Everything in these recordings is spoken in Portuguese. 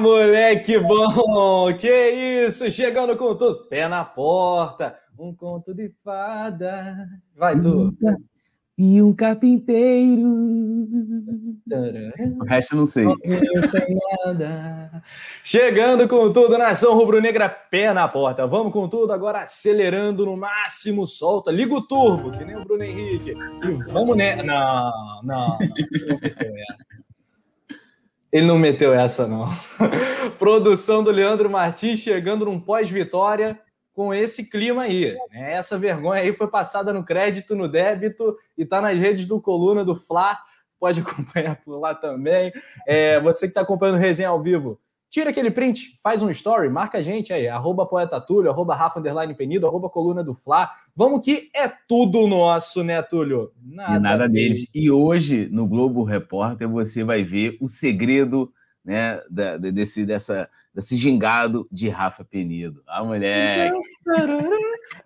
moleque bom! Que isso? Chegando com tudo. Pé na porta, um conto de fada. Vai, tu. E um carpinteiro. O resto eu não sei. Chegando com tudo, nação rubro-negra, pé na porta. Vamos com tudo, agora acelerando no máximo, solta, liga o turbo, que nem o Bruno Henrique. E vamos, né? Não, não, não. não ele não meteu essa, não. Produção do Leandro Martins chegando num pós-vitória com esse clima aí. Né? Essa vergonha aí foi passada no crédito, no débito e tá nas redes do Coluna do Fla. Pode acompanhar por lá também. É, você que está acompanhando o resenha ao vivo, Tira aquele print, faz um story, marca a gente aí, arroba Poeta Túlio, arroba Rafa Underline Penido, arroba Coluna do Fla. Vamos que é tudo nosso, né, Túlio? Nada, e nada deles. E hoje, no Globo Repórter, você vai ver o segredo né, da, desse, dessa, desse gingado de Rafa Penido. Ah, moleque!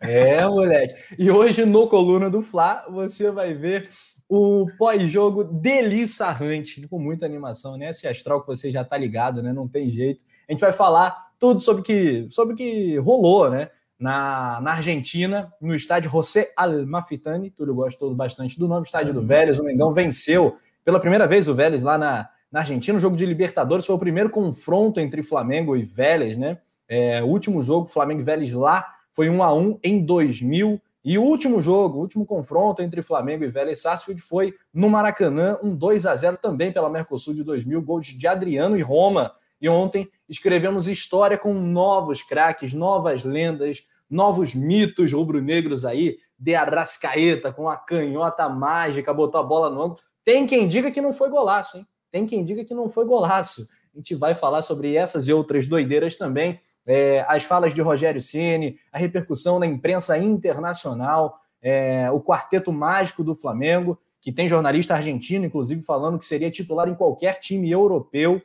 É, moleque. E hoje, no Coluna do Fla, você vai ver o pós-jogo delissarrante, com muita animação, né? Esse astral que você já tá ligado, né? Não tem jeito. A gente vai falar tudo sobre que, sobre o que rolou, né? Na, na Argentina, no estádio José Almafitani. Túlio gostou bastante do nome, estádio do Vélez. O Mengão venceu pela primeira vez o Vélez lá na, na Argentina. O jogo de Libertadores foi o primeiro confronto entre Flamengo e Vélez, né? É, o último jogo, Flamengo e Vélez lá, foi 1 a 1 em 2000 e o último jogo, o último confronto entre Flamengo e Vélez Sarsfield foi no Maracanã, um 2 a 0 também pela Mercosul de 2000, gols de Adriano e Roma. E ontem escrevemos história com novos craques, novas lendas, novos mitos rubro-negros aí. De Arrascaeta com a canhota mágica, botou a bola no ângulo. Tem quem diga que não foi golaço, hein? Tem quem diga que não foi golaço. A gente vai falar sobre essas e outras doideiras também é, as falas de Rogério Ceni, a repercussão na imprensa internacional, é, o quarteto mágico do Flamengo, que tem jornalista argentino, inclusive, falando que seria titular em qualquer time europeu,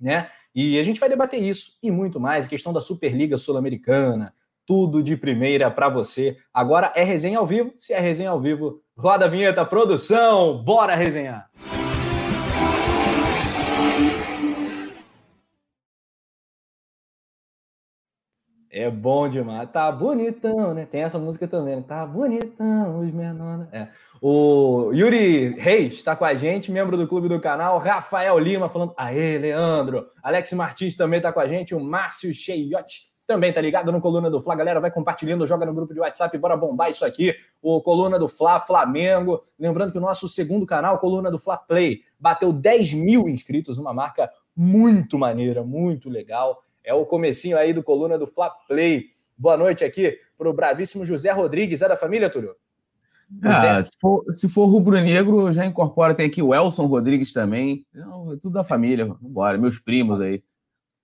né? E a gente vai debater isso e muito mais, a questão da Superliga Sul-Americana, tudo de primeira para você. Agora é resenha ao vivo. Se é resenha ao vivo, roda a vinheta, produção, bora resenhar! É bom demais. Tá bonitão, né? Tem essa música também, né? Tá bonitão, os menores. É. O Yuri Reis está com a gente, membro do clube do canal. Rafael Lima falando, aê, Leandro. Alex Martins também está com a gente. O Márcio Cheiotti também tá ligado no Coluna do Fla. Galera, vai compartilhando, joga no grupo de WhatsApp, bora bombar isso aqui. O Coluna do Fla, Flamengo. Lembrando que o nosso segundo canal, Coluna do Fla Play, bateu 10 mil inscritos, uma marca muito maneira, muito legal. É o comecinho aí do coluna do Fla Play. Boa noite aqui para o bravíssimo José Rodrigues. É da família, Túlio? Ah, se for, se for rubro-negro, já incorpora. Tem aqui o Elson Rodrigues também. Não, é tudo da família. Vambora, meus primos aí.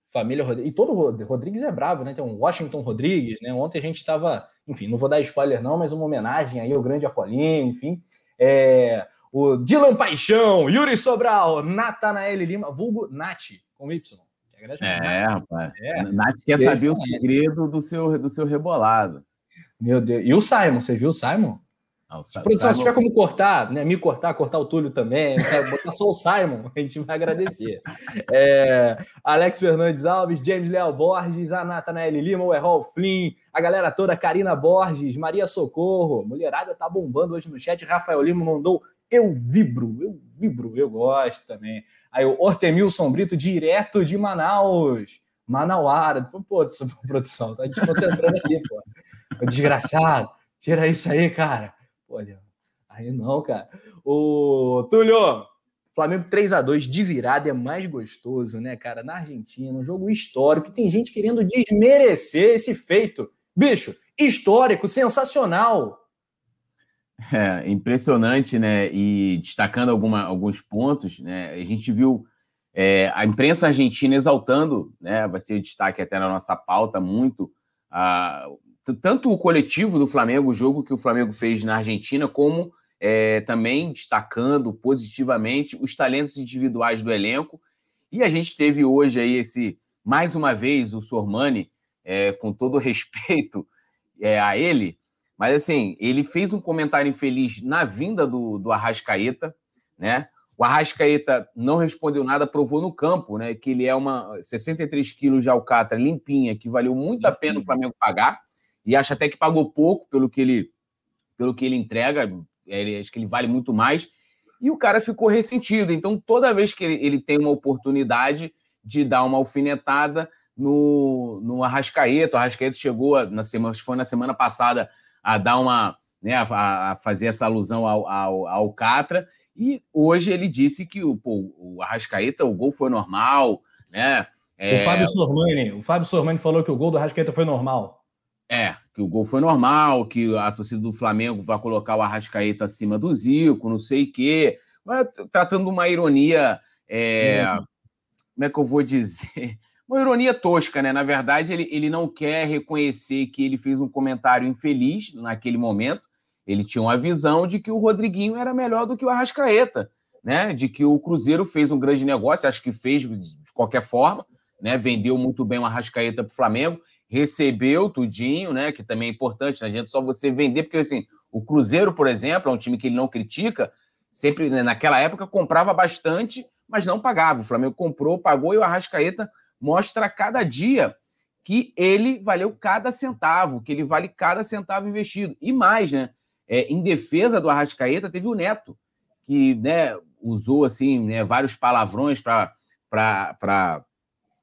Família Rodrigues. E todo Rodrigues é bravo, né? Tem um Washington Rodrigues, né? Ontem a gente estava. Enfim, não vou dar spoiler, não, mas uma homenagem aí ao grande Apolinho, enfim. É, o Dylan Paixão, Yuri Sobral, Natanael Lima, vulgo Nati, com Y. É, rapaz. É. Nath quer saber o segredo do seu, do seu rebolado. Meu Deus. E o Simon, você viu o Simon? Não, o se produção, Simon... se tiver como cortar, né, me cortar, cortar o Túlio também, né, botar só o Simon, a gente vai agradecer. É, Alex Fernandes Alves, James Leal Borges, a Natanael Lima, o Errol Flynn, a galera toda, Karina Borges, Maria Socorro, mulherada tá bombando hoje no chat, Rafael Lima mandou eu vibro, eu vibro, eu gosto também. Aí o Ortemilson Brito, direto de Manaus. Manauara. Pô, produção, tá desconcentrando aqui, pô. Desgraçado. Tira isso aí, cara. Pô, aí não, cara. O Túlio, Flamengo 3 a 2 de virada é mais gostoso, né, cara? Na Argentina, um jogo histórico. Tem gente querendo desmerecer esse feito. Bicho, histórico, sensacional. É, impressionante, né? E destacando alguma, alguns pontos, né? A gente viu é, a imprensa argentina exaltando, né? Vai ser destaque até na nossa pauta muito, a, tanto o coletivo do Flamengo, o jogo que o Flamengo fez na Argentina, como é, também destacando positivamente os talentos individuais do elenco. E a gente teve hoje aí esse, mais uma vez, o Sormani, é, com todo respeito é, a ele, mas assim, ele fez um comentário infeliz na vinda do, do Arrascaeta, né? O Arrascaeta não respondeu nada, provou no campo, né? Que ele é uma 63 quilos de alcatra limpinha, que valeu muito a pena o Flamengo pagar, e acho até que pagou pouco pelo que ele, pelo que ele entrega. Ele, acho que ele vale muito mais. E o cara ficou ressentido. Então, toda vez que ele, ele tem uma oportunidade de dar uma alfinetada no, no Arrascaeta, o Arrascaeta chegou na semana, foi na semana passada a dar uma, né, a, a fazer essa alusão ao, ao, ao Catra, e hoje ele disse que o, pô, o Arrascaeta, o gol foi normal, né? É... O Fábio Sormani, o Fábio Sormani falou que o gol do Arrascaeta foi normal. É, que o gol foi normal, que a torcida do Flamengo vai colocar o Arrascaeta acima do Zico, não sei o quê. Mas, tratando uma ironia. É... Como é que eu vou dizer? Uma ironia tosca, né? Na verdade, ele, ele não quer reconhecer que ele fez um comentário infeliz naquele momento. Ele tinha uma visão de que o Rodriguinho era melhor do que o Arrascaeta, né? De que o Cruzeiro fez um grande negócio, acho que fez de qualquer forma, né? Vendeu muito bem o Arrascaeta para o Flamengo, recebeu tudinho, né? Que também é importante, não adianta só você vender, porque assim, o Cruzeiro, por exemplo, é um time que ele não critica, sempre né, naquela época comprava bastante, mas não pagava. O Flamengo comprou, pagou e o Arrascaeta mostra cada dia que ele valeu cada centavo, que ele vale cada centavo investido. E mais, né? É, em defesa do Arrascaeta, teve o Neto, que né, usou assim né, vários palavrões para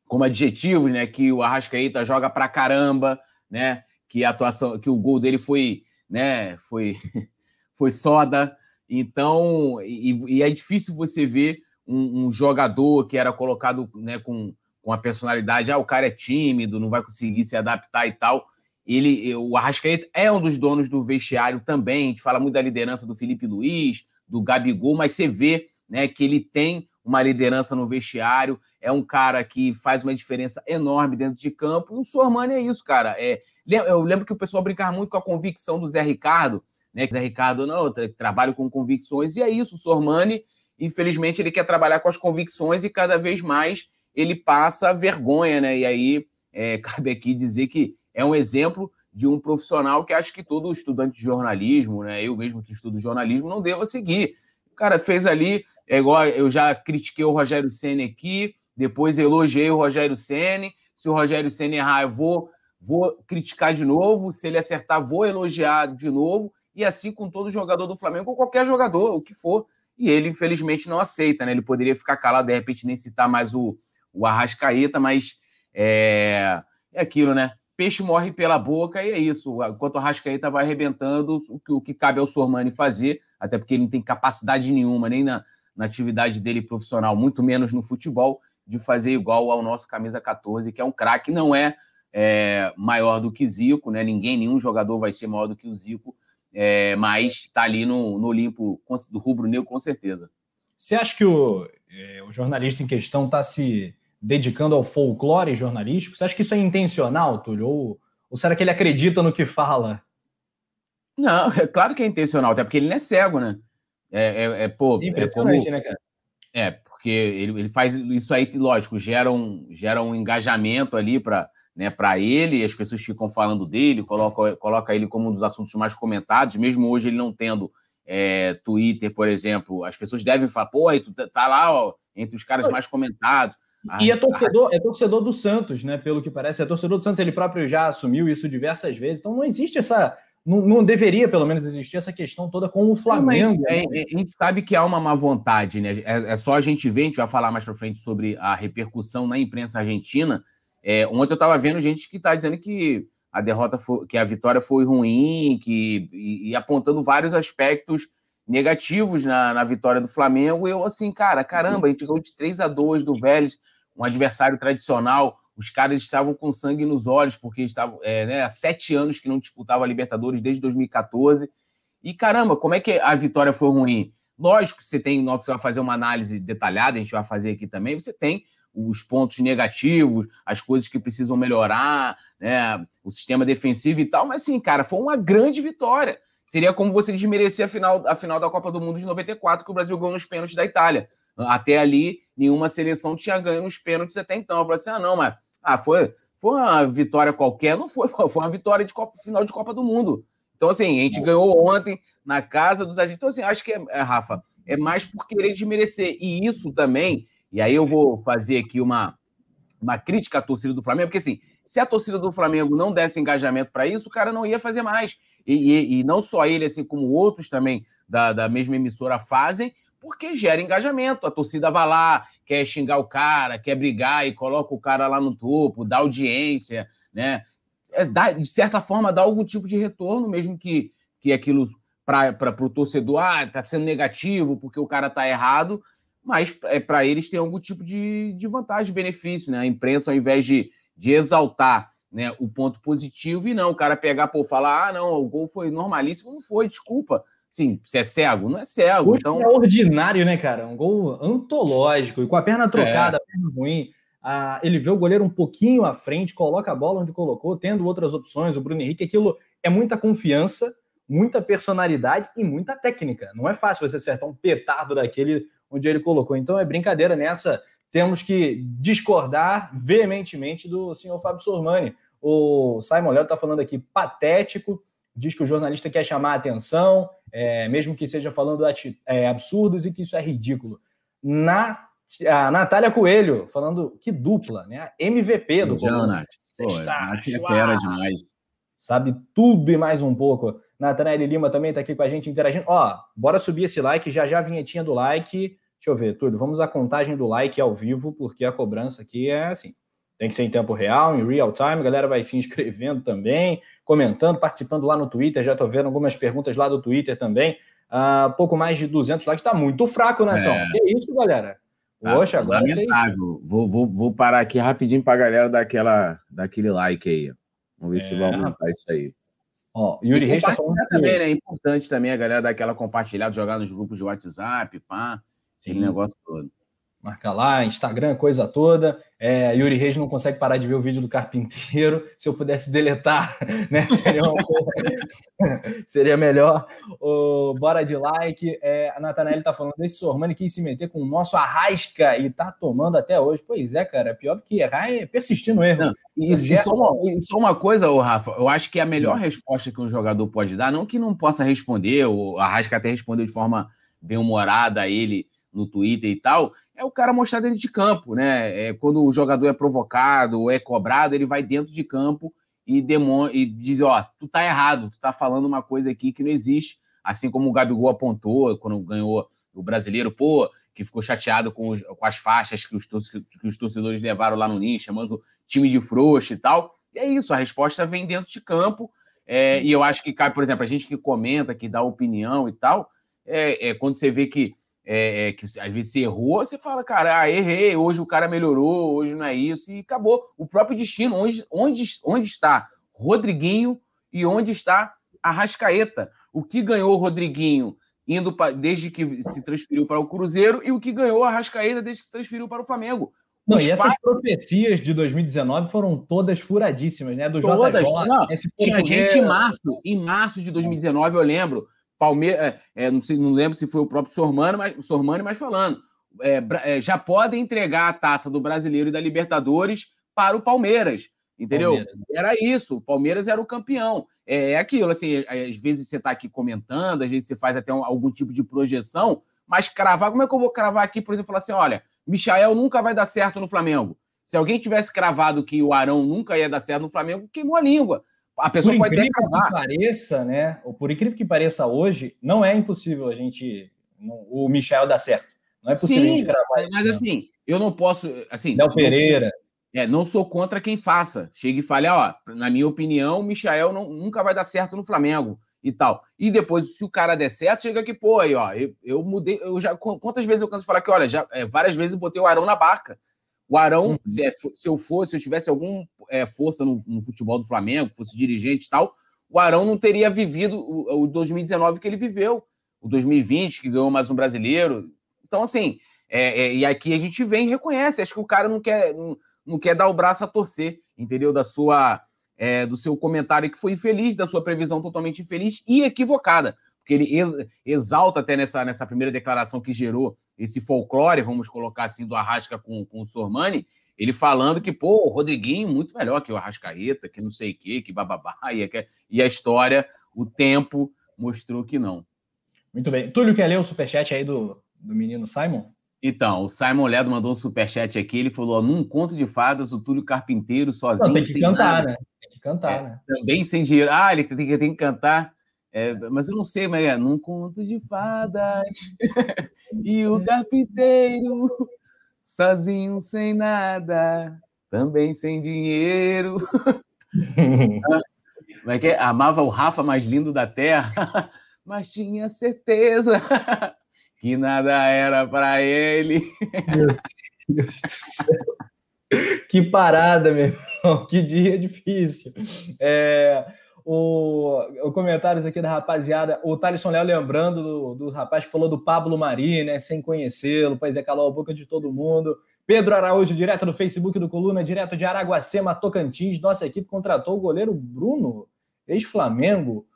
como adjetivos, né? Que o Arrascaeta joga para caramba, né? Que a atuação, que o gol dele foi, né? Foi, foi soda. Então, e, e é difícil você ver um, um, jogador que era colocado né, com, com a personalidade, ah, o cara é tímido, não vai conseguir se adaptar e tal. Ele, o Arrascaeta é um dos donos do vestiário também. A gente fala muito da liderança do Felipe Luiz, do Gabigol, mas você vê né, que ele tem uma liderança no vestiário, é um cara que faz uma diferença enorme dentro de campo. E o Sormani é isso, cara. É, eu lembro que o pessoal brincava muito com a convicção do Zé Ricardo, né? Zé Ricardo, não, trabalho com convicções, e é isso. O Sormani, infelizmente, ele quer trabalhar com as convicções e cada vez mais ele passa vergonha, né? E aí é, cabe aqui dizer que é um exemplo de um profissional que acho que todo estudante de jornalismo, né? Eu mesmo que estudo jornalismo, não deva seguir. O cara fez ali, é igual eu já critiquei o Rogério Senna aqui, depois elogiei o Rogério Senna. Se o Rogério Senna errar, eu vou, vou criticar de novo. Se ele acertar, vou elogiar de novo. E assim com todo jogador do Flamengo, ou qualquer jogador, o que for. E ele, infelizmente, não aceita, né? Ele poderia ficar calado, de repente, nem citar mais o, o Arrascaeta, mas é, é aquilo, né? Peixe morre pela boca e é isso. Enquanto o Arrascaeta vai arrebentando, o que, o que cabe ao Sormani fazer, até porque ele não tem capacidade nenhuma, nem na, na atividade dele profissional, muito menos no futebol, de fazer igual ao nosso camisa 14, que é um craque, não é, é, maior do que Zico, né? Ninguém, nenhum jogador vai ser maior do que o Zico, é, mas está ali no, no Olimpo do rubro-negro com certeza. Você acha que o, é, o jornalista em questão está se dedicando ao folclore jornalístico? Você acha que isso é intencional, Túlio? Ou, ou será que ele acredita no que fala? Não, é claro que é intencional, até porque ele não é cego, né? É, é, é pô, é como... né, cara? É, porque ele, ele faz isso aí, lógico, gera um, gera um engajamento ali para né, para ele, as pessoas ficam falando dele, coloca, coloca ele como um dos assuntos mais comentados, mesmo hoje ele não tendo é, Twitter, por exemplo, as pessoas devem falar, pô, aí tu tá, tá lá ó, entre os caras mais comentados. E é torcedor, é torcedor do Santos, né? Pelo que parece, é torcedor do Santos, ele próprio já assumiu isso diversas vezes. Então não existe essa. Não, não deveria, pelo menos, existir essa questão toda com o Flamengo. É, é, a gente sabe que há uma má vontade, né? É, é, só a gente ver, a gente vai falar mais para frente sobre a repercussão na imprensa argentina. É, ontem eu estava vendo gente que está dizendo que a derrota foi, que a vitória foi ruim, que e, e apontando vários aspectos negativos na, na vitória do Flamengo. E eu assim, cara, caramba, a gente ganhou de 3 a 2 do Vélez, um adversário tradicional. Os caras estavam com sangue nos olhos, porque estavam é, né, há sete anos que não disputavam a Libertadores desde 2014. E caramba, como é que a vitória foi ruim? Lógico você tem, que você vai fazer uma análise detalhada, a gente vai fazer aqui também, você tem os pontos negativos, as coisas que precisam melhorar, né, o sistema defensivo e tal, mas sim, cara, foi uma grande vitória. Seria como você desmerecer a final, a final da Copa do Mundo de 94, que o Brasil ganhou nos pênaltis da Itália. Até ali, nenhuma seleção tinha ganho nos pênaltis até então. Eu falei assim: ah, não, mas ah, foi, foi uma vitória qualquer, não foi, foi uma vitória de Copa, final de Copa do Mundo. Então, assim, a gente ganhou ontem na casa dos agentes. Então, assim, acho que, é, Rafa, é mais por querer desmerecer. E isso também, e aí eu vou fazer aqui uma, uma crítica à torcida do Flamengo, porque assim, se a torcida do Flamengo não desse engajamento para isso, o cara não ia fazer mais. E, e, e, não só ele, assim como outros também da, da mesma emissora fazem, porque gera engajamento. A torcida vai lá, quer xingar o cara, quer brigar e coloca o cara lá no topo, dá audiência, né? É, dá, de certa forma, dá algum tipo de retorno, mesmo que, que aquilo para o torcedor, ah, tá sendo negativo porque o cara tá errado, mas é, para eles tem algum tipo de, de vantagem, benefício, né? A imprensa, ao invés de, de exaltar né, o ponto positivo, e não, o cara pegar, pô, falar, ah, não, o gol foi normalíssimo, não foi, desculpa. Sim, se é cego, não é cego. Então... É ordinário, né, cara? Um gol antológico, e com a perna trocada, é. a perna ruim. Ah, ele vê o goleiro um pouquinho à frente, coloca a bola onde colocou, tendo outras opções, o Bruno Henrique, aquilo é muita confiança, muita personalidade e muita técnica. Não é fácil você acertar um petardo daquele onde ele colocou. Então é brincadeira nessa. Temos que discordar veementemente do senhor Fábio Sormani. O Simon Léo está falando aqui, patético, diz que o jornalista quer chamar a atenção, é, mesmo que seja falando é, absurdos e que isso é ridículo. Na a Natália Coelho, falando que dupla, né? A MVP do Coluna. Nath. Nath é fera demais. Sabe tudo e mais um pouco. Nathanael Lima também está aqui com a gente interagindo. Ó, bora subir esse like, já já a vinhetinha do like. Deixa eu ver, tudo. Vamos à contagem do like ao vivo, porque a cobrança aqui é assim. Tem que ser em tempo real, em real time. A galera vai se inscrevendo também, comentando, participando lá no Twitter. Já estou vendo algumas perguntas lá do Twitter também. Uh, pouco mais de 200 likes. Está muito fraco, né, São? É. Que isso, galera? Tá, Poxa, agora lamentável. Vou, vou, vou parar aqui rapidinho para a galera dar aquela, daquele like aí. Vamos ver é, se vamos aumentar isso aí. Ó, Yuri Reis está falando também, né? É importante também a galera dar aquela compartilhada, jogar nos grupos de WhatsApp, pá, aquele negócio todo. Marca lá, Instagram, coisa toda. É, Yuri Reis não consegue parar de ver o vídeo do carpinteiro. Se eu pudesse deletar, né? Seria, uma... Seria melhor. Oh, bora de like. É, a Natanelli tá falando desse Sormani quis se meter com o nosso Arrasca e tá tomando até hoje. Pois é, cara. Pior do que errar é persistir no erro. Não, isso, só uma, só uma coisa, ô, Rafa. Eu acho que a melhor resposta que um jogador pode dar, não que não possa responder, o Arrasca até respondeu de forma bem humorada a ele no Twitter e tal, é o cara mostrar dentro de campo, né? É, quando o jogador é provocado ou é cobrado, ele vai dentro de campo e, demon e diz: Ó, tu tá errado, tu tá falando uma coisa aqui que não existe. Assim como o Gabigol apontou quando ganhou o brasileiro, pô, que ficou chateado com, os, com as faixas que os, que os torcedores levaram lá no Ninja, chamando time de frouxo e tal. E é isso, a resposta vem dentro de campo. É, e eu acho que cai, por exemplo, a gente que comenta, que dá opinião e tal, é, é quando você vê que é, é, que às vezes você errou, você fala, cara, ah, errei, hoje o cara melhorou, hoje não é isso, e acabou. O próprio destino, onde, onde, onde está Rodriguinho e onde está a Rascaeta? O que ganhou o Rodriguinho indo pra, desde que se transferiu para o Cruzeiro e o que ganhou a Rascaeta desde que se transferiu para o Flamengo. Não, e essas profecias de 2019 foram todas furadíssimas, né? Do todas, JJ, não, tinha gente em março, em março de 2019, eu lembro, Palmeiras, é, é, não, sei, não lembro se foi o próprio Sormani, mas, Sormani, mas falando, é, é, já podem entregar a taça do Brasileiro e da Libertadores para o Palmeiras, entendeu? Palmeiras. Era isso, o Palmeiras era o campeão. É, é aquilo, assim, às vezes você está aqui comentando, às vezes você faz até um, algum tipo de projeção, mas cravar, como é que eu vou cravar aqui, por exemplo, falar assim, olha, Michael nunca vai dar certo no Flamengo. Se alguém tivesse cravado que o Arão nunca ia dar certo no Flamengo, queimou a língua. A pessoa por pode incrível que pareça, né? Ou por incrível que pareça hoje, não é impossível a gente o Michel dar certo. Não é possível Sim, a gente gravar. Mas assim, eu não posso, assim, Léo Pereira. é, não sou contra quem faça. Chega e fale, ó, na minha opinião, o Michel não, nunca vai dar certo no Flamengo e tal. E depois, se o cara der certo, chega aqui, pô, aí, ó, eu, eu mudei, eu já quantas vezes eu canso de falar que, olha, já é, várias vezes eu botei o Arão na barca. O Arão, uhum. se, é, se, eu fosse, se eu tivesse alguma é, força no, no, futebol do Flamengo, fosse dirigente e tal, o Arão não teria vivido o, o 2019 que ele viveu, o 2020, que ganhou mais um brasileiro. Então, assim, é, é, e aqui a gente vem e reconhece. Acho que o cara não quer, não, não quer dar o braço a torcer, entendeu? Da sua, é, do seu comentário que foi infeliz, da sua previsão totalmente infeliz e equivocada. Porque ele exalta até nessa, nessa primeira declaração que gerou esse folclore, vamos colocar assim, do Arrasca com, com o Sormani, ele falando que, pô, o Rodriguinho muito melhor que o Arrascaeta, que não sei o quê, que bababá, e, e a história, o tempo mostrou que não. Muito bem. Túlio, quer ler o superchat aí do, do menino Simon? Então, o Simon Ledo mandou um superchat aqui. Ele falou: num conto de fadas, o Túlio Carpinteiro sozinho. Não, tem que cantar, nada. né? Tem que cantar, é, né? Também sem dinheiro. Ah, ele tem, tem que cantar. É, mas eu não sei, mas é num conto de fadas. e o carpinteiro sozinho sem nada, também sem dinheiro. Como é que é? Amava o Rafa mais lindo da terra, mas tinha certeza que nada era para ele. Meu Deus do céu. Que parada, meu irmão. Que dia difícil. É, o, o comentários aqui da rapaziada. O Thalisson Léo lembrando do, do rapaz que falou do Pablo Mari, né? Sem conhecê-lo, pois é, calou a boca de todo mundo. Pedro Araújo, direto do Facebook do Coluna, direto de Araguacema, Tocantins. Nossa equipe contratou o goleiro Bruno, ex-Flamengo.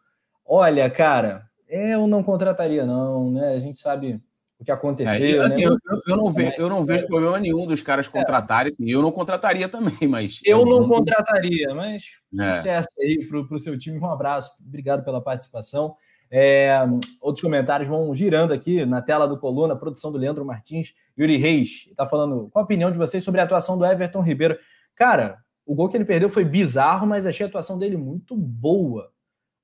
Olha, cara, eu não contrataria, não, né? A gente sabe o que aconteceu. É, assim, né? eu, eu, não vejo, eu não vejo problema nenhum dos caras é. contratarem, assim, eu não contrataria também, mas. Eu não contrataria, mas é. sucesso aí para o seu time. Um abraço, obrigado pela participação. É, outros comentários vão girando aqui na tela do Coluna, produção do Leandro Martins. Yuri Reis está falando qual a opinião de vocês sobre a atuação do Everton Ribeiro. Cara, o gol que ele perdeu foi bizarro, mas achei a atuação dele muito boa.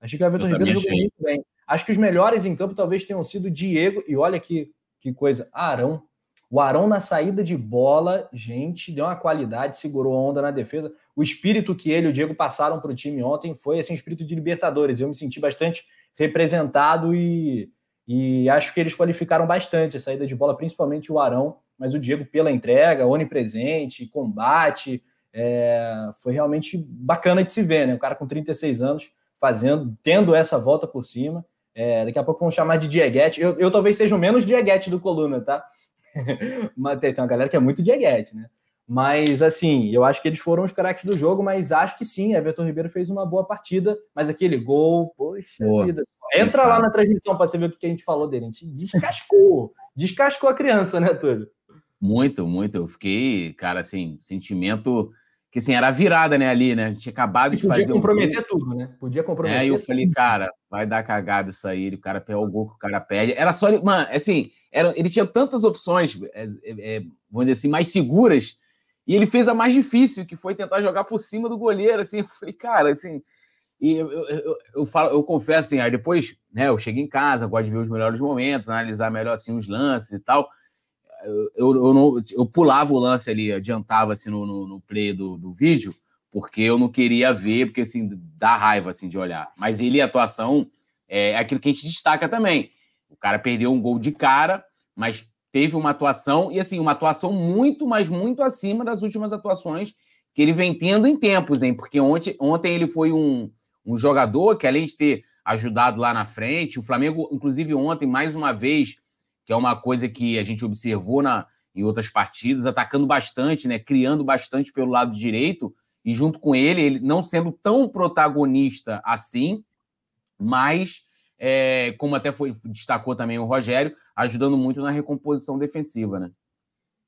Achei que o Everton Ribeiro jogou muito bem. Acho que os melhores em campo talvez tenham sido Diego, e olha que, que coisa, Arão. O Arão na saída de bola, gente, deu uma qualidade, segurou a onda na defesa. O espírito que ele e o Diego passaram para o time ontem foi assim, espírito de Libertadores. Eu me senti bastante representado e, e acho que eles qualificaram bastante a saída de bola, principalmente o Arão, mas o Diego pela entrega, onipresente, combate, é, foi realmente bacana de se ver, né? O cara com 36 anos fazendo, tendo essa volta por cima. É, daqui a pouco vamos chamar de Dieguete. Eu, eu talvez seja o menos Dieguete do Coluna, tá? mas tem uma galera que é muito Dieguete, né? Mas, assim, eu acho que eles foram os craques do jogo, mas acho que sim, Everton Ribeiro fez uma boa partida, mas aquele gol, poxa Boa. vida. Entra lá na transmissão para você ver o que a gente falou dele. A gente descascou, descascou a criança, né, Túlio? Muito, muito. Eu fiquei, cara, assim, sentimento que assim, era a virada, né, ali, né? Tinha acabado de fazer. Podia comprometer tudo, né? Podia comprometer. É, eu falei, cara, vai dar cagada isso aí, o cara pega o gol que o cara perde. Era só. Mano, assim, era, ele tinha tantas opções, é, é, é, vamos dizer assim, mais seguras, e ele fez a mais difícil, que foi tentar jogar por cima do goleiro, assim. Eu falei, cara, assim. E eu, eu, eu, eu, falo, eu confesso assim, aí depois, né, eu chego em casa, gosto de ver os melhores momentos, analisar melhor assim os lances e tal eu, eu, não, eu pulava o lance ali, adiantava assim no, no, no, play do, do vídeo, porque eu não queria ver, porque assim, dá raiva assim de olhar. Mas ele, a atuação, é aquilo que a gente destaca também. O cara perdeu um gol de cara, mas teve uma atuação, e assim, uma atuação muito, mas muito acima das últimas atuações que ele vem tendo em tempos, hein? Porque ontem, ontem ele foi um, um jogador que, além de ter ajudado lá na frente, o Flamengo, inclusive, ontem, mais uma vez, que é uma coisa que a gente observou na, em outras partidas, atacando bastante, né, criando bastante pelo lado direito, e junto com ele, ele não sendo tão protagonista assim, mas, é, como até foi, destacou também o Rogério, ajudando muito na recomposição defensiva, né?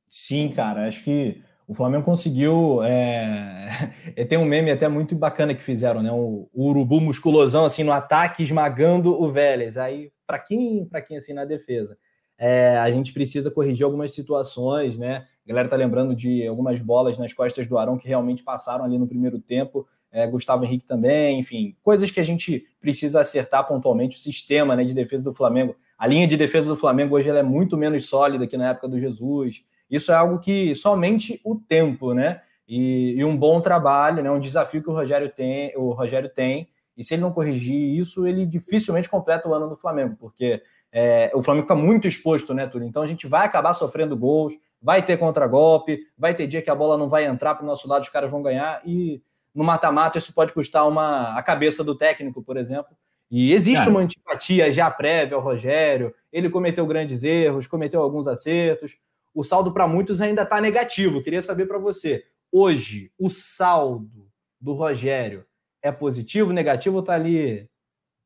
Sim, cara, acho que o Flamengo conseguiu. É... Tem um meme até muito bacana que fizeram, né? O, urubu musculosão assim no ataque, esmagando o Vélez. Aí, para quem assim na defesa é, a gente precisa corrigir algumas situações, né? A galera tá lembrando de algumas bolas nas costas do Arão que realmente passaram ali no primeiro tempo. É, Gustavo Henrique também, enfim, coisas que a gente precisa acertar pontualmente. O sistema né, de defesa do Flamengo, a linha de defesa do Flamengo hoje ela é muito menos sólida que na época do Jesus. Isso é algo que somente o tempo, né? E, e um bom trabalho, né? Um desafio que o Rogério tem, o Rogério tem. E se ele não corrigir isso, ele dificilmente completa o ano no Flamengo, porque é, o Flamengo fica muito exposto, né, Túlio? Então a gente vai acabar sofrendo gols, vai ter contragolpe, vai ter dia que a bola não vai entrar para o nosso lado, os caras vão ganhar, e no mata-mata isso pode custar uma, a cabeça do técnico, por exemplo. E existe uma antipatia já prévia ao Rogério, ele cometeu grandes erros, cometeu alguns acertos. O saldo para muitos ainda está negativo. Queria saber para você, hoje, o saldo do Rogério é positivo, negativo ou está ali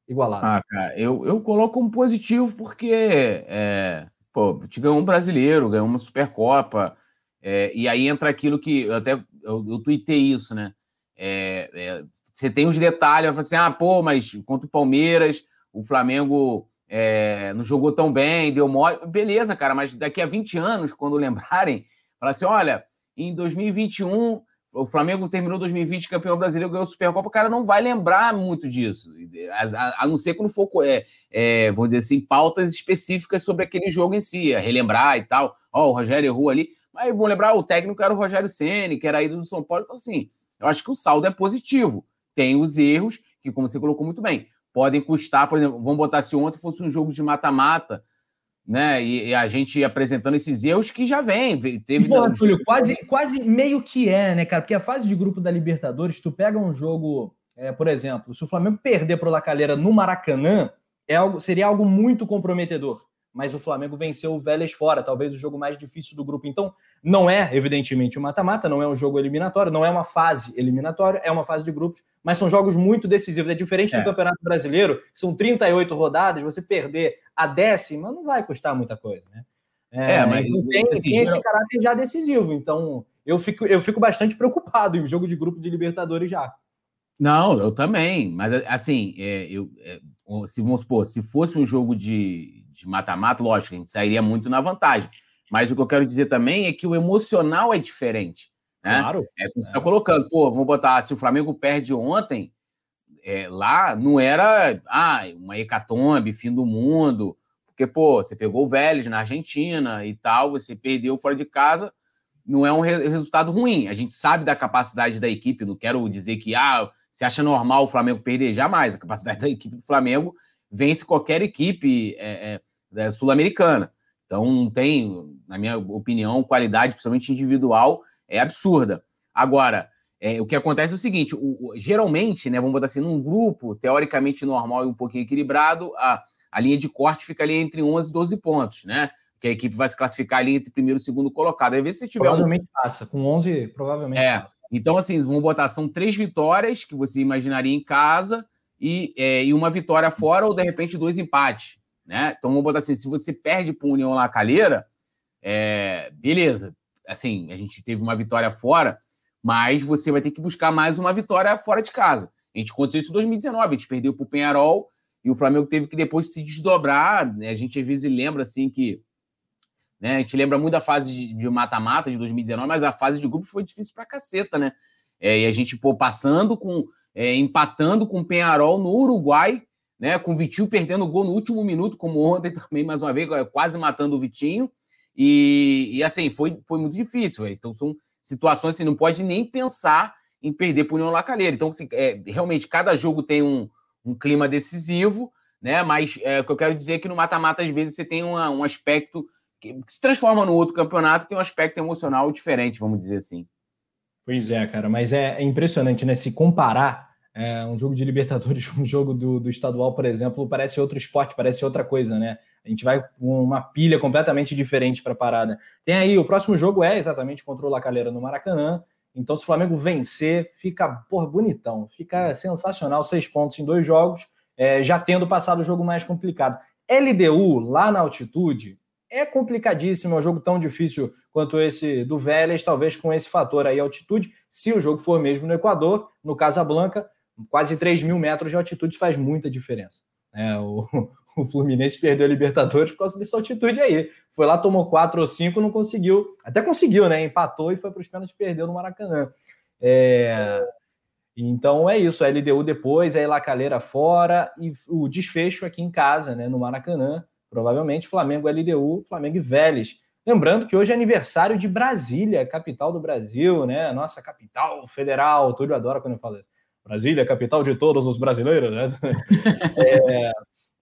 igualado? Ah, cara, eu, eu coloco como positivo porque, é, pô, te ganhou um brasileiro, ganhou uma Supercopa, é, e aí entra aquilo que eu até eu, eu tuitei isso, né? É, é, você tem os detalhes, assim, ah, pô, mas contra o Palmeiras, o Flamengo é, não jogou tão bem, deu mole. Beleza, cara, mas daqui a 20 anos, quando lembrarem, falar assim: olha, em 2021 o Flamengo terminou 2020 campeão brasileiro, ganhou a Supercopa, o cara não vai lembrar muito disso, a, a não ser quando for, é, é, vamos dizer assim, pautas específicas sobre aquele jogo em si, relembrar e tal. Ó, oh, o Rogério errou ali, mas vão lembrar, o técnico era o Rogério Ceni, que era ídolo do São Paulo, então assim, eu acho que o saldo é positivo. Tem os erros, que como você colocou muito bem, podem custar, por exemplo, vamos botar se ontem fosse um jogo de mata-mata, né? E, e, a gente apresentando esses erros que já vem. Teve Pô, Túlio, quase, quase meio que é, né, cara? Porque a fase de grupo da Libertadores, tu pega um jogo, é, por exemplo, se o Flamengo perder para o Lacalheira no Maracanã, é algo, seria algo muito comprometedor mas o Flamengo venceu o Vélez fora, talvez o jogo mais difícil do grupo. Então, não é, evidentemente, um mata-mata, não é um jogo eliminatório, não é uma fase eliminatória, é uma fase de grupos, mas são jogos muito decisivos. É diferente é. do Campeonato Brasileiro, são 38 rodadas, você perder a décima não vai custar muita coisa, né? É, é mas tem, tem esse caráter já decisivo. Então, eu fico, eu fico bastante preocupado em jogo de grupo de Libertadores já. Não, eu também. Mas, assim, é, eu, é, se vamos supor, se fosse um jogo de, de mata-mata, lógico, a gente sairia muito na vantagem. Mas o que eu quero dizer também é que o emocional é diferente. Né? Claro. É como você está é. colocando. Pô, vamos botar, se o Flamengo perde ontem, é, lá não era ah, uma hecatombe, fim do mundo. Porque, pô, você pegou o Vélez na Argentina e tal, você perdeu fora de casa, não é um re resultado ruim. A gente sabe da capacidade da equipe, não quero dizer que, ah, você acha normal o Flamengo perder? Jamais. A capacidade da equipe do Flamengo vence qualquer equipe é, é, é, sul-americana. Então, não tem, na minha opinião, qualidade, principalmente individual, é absurda. Agora, é, o que acontece é o seguinte: o, o, geralmente, né, vamos botar assim, num grupo teoricamente normal e um pouquinho equilibrado, a, a linha de corte fica ali entre 11 e 12 pontos, né? Que a equipe vai se classificar ali entre primeiro e segundo colocado. Vezes, se tiver. Provavelmente um... passa, com 11, provavelmente é. passa. Então, assim, vamos botar, são três vitórias que você imaginaria em casa e, é, e uma vitória fora, ou de repente dois empates. Né? Então vamos botar assim: se você perde para o União La Calheira, é, beleza. Assim, a gente teve uma vitória fora, mas você vai ter que buscar mais uma vitória fora de casa. A gente aconteceu isso em 2019, a gente perdeu para o Penharol e o Flamengo teve que depois se desdobrar. Né? A gente às vezes lembra assim que. Né? A gente lembra muito da fase de mata-mata de, de 2019, mas a fase de grupo foi difícil pra caceta, né? É, e a gente, pô, passando com. É, empatando com o Penharol no Uruguai, né? Com o Vitinho perdendo o gol no último minuto, como ontem também, mais uma vez, quase matando o Vitinho. E, e assim, foi, foi muito difícil. Véio. Então, são situações assim, não pode nem pensar em perder para o União Lacalheira. Então, assim, é, realmente, cada jogo tem um, um clima decisivo, né? Mas é, o que eu quero dizer é que no mata-mata, às vezes, você tem uma, um aspecto que, que se transforma no outro campeonato, tem um aspecto emocional diferente, vamos dizer assim. Pois é, cara, mas é, é impressionante, né? Se comparar é, um jogo de Libertadores, um jogo do, do estadual, por exemplo, parece outro esporte, parece outra coisa, né? A gente vai com uma pilha completamente diferente para a parada. Tem aí, o próximo jogo é exatamente contra o Lacalheira no Maracanã. Então, se o Flamengo vencer, fica por bonitão, fica sensacional. Seis pontos em dois jogos, é, já tendo passado o jogo mais complicado. LDU, lá na altitude, é complicadíssimo, é um jogo tão difícil quanto esse do Vélez, talvez com esse fator aí, altitude. Se o jogo for mesmo no Equador, no Casablanca, quase 3 mil metros de altitude faz muita diferença. É, o, o Fluminense perdeu a Libertadores por causa dessa altitude aí. Foi lá, tomou 4 ou 5, não conseguiu. Até conseguiu, né? Empatou e foi para os pênaltis perdeu no Maracanã. É, então é isso. A LDU depois, aí Lacaleira fora e o desfecho aqui em casa, né? No Maracanã. Provavelmente Flamengo LDU, Flamengo e Vélez. Lembrando que hoje é aniversário de Brasília, capital do Brasil, né? Nossa capital federal. Túlio adora quando eu falo isso. Brasília, capital de todos os brasileiros, né? É,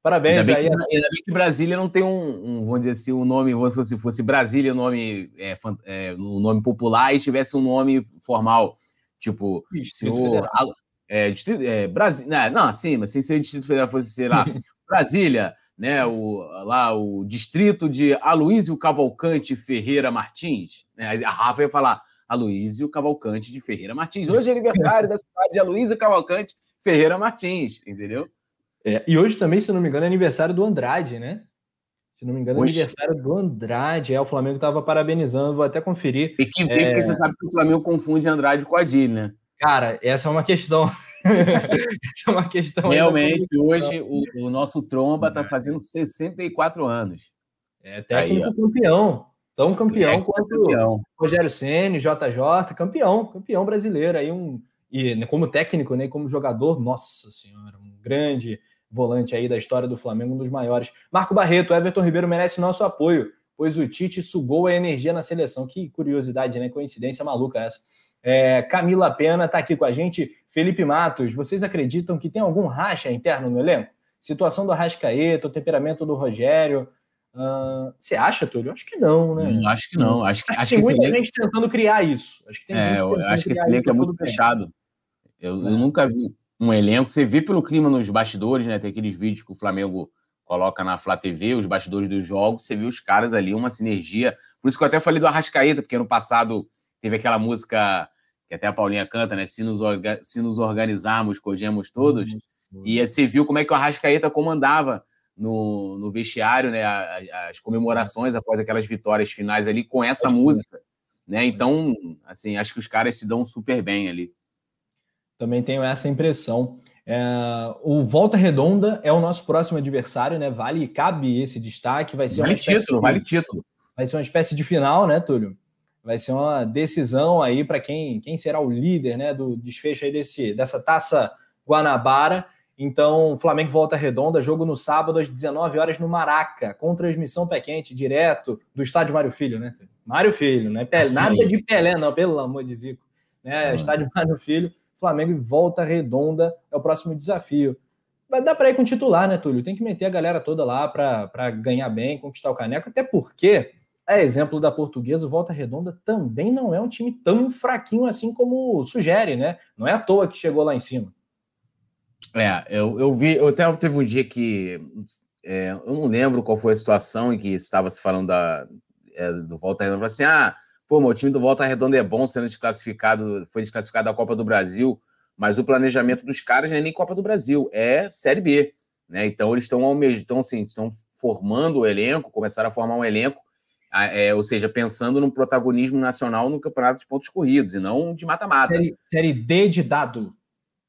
parabéns ainda aí. Que, ainda bem que Brasília não tem um, um, vamos dizer assim, um nome, se fosse Brasília o nome, é, é, um nome popular e tivesse um nome formal, tipo, senhor, é, distrito, é, Brasil, não, não, assim, mas ser o Distrito Federal, fosse, sei lá, Brasília, né, o, lá o distrito de Aloísio Cavalcante Ferreira Martins, né, a Rafa ia falar Aloísio Cavalcante de Ferreira Martins. Hoje é aniversário da cidade de Aloísio Cavalcante Ferreira Martins, entendeu? É, e hoje também, se não me engano, é aniversário do Andrade, né? Se não me engano, é aniversário do Andrade. É, o Flamengo estava parabenizando, vou até conferir. E que ver, é... porque você sabe que o Flamengo confunde Andrade com Adil, né? Cara, essa é uma questão. Essa é uma questão. Realmente, hoje o, o, nosso Tromba está fazendo 64 anos. É técnico Aí, campeão. Tão campeão quanto campeão. Rogério Ceni, JJ, campeão, campeão brasileiro. Aí um, e né, como técnico, né, como jogador, nossa senhora, um grande volante aí da história do Flamengo, um dos maiores. Marco Barreto, Everton Ribeiro merece nosso apoio, pois o Tite sugou a energia na seleção. Que curiosidade, né? Coincidência maluca essa. É, Camila Pena está aqui com a gente. Felipe Matos, vocês acreditam que tem algum racha interno no elenco? Situação do Arrascaeta, o temperamento do Rogério. Uh, você acha, Túlio? Acho que não, né? Hum, acho que não. Acho, acho, acho que tem muita elenco... gente tentando criar isso. Acho que tem é, gente tentando acho que esse elenco é muito fechado. Eu, é. eu, nunca vi um elenco. Você vê pelo clima nos bastidores, né? Tem aqueles vídeos que o Flamengo coloca na Flá TV, os bastidores dos jogos. Você vê os caras ali, uma sinergia. Por isso que eu até falei do Arrascaeta, porque no passado teve aquela música que até a Paulinha canta, né? Se nos, se nos organizarmos, cogemos todos. Uhum. E você viu como é que o Arrascaeta comandava no, no vestiário, né? As comemorações após aquelas vitórias finais ali com essa música, né? Então, assim, acho que os caras se dão super bem ali. Também tenho essa impressão. É, o Volta Redonda é o nosso próximo adversário, né? Vale, cabe esse destaque. Vai ser vale título, de, vale título. Vai ser uma espécie de final, né, Túlio? Vai ser uma decisão aí para quem, quem será o líder, né, do desfecho aí desse, dessa taça Guanabara. Então, Flamengo volta redonda, jogo no sábado às 19 horas no Maraca, com transmissão pé quente, direto do estádio Mário Filho, né? Mário Filho, não é Pelé, nada de Pelé, não, pelo amor de Zico. Né? Ah. Estádio Mário Filho, Flamengo volta redonda é o próximo desafio. Vai dar para ir com titular, né, Túlio? Tem que meter a galera toda lá para ganhar bem, conquistar o caneco, até porque, é exemplo da portuguesa, o Volta Redonda também não é um time tão fraquinho assim como sugere, né? Não é à toa que chegou lá em cima. É, eu, eu vi, eu até teve um dia que é, eu não lembro qual foi a situação em que estava se falando da, é, do Volta Redonda. assim: ah, pô, meu time do Volta Redonda é bom sendo desclassificado, foi desclassificado da Copa do Brasil, mas o planejamento dos caras não é nem Copa do Brasil, é Série B. Né? Então eles estão estão, assim, estão formando o elenco, começaram a formar um elenco, é, ou seja, pensando no protagonismo nacional no campeonato de pontos corridos e não de mata-mata. Série, série D de dado.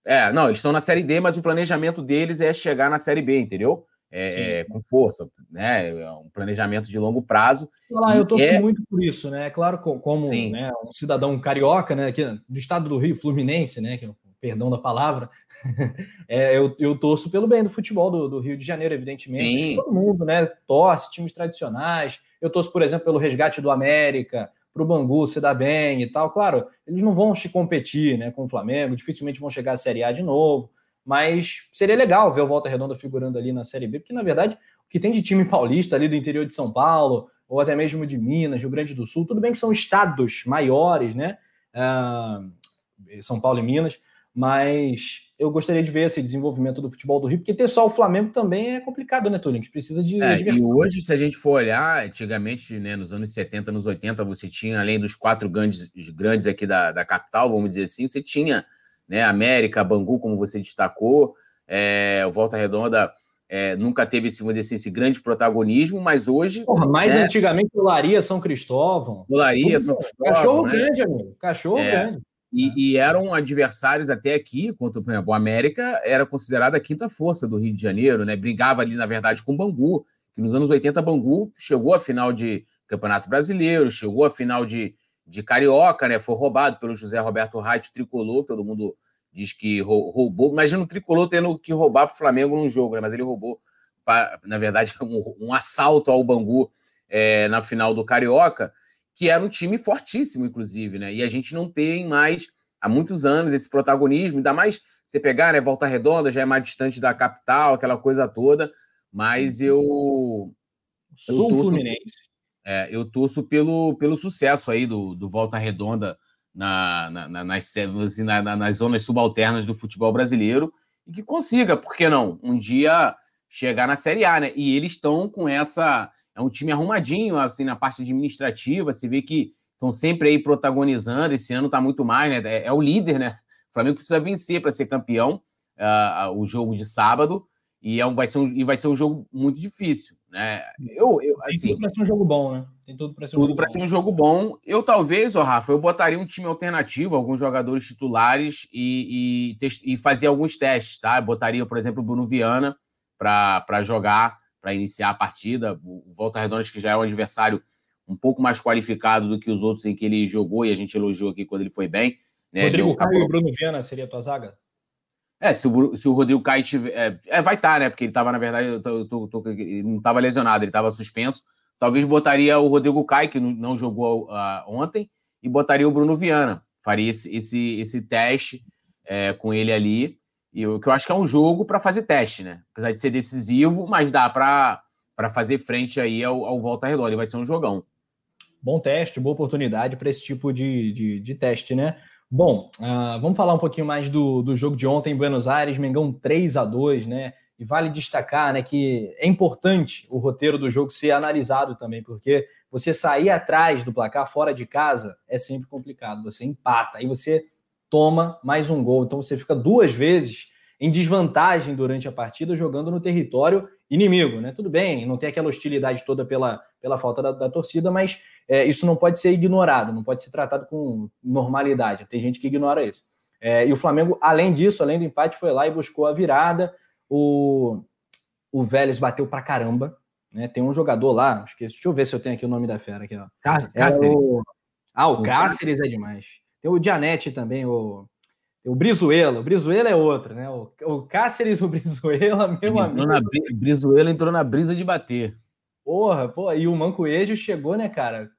É, não, eles estão na Série D, mas o planejamento deles é chegar na Série B, entendeu? É, é, com força, né? É um planejamento de longo prazo. Eu torço é... muito por isso, né? Claro, como né, um cidadão carioca, né? Aqui, do estado do Rio, Fluminense, né? Que, é perdão da palavra, é, eu, eu torço pelo bem do futebol do, do Rio de Janeiro, evidentemente. Todo mundo, né? Torce, times tradicionais. Eu torço, por exemplo, pelo resgate do América, para o Bangu se dar bem e tal. Claro, eles não vão competir né, com o Flamengo, dificilmente vão chegar à Série A de novo, mas seria legal ver o Volta Redonda figurando ali na Série B, porque na verdade o que tem de time paulista ali do interior de São Paulo, ou até mesmo de Minas, Rio Grande do Sul, tudo bem que são estados maiores, né? Uh, São Paulo e Minas, mas eu gostaria de ver esse desenvolvimento do futebol do Rio, porque ter só o Flamengo também é complicado, né, Túlio? A gente precisa de. É, e hoje, se a gente for olhar, antigamente, né, nos anos 70, nos 80, você tinha, além dos quatro grandes, grandes aqui da, da capital, vamos dizer assim, você tinha né, América, Bangu, como você destacou, é, o Volta Redonda. É, nunca teve esse, assim, esse grande protagonismo, mas hoje. Porra, mais né, antigamente, Olaria, São Cristóvão. Olaria, São Cristóvão. Cachorro né? grande, amigo. Cachorro é. grande. E, e, eram adversários até aqui, quanto, por exemplo, o América era considerada a quinta força do Rio de Janeiro, né? Brigava ali, na verdade, com o Bangu, que nos anos 80 Bangu chegou à final de Campeonato Brasileiro, chegou à final de, de Carioca, né? Foi roubado pelo José Roberto Reit, tricolor, todo mundo diz que roubou. Imagina o tricolor tendo que roubar para o Flamengo num jogo, né? Mas ele roubou, pra, na verdade, um, um assalto ao Bangu é, na final do Carioca que era um time fortíssimo, inclusive, né? E a gente não tem mais há muitos anos esse protagonismo, ainda mais você pegar, né? Volta Redonda já é mais distante da capital, aquela coisa toda, mas eu. Sul eu Fluminense. É, eu torço pelo, pelo sucesso aí do, do Volta Redonda na, na, na, nas, assim, na, nas zonas subalternas do futebol brasileiro e que consiga, por que não, um dia chegar na Série A, né? E eles estão com essa é um time arrumadinho, assim, na parte administrativa. Se vê que estão sempre aí protagonizando. Esse ano está muito mais, né? É, é, o líder, né? O Flamengo precisa vencer para ser campeão uh, o jogo de sábado. e, é um, vai ser um, e vai ser um jogo muito difícil. Né? Eu, eu, assim, Tem tudo para ser um jogo bom, né? Tem tudo para ser, um, ser um jogo bom. Eu talvez, ô Rafa, eu botaria um time alternativo, alguns jogadores titulares e, e, e fazer alguns testes, tá? Eu botaria, por exemplo, o Bruno Viana para jogar, para iniciar a partida. O Volta Redonda, que já é um adversário um pouco mais qualificado do que os outros em que ele jogou, e a gente elogiou aqui quando ele foi bem. Né? Rodrigo Caio e o Bruno Viana seria a tua zaga? É, se o, se o Rodrigo Caio tiver. É, é vai estar, tá, né? Porque ele estava, na verdade, eu tô, tô, tô, não estava lesionado, ele estava suspenso. Talvez botaria o Rodrigo Caio, que não jogou uh, ontem, e botaria o Bruno Viana. Faria esse, esse, esse teste é, com ele ali. E o que eu acho que é um jogo para fazer teste, né? Apesar de ser decisivo, mas dá para fazer frente aí ao, ao Volta Redonda. Ele vai ser um jogão. Bom teste, boa oportunidade para esse tipo de, de, de, teste, né? Bom, uh, vamos falar um pouquinho mais do, do jogo de ontem em Buenos Aires, Mengão 3 a 2 né? E vale destacar né, que é importante o roteiro do jogo ser analisado também, porque você sair atrás do placar fora de casa é sempre complicado. Você empata, aí você toma mais um gol. Então você fica duas vezes em desvantagem durante a partida jogando no território inimigo, né? Tudo bem, não tem aquela hostilidade toda pela, pela falta da, da torcida, mas é, isso não pode ser ignorado, não pode ser tratado com normalidade. Tem gente que ignora isso. É, e o Flamengo, além disso, além do empate, foi lá e buscou a virada. O, o Vélez bateu pra caramba. Né? Tem um jogador lá, esqueci, deixa eu ver se eu tenho aqui o nome da fera aqui. Ó. Cáceres. É o, ah, o Cáceres é demais. Tem o Dianete também, o, o Brizuela. O Brizuela é outro, né? O, o Cáceres, o Brizuela, meu Ele amigo. Na, Brizuela entrou na brisa de bater. Porra, pô, e o Mancoejo chegou, né, cara?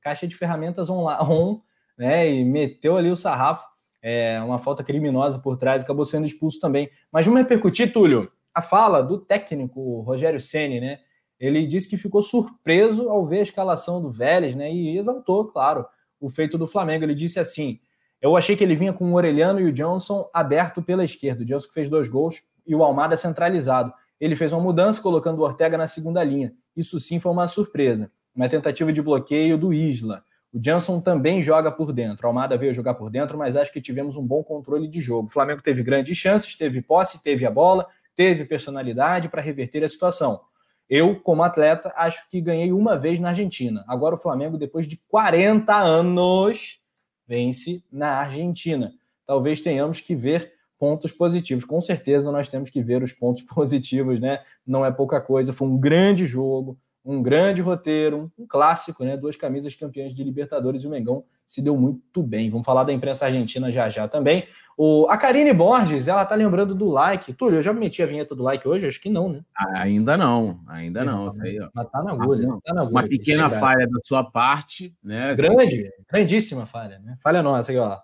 Caixa de ferramentas on, on né? E meteu ali o sarrafo é, uma falta criminosa por trás, acabou sendo expulso também. Mas vamos repercutir, Túlio, a fala do técnico Rogério Ceni, né? Ele disse que ficou surpreso ao ver a escalação do Vélez, né? E exaltou, claro, o feito do Flamengo. Ele disse assim: Eu achei que ele vinha com o Orelhano e o Johnson aberto pela esquerda. O Johnson fez dois gols e o Almada centralizado. Ele fez uma mudança colocando o Ortega na segunda linha. Isso sim foi uma surpresa. Uma tentativa de bloqueio do Isla. O Jansson também joga por dentro. O Almada veio jogar por dentro, mas acho que tivemos um bom controle de jogo. O Flamengo teve grandes chances, teve posse, teve a bola, teve personalidade para reverter a situação. Eu, como atleta, acho que ganhei uma vez na Argentina. Agora o Flamengo, depois de 40 anos, vence na Argentina. Talvez tenhamos que ver pontos positivos. Com certeza nós temos que ver os pontos positivos, né? Não é pouca coisa. Foi um grande jogo um grande roteiro, um, clássico, né? Duas camisas campeãs de Libertadores e o Mengão se deu muito bem. Vamos falar da imprensa argentina já já também. O, a Karine Borges, ela tá lembrando do like. Túlio, eu já meti a vinheta do like hoje? Acho que não, né? Ainda não, ainda não. Isso aí, ó. Mas tá na agulha. Tá na agulha Uma pequena falha da sua parte, né? Grande, grandíssima falha, né? Falha nossa aqui, ó.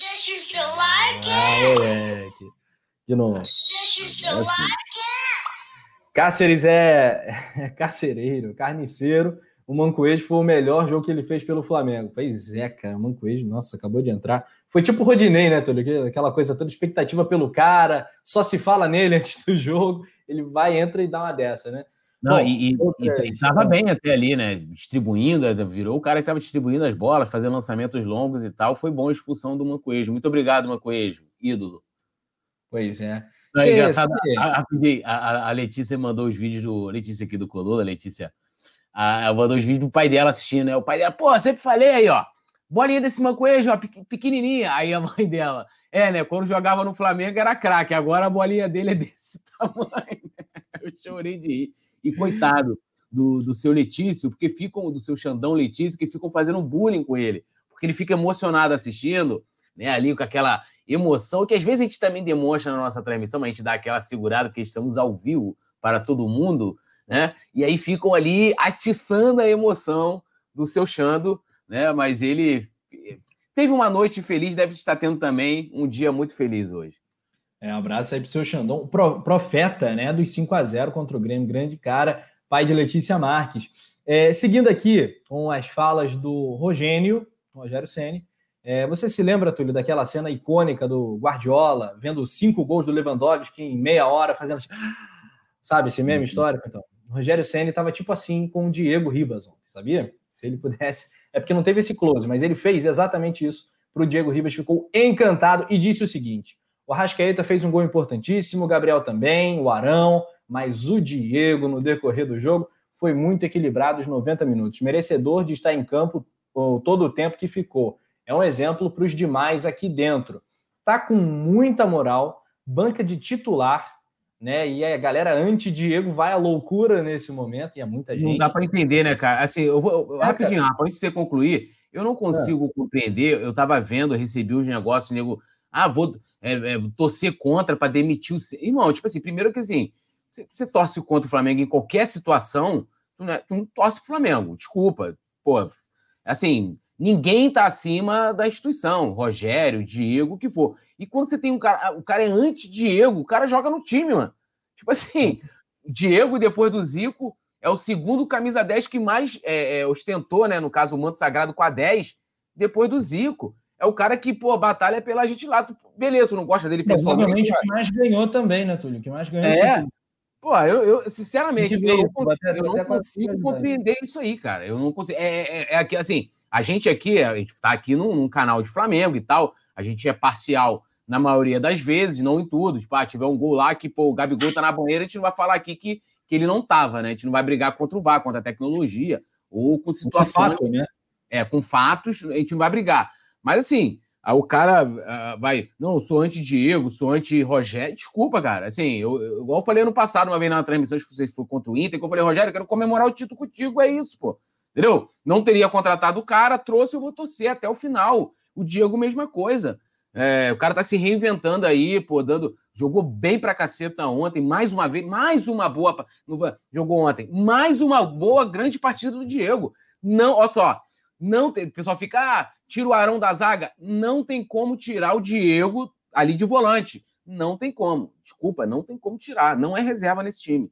Deixa o seu like! Ah, moleque. De novo. Deixa o seu like! Cáceres é, é carcereiro, carniceiro. O Mancoejo foi o melhor jogo que ele fez pelo Flamengo. Pois é, cara, o Mancoejo, nossa, acabou de entrar. Foi tipo o Rodinei, né, Túlio? Aquela coisa toda expectativa pelo cara, só se fala nele antes do jogo, ele vai, entra e dá uma dessa, né? Não, Bom, e, estava bem até ali, né? Distribuindo, virou o cara que estava distribuindo as bolas, fazendo lançamentos longos e tal. Foi bom a expulsão do Mancoejo. Muito obrigado, Mancoejo, ídolo. Pois é. Não, é engraçado, a, a, a, Letícia mandou os vídeos do. Letícia aqui do Coluna, Letícia. A, mandou os vídeos do pai dela assistindo, né? O pai dela, pô, sempre falei aí, ó. Bolinha desse mancoejo, ó, pequenininha. Aí a mãe dela, é, né? Quando jogava no Flamengo era craque, agora a bolinha dele é desse tamanho. Eu chorei de rir. E coitado do, do seu Letício, porque ficam, do seu Xandão Letício, que ficam fazendo bullying com ele. Porque ele fica emocionado assistindo, né? Ali com aquela emoção, que às vezes a gente também demonstra na nossa transmissão, mas a gente dá aquela segurada, porque estamos ao vivo para todo mundo, né? E aí ficam ali atiçando a emoção do seu Xando, né? Mas ele teve uma noite feliz, deve estar tendo também um dia muito feliz hoje. É, um abraço aí pro seu Xandão, profeta, né, dos 5 a 0 contra o Grêmio, grande cara, pai de Letícia Marques. É, seguindo aqui com as falas do Rogênio, Rogério Ceni, é, você se lembra, Túlio, daquela cena icônica do Guardiola, vendo cinco gols do Lewandowski em meia hora, fazendo assim, sabe, esse mesmo uhum. histórico? Então, o Rogério Senna estava tipo assim com o Diego Ribas ontem, sabia? Se ele pudesse, é porque não teve esse close, mas ele fez exatamente isso para o Diego Ribas, ficou encantado e disse o seguinte: O Arrascaeta fez um gol importantíssimo, o Gabriel também, o Arão, mas o Diego, no decorrer do jogo, foi muito equilibrado os 90 minutos. Merecedor de estar em campo todo o tempo que ficou. É um exemplo para os demais aqui dentro. Tá com muita moral, banca de titular, né? E a galera anti-Diego vai à loucura nesse momento, e é muita gente. Não dá para entender, né, cara? Assim, eu vou. É, rapidinho, Rafa, antes de você concluir, eu não consigo é. compreender. Eu estava vendo, eu recebi os negócios, nego. Ah, vou é, é, torcer contra para demitir o. Irmão, tipo assim, primeiro que assim, você, você torce contra o Flamengo em qualquer situação, tu não, é, tu não torce o Flamengo, desculpa. Pô, assim, ninguém tá acima da instituição, Rogério, Diego, o que for. E quando você tem um cara, o cara é anti-Diego, o cara joga no time, mano. Tipo assim, Diego, depois do Zico, é o segundo camisa 10 que mais é, é, ostentou, né? No caso, o manto sagrado com a 10, depois do Zico. É o cara que, pô, batalha pela gente lá. Beleza, não gosta dele pessoalmente. Provavelmente o que mais ganhou também, né, Túlio? O que mais ganhou. É. Pô, eu, eu sinceramente, eu, não, eu não consigo compreender isso aí, cara. Eu não consigo. É, é, é, assim, a gente aqui, a gente tá aqui num, num, canal de Flamengo e tal, a gente é parcial na maioria das vezes, não em tudo. Tipo, ah, tiver um gol lá que, pô, o Gabigol tá na banheira, a gente não vai falar aqui que, que ele não tava, né? A gente não vai brigar contra o VAR, contra a tecnologia, ou com situações... Com fato, né? É, com fatos, a gente não vai brigar. Mas, assim, Aí o cara uh, vai, não, sou anti-Diego, sou anti-Rogério. Desculpa, cara. Assim, eu, eu, igual eu falei ano passado, uma vez na transmissão, que você foi contra o Inter, que eu falei, Rogério, eu quero comemorar o título contigo, é isso, pô. Entendeu? Não teria contratado o cara, trouxe, eu vou torcer até o final. O Diego, mesma coisa. É, o cara tá se reinventando aí, pô, dando. Jogou bem pra caceta ontem, mais uma vez, mais uma boa. Jogou ontem, mais uma boa, grande partida do Diego. Não, olha só, não tem, o pessoal fica, ah, tira o Arão da zaga. Não tem como tirar o Diego ali de volante. Não tem como. Desculpa, não tem como tirar. Não é reserva nesse time.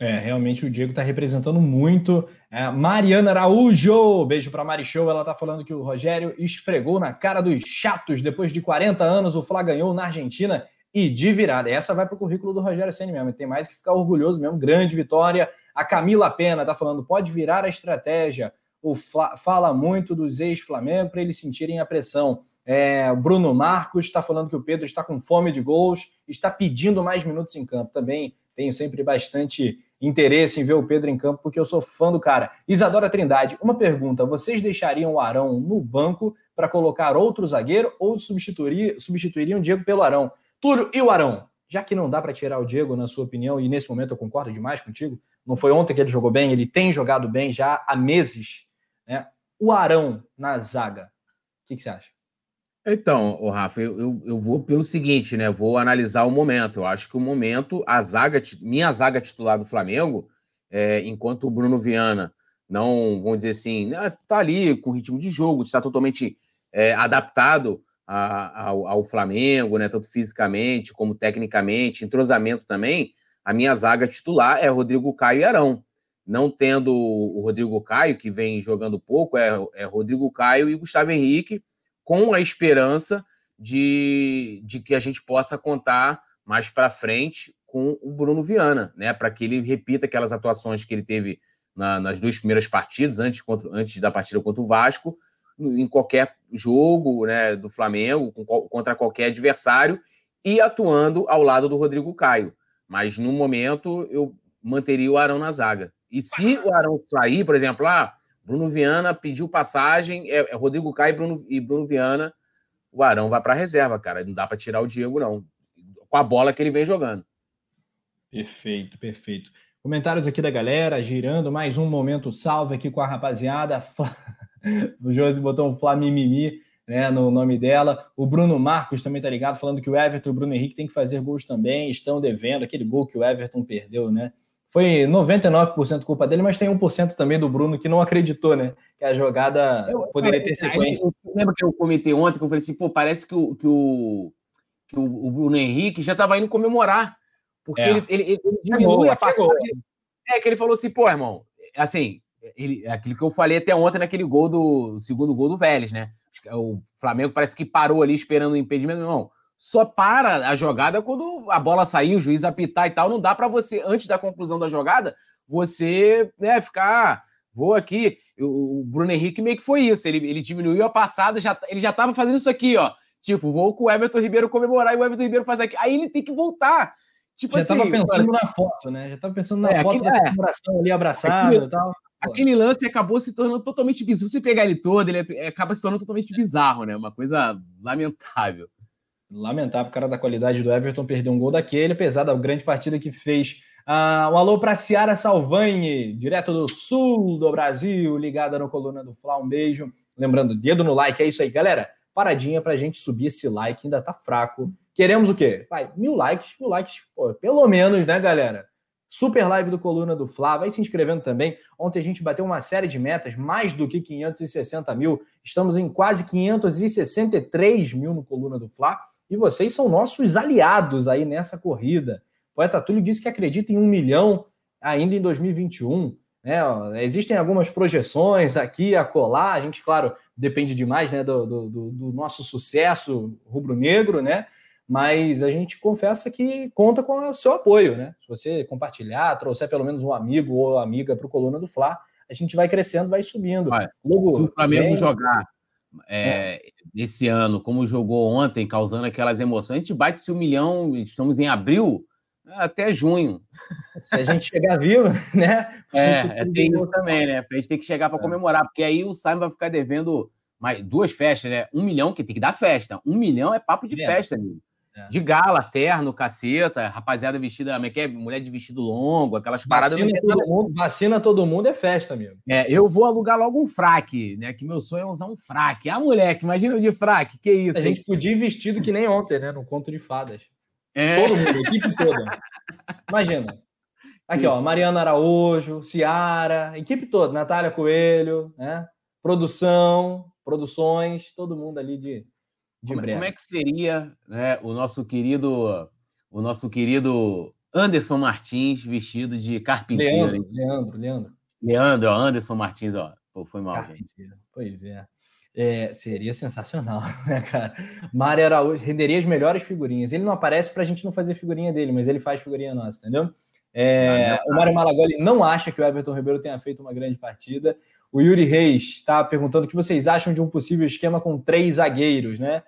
É, realmente o Diego está representando muito. É, Mariana Araújo, beijo para Mari Show. Ela está falando que o Rogério esfregou na cara dos chatos. Depois de 40 anos, o Fla ganhou na Argentina e de virada. Essa vai para o currículo do Rogério Senna mesmo. Tem mais que ficar orgulhoso mesmo. Grande vitória. A Camila Pena está falando: pode virar a estratégia o fala muito dos ex-Flamengo para eles sentirem a pressão. É, o Bruno Marcos está falando que o Pedro está com fome de gols, está pedindo mais minutos em campo. Também tenho sempre bastante interesse em ver o Pedro em campo, porque eu sou fã do cara. Isadora Trindade, uma pergunta: vocês deixariam o Arão no banco para colocar outro zagueiro ou substituir, substituiriam o Diego pelo Arão? Túlio e o Arão? Já que não dá para tirar o Diego, na sua opinião, e nesse momento eu concordo demais contigo, não foi ontem que ele jogou bem, ele tem jogado bem já há meses né? O Arão na zaga. O que, que você acha? Então, o Rafa, eu, eu, eu, vou pelo seguinte, né? Vou analisar o momento. Eu acho que o momento, a zaga, minha zaga titular do Flamengo, é, enquanto o Bruno Viana não, vamos dizer assim, né, tá ali com ritmo de jogo, está totalmente é, adaptado a, ao, ao, Flamengo, né? Tanto fisicamente como tecnicamente, entrosamento também. A minha zaga titular é Rodrigo Caio e Arão não tendo o Rodrigo Caio, que vem jogando pouco, é, é Rodrigo Caio e Gustavo Henrique, com a esperança de, de que a gente possa contar mais para frente com o Bruno Viana, né? Para que ele repita aquelas atuações que ele teve na, nas duas primeiras partidas, antes, contra, antes da partida contra o Vasco, em qualquer jogo né, do Flamengo, com, contra qualquer adversário, e atuando ao lado do Rodrigo Caio. Mas no momento eu manteria o Arão na zaga. E se o Arão sair, por exemplo, ah, Bruno Viana pediu passagem, é, é Rodrigo Caio e Bruno, e Bruno Viana, o Arão vai para reserva, cara. Não dá para tirar o Diego, não. Com a bola que ele vem jogando. Perfeito, perfeito. Comentários aqui da galera, girando mais um momento salve aqui com a rapaziada. o Josi botou um Flamimimi né, no nome dela. O Bruno Marcos também tá ligado, falando que o Everton e o Bruno Henrique tem que fazer gols também, estão devendo. Aquele gol que o Everton perdeu, né? Foi 99% culpa dele, mas tem 1% também do Bruno que não acreditou, né? Que a jogada eu, poderia ter sequência. Eu, lembra que eu comentei ontem, que eu falei assim, pô, parece que o, que o, que o Bruno Henrique já estava indo comemorar. Porque é. ele, ele, ele, diminui a passagem. É que ele falou assim, pô, irmão, assim, ele, aquilo que eu falei até ontem naquele gol do segundo gol do Vélez, né? O Flamengo parece que parou ali esperando o impedimento. Não, só para a jogada quando a bola sair, o juiz apitar e tal. Não dá para você, antes da conclusão da jogada, você né, ficar. Vou aqui. O Bruno Henrique meio que foi isso. Ele, ele diminuiu a passada, já, ele já estava fazendo isso aqui, ó. Tipo, vou com o Everton Ribeiro comemorar e o Everton Ribeiro faz aqui. Aí ele tem que voltar. Tipo Já assim, tava pensando cara, na foto, né? Já tava pensando na É, foto aquele- da é. comemoração ali abraçado Aquele- e tal. aquele lance acabou se tornando totalmente bizarro. Se você pegar ele todo, ele é- acaba se tornando totalmente bizarro, né? Uma coisa lamentável. Lamentável, cara da qualidade do Everton perdeu um gol daquele, apesar da grande partida que fez. Ah, um alô para Ciara Salvani, direto do sul do Brasil, ligada no Coluna do Fla. Um beijo. Lembrando, dedo no like, é isso aí, galera. Paradinha pra gente subir esse like, ainda tá fraco. Queremos o quê? Vai, mil likes, mil likes, pô, pelo menos, né, galera? Super live do Coluna do Fla, vai se inscrevendo também. Ontem a gente bateu uma série de metas, mais do que 560 mil. Estamos em quase 563 mil no Coluna do Fla. E vocês são nossos aliados aí nessa corrida. O poeta Túlio disse que acredita em um milhão ainda em 2021. Né? Existem algumas projeções aqui a colar. A gente, claro, depende demais né, do, do- do- nosso sucesso rubro-negro, né? Mas a gente confessa que conta com o seu apoio, né? Se você compartilhar, trouxer pelo menos um amigo ou amiga para o Coluna do Fla, a gente vai crescendo, vai subindo. Olha, Logo, Se o Flamengo vem- jogar é, esse ano, como jogou ontem, causando aquelas emoções, a gente bate esse um milhão, estamos em abril, até junho. se a gente chegar vivo, né? É, é tem isso também, né? Pra gente ter que chegar para É. comemorar, porque aí o Simon vai ficar devendo mais, duas festas, né? Um milhão, que tem que dar festa. Um milhão é papo de É. festa, amigo. É. De gala, terno, caceta, rapaziada vestida, é é? Mulher de vestido longo, aquelas paradas. Vacina todo, mundo, vacina todo mundo é festa, amigo. É, eu vou alugar logo um fraque, né? Que meu sonho é usar um fraque. Ah, moleque, imagina eu de fraque, que isso? A hein? gente podia ir vestido que nem ontem, né? No conto de fadas. É, Todo mundo, a equipe toda. Imagina. Aqui, ó, Mariana Araújo, Ciara, equipe toda, Natália Coelho, né? Produção, produções, todo mundo ali de, de como, breve. como é que seria né, o nosso querido, o nosso querido Anderson Martins vestido de carpinteiro? hein? Leandro, Leandro, Leandro. Leandro, ó, Anderson Martins, ó. Pô, foi mal, gente. Pois é. É, seria sensacional, né, cara? Mário Araújo renderia as melhores figurinhas. Ele não aparece pra gente não fazer figurinha dele, mas ele faz figurinha nossa, entendeu? É, o Mário Malagoli não acha que o Everton Ribeiro tenha feito uma grande partida. O Yuri Reis está perguntando o que vocês acham de um possível esquema com três zagueiros, né?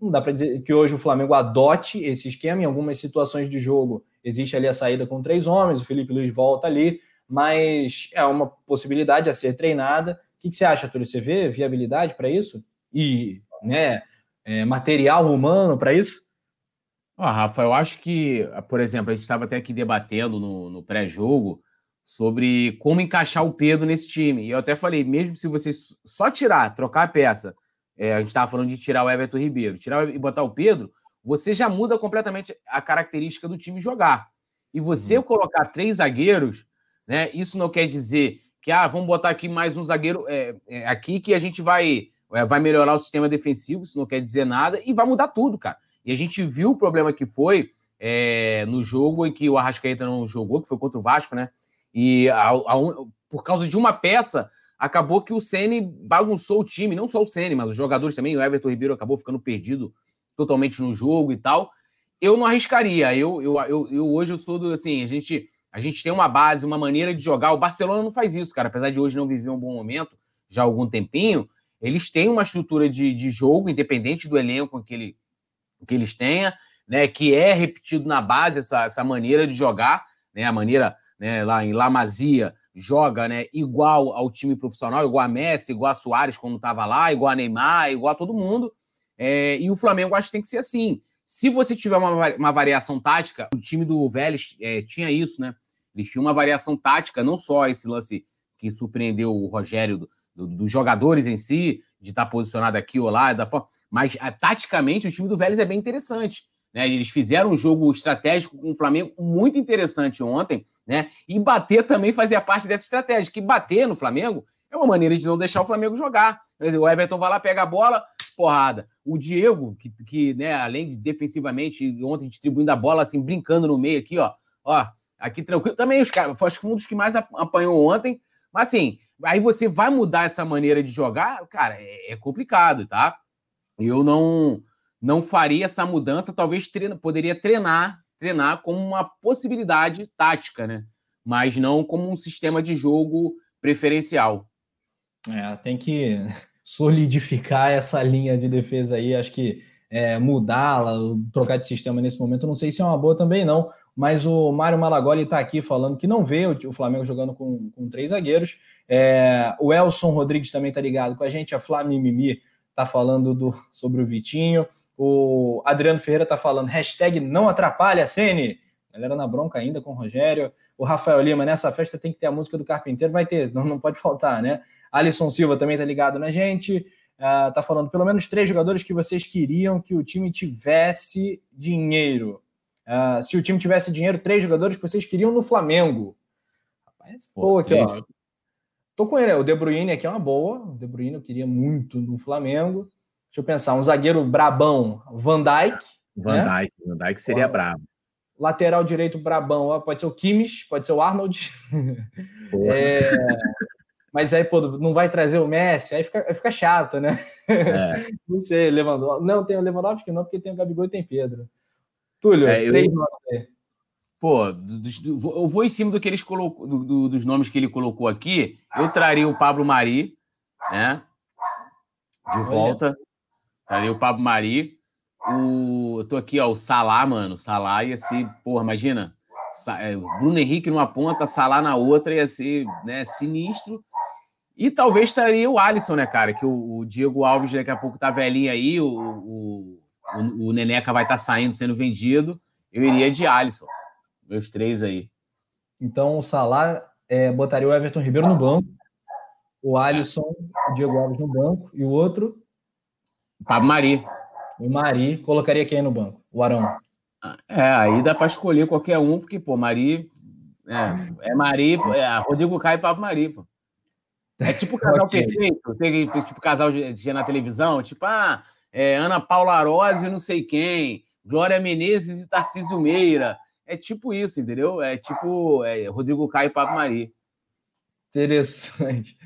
Não dá para dizer que hoje o Flamengo adote esse esquema. Em algumas situações de jogo existe ali a saída com três homens, o Felipe Luiz volta ali, mas é uma possibilidade a ser treinada. O que, você acha, Túlio? Você vê viabilidade para isso? E né, é, material humano para isso? Rafa, eu acho que, por exemplo, a gente estava até aqui debatendo no, no pré-jogo sobre como encaixar o Pedro nesse time. E eu até falei, mesmo se você só tirar, trocar a peça, é, a gente estava falando de tirar o Everton Ribeiro, tirar e botar o Pedro, você já muda completamente a característica do time jogar. E você Uhum. colocar três zagueiros, né? Isso não quer dizer que ah, vamos botar aqui mais um zagueiro é, é, aqui que a gente vai, é, vai melhorar o sistema defensivo, isso não quer dizer nada, e vai mudar tudo, cara. E a gente viu o problema que foi é, no jogo em que o Arrascaeta não jogou, que foi contra o Vasco, né? E a- a- por causa de uma peça, acabou que o Ceni bagunçou o time, não só o Ceni, mas os jogadores também. O Everton Ribeiro acabou ficando perdido totalmente no jogo e tal. Eu não arriscaria. Eu, eu, eu, eu hoje eu sou do assim, a gente, a gente tem uma base, uma maneira de jogar. O Barcelona não faz isso, cara. Apesar de hoje não viver um bom momento, já há algum tempinho, eles têm uma estrutura de, de jogo, independente do elenco que, ele, que eles tenham, né? Que é repetido na base essa, essa maneira de jogar, né? A maneira né, lá em La Masia joga né, igual ao time profissional, igual a Messi, igual a Soares quando estava lá, igual a Neymar, igual a todo mundo. É, e o Flamengo acho que tem que ser assim. Se você tiver uma, uma variação tática, o time do Vélez é, tinha isso, né? Eles tinham uma variação tática, não só esse lance que surpreendeu o Rogério do- do- dos jogadores em si, de estar posicionado aqui ou lá, da mas ah, taticamente o time do Vélez é bem interessante. Né? Eles fizeram um jogo estratégico com o Flamengo muito interessante ontem, né? E bater também fazia parte dessa estratégia, que bater no Flamengo é uma maneira de não deixar o Flamengo jogar. Dizer, o Everton vai lá, pega a bola, porrada. O Diego, que, que né, além de defensivamente, ontem distribuindo a bola, assim, brincando no meio aqui, ó, ó, aqui tranquilo. Também os caras, acho que um dos que mais ap- apanhou ontem, mas assim, aí você vai mudar essa maneira de jogar, cara, é, é complicado, tá? Eu não não faria essa mudança, talvez treina, poderia treinar, treinar como uma possibilidade tática, né? Mas não como um sistema de jogo preferencial. É, tem que solidificar essa linha de defesa aí. Acho que é, mudá-la, trocar de sistema nesse momento, não sei se é uma boa também, não. Mas o Mário Malagoli está aqui falando que não vê o, Flamengo jogando com, com três zagueiros. É, o Elson Rodrigues também está ligado com a gente. A Flamimimi está falando do, sobre o Vitinho. O Adriano Ferreira está falando, hashtag não atrapalha, Sene. Galera na bronca ainda com o Rogério. O Rafael Lima, nessa festa tem que ter a música do Carpinteiro, vai ter, não, não pode faltar, né? Alisson Silva também tá ligado na gente. Uh, tá falando pelo menos três jogadores que vocês queriam que o time tivesse dinheiro. Uh, se o time tivesse dinheiro, três jogadores que vocês queriam no Flamengo. Rapaz, pô, aqui, ó. Tô com ele, o De Bruyne aqui é uma boa. O De Bruyne eu queria muito no Flamengo. Deixa eu pensar, um zagueiro brabão, Van Dijk. Van né? Dijk, Van Dijk seria brabo. Lateral direito brabão, pode ser o Kimmich, pode ser o Arnold. É, mas aí, pô, não vai trazer o Messi, aí fica, aí fica chato, né? É. não sei, Lewandowski. Não, tem o Lewandowski não, porque tem o Gabigol e tem Pedro. Túlio, é, três eu... nomes aí. Pô, eu vou em cima do que eles colocou, do, do, dos nomes que ele colocou aqui. Eu traria o Pablo Mari, né? De volta. Traria o Pablo Mari. O, eu tô aqui, ó, o Salá, mano. Salá ia ser, porra, imagina. É, Bruno Henrique numa ponta, Salá na outra, ia ser né, sinistro. E talvez estaria o Alisson, né, cara? Que o, o, Diego Alves daqui a pouco tá velhinho aí, o, o, o, o Neneca vai estar tá saindo, sendo vendido. Eu iria de Alisson. Meus três aí. Então o Salá é, botaria o Everton Ribeiro no banco, o Alisson, o Diego Alves no banco, e o outro? Pablo Mari. O Mari, colocaria quem no banco? O Arão. É, aí dá para escolher qualquer um, porque, pô, Mari. É, é Mari, é Rodrigo Caio e Pablo Mari, pô. É tipo casal okay. perfeito, tem tipo casal de, na televisão, tipo, ah, é, Ana Paula Arose não sei quem, Glória Menezes e Tarcísio Meira. É tipo isso, entendeu? É tipo é, Rodrigo Caio e Pablo Mari. Interessante.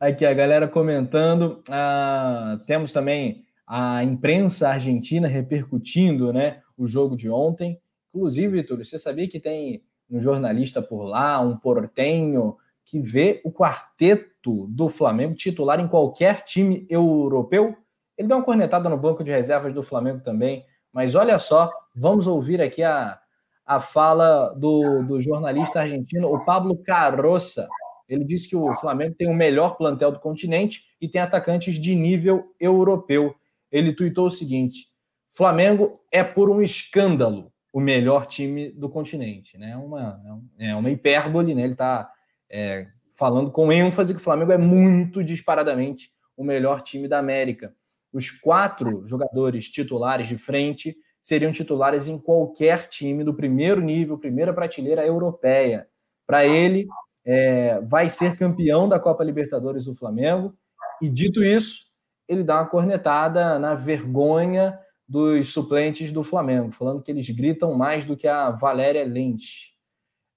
Aqui a galera comentando. Ah, temos também a imprensa argentina repercutindo né, o jogo de ontem. Inclusive, Vitor, você sabia que tem um jornalista por lá, um portenho, que vê o quarteto do Flamengo titular em qualquer time europeu? Ele deu uma cornetada no banco de reservas do Flamengo também, mas olha só, vamos ouvir aqui a, a fala do, do jornalista argentino, o Pablo Carroça. Ele disse que o Flamengo tem o melhor plantel do continente e tem atacantes de nível europeu ele tuitou o seguinte: Flamengo é por um escândalo o melhor time do continente. Né? Uma, é uma hipérbole, né? ele está é, falando com ênfase que o Flamengo é muito disparadamente o melhor time da América. Os quatro jogadores titulares de frente seriam titulares em qualquer time do primeiro nível, primeira prateleira europeia. Para ele, é, vai ser campeão da Copa Libertadores o Flamengo. E dito isso, ele dá uma cornetada na vergonha dos suplentes do Flamengo, falando que eles gritam mais do que a Valéria Lynch.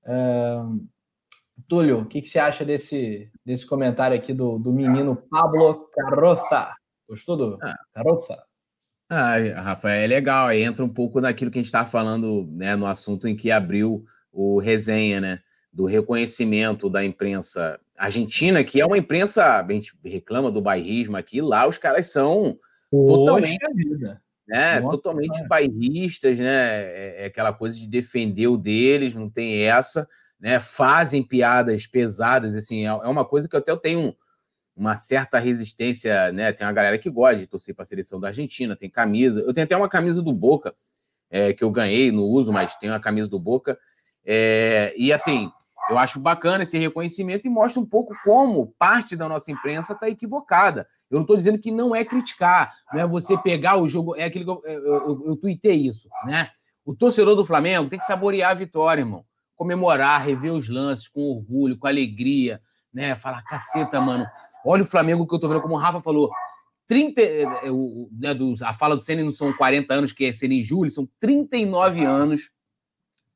Uh, Túlio, o que, que, você acha desse, desse comentário aqui do, do menino Pablo Carroza? Gostou do ah. Carroza? Ah, Rafael, é legal. Aí entra um pouco naquilo que a gente estava falando né, no assunto em que abriu o resenha, né? Do reconhecimento da imprensa Argentina, que é uma imprensa, a gente reclama do bairrismo aqui, lá os caras são Poxa totalmente, vida. né, Nossa, totalmente cara. bairristas, né, é, é, aquela coisa de defender o deles, não tem essa, né, fazem piadas pesadas, assim, é, é uma coisa que eu até tenho uma certa resistência, né, tem uma galera que gosta de torcer para a seleção da Argentina, tem camisa, eu tenho até uma camisa do Boca, é, que eu ganhei, no uso, mas tenho uma camisa do Boca, é, e assim, eu acho bacana esse reconhecimento e mostra um pouco como parte da nossa imprensa está equivocada. Eu não estou dizendo que não é criticar, não é você pegar o jogo. É aquele que eu, eu, eu, eu tuitei isso, né? O torcedor do Flamengo tem que saborear a vitória, irmão. Comemorar, rever os lances com orgulho, com alegria, né? Falar, caceta, mano. Olha o Flamengo que eu tô vendo, como o Rafa falou. 30, eh, eh, né, a fala do Senna não são 40 anos, que é Senna em julho, são 39 anos.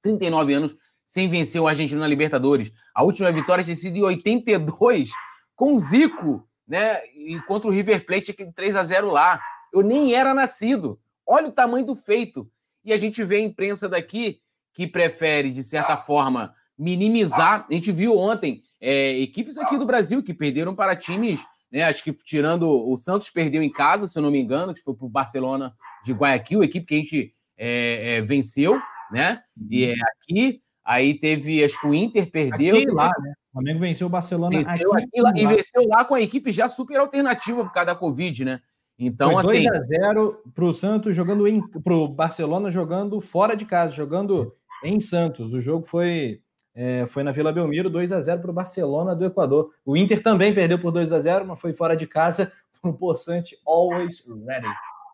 39 anos sem vencer o Argentino na Libertadores. A última vitória tinha sido em 82 com o Zico, né? E contra o River Plate 3 a 0 lá. Eu nem era nascido. Olha o tamanho do feito. E a gente vê a imprensa daqui que prefere, de certa forma, minimizar. A gente viu ontem é, equipes aqui do Brasil que perderam para times, né? Acho que tirando o Santos perdeu em casa, se eu não me engano, que foi para o Barcelona de Guayaquil, equipe que a gente é, é, venceu, né? E é aqui, aí teve, acho que o Inter perdeu. Aqui, lá, né? O Flamengo venceu o Barcelona venceu aqui, aqui lá, e venceu lá com a equipe já super alternativa por causa da Covid, né? Então, Foi 2 assim. 2 a 0 para o Santos jogando em. para o Barcelona jogando fora de casa, jogando em Santos. O jogo foi, é, foi na Vila Belmiro, 2 a 0 para o Barcelona do Equador. O Inter também perdeu por 2 a 0 mas foi fora de casa para o Poçante Always Ready.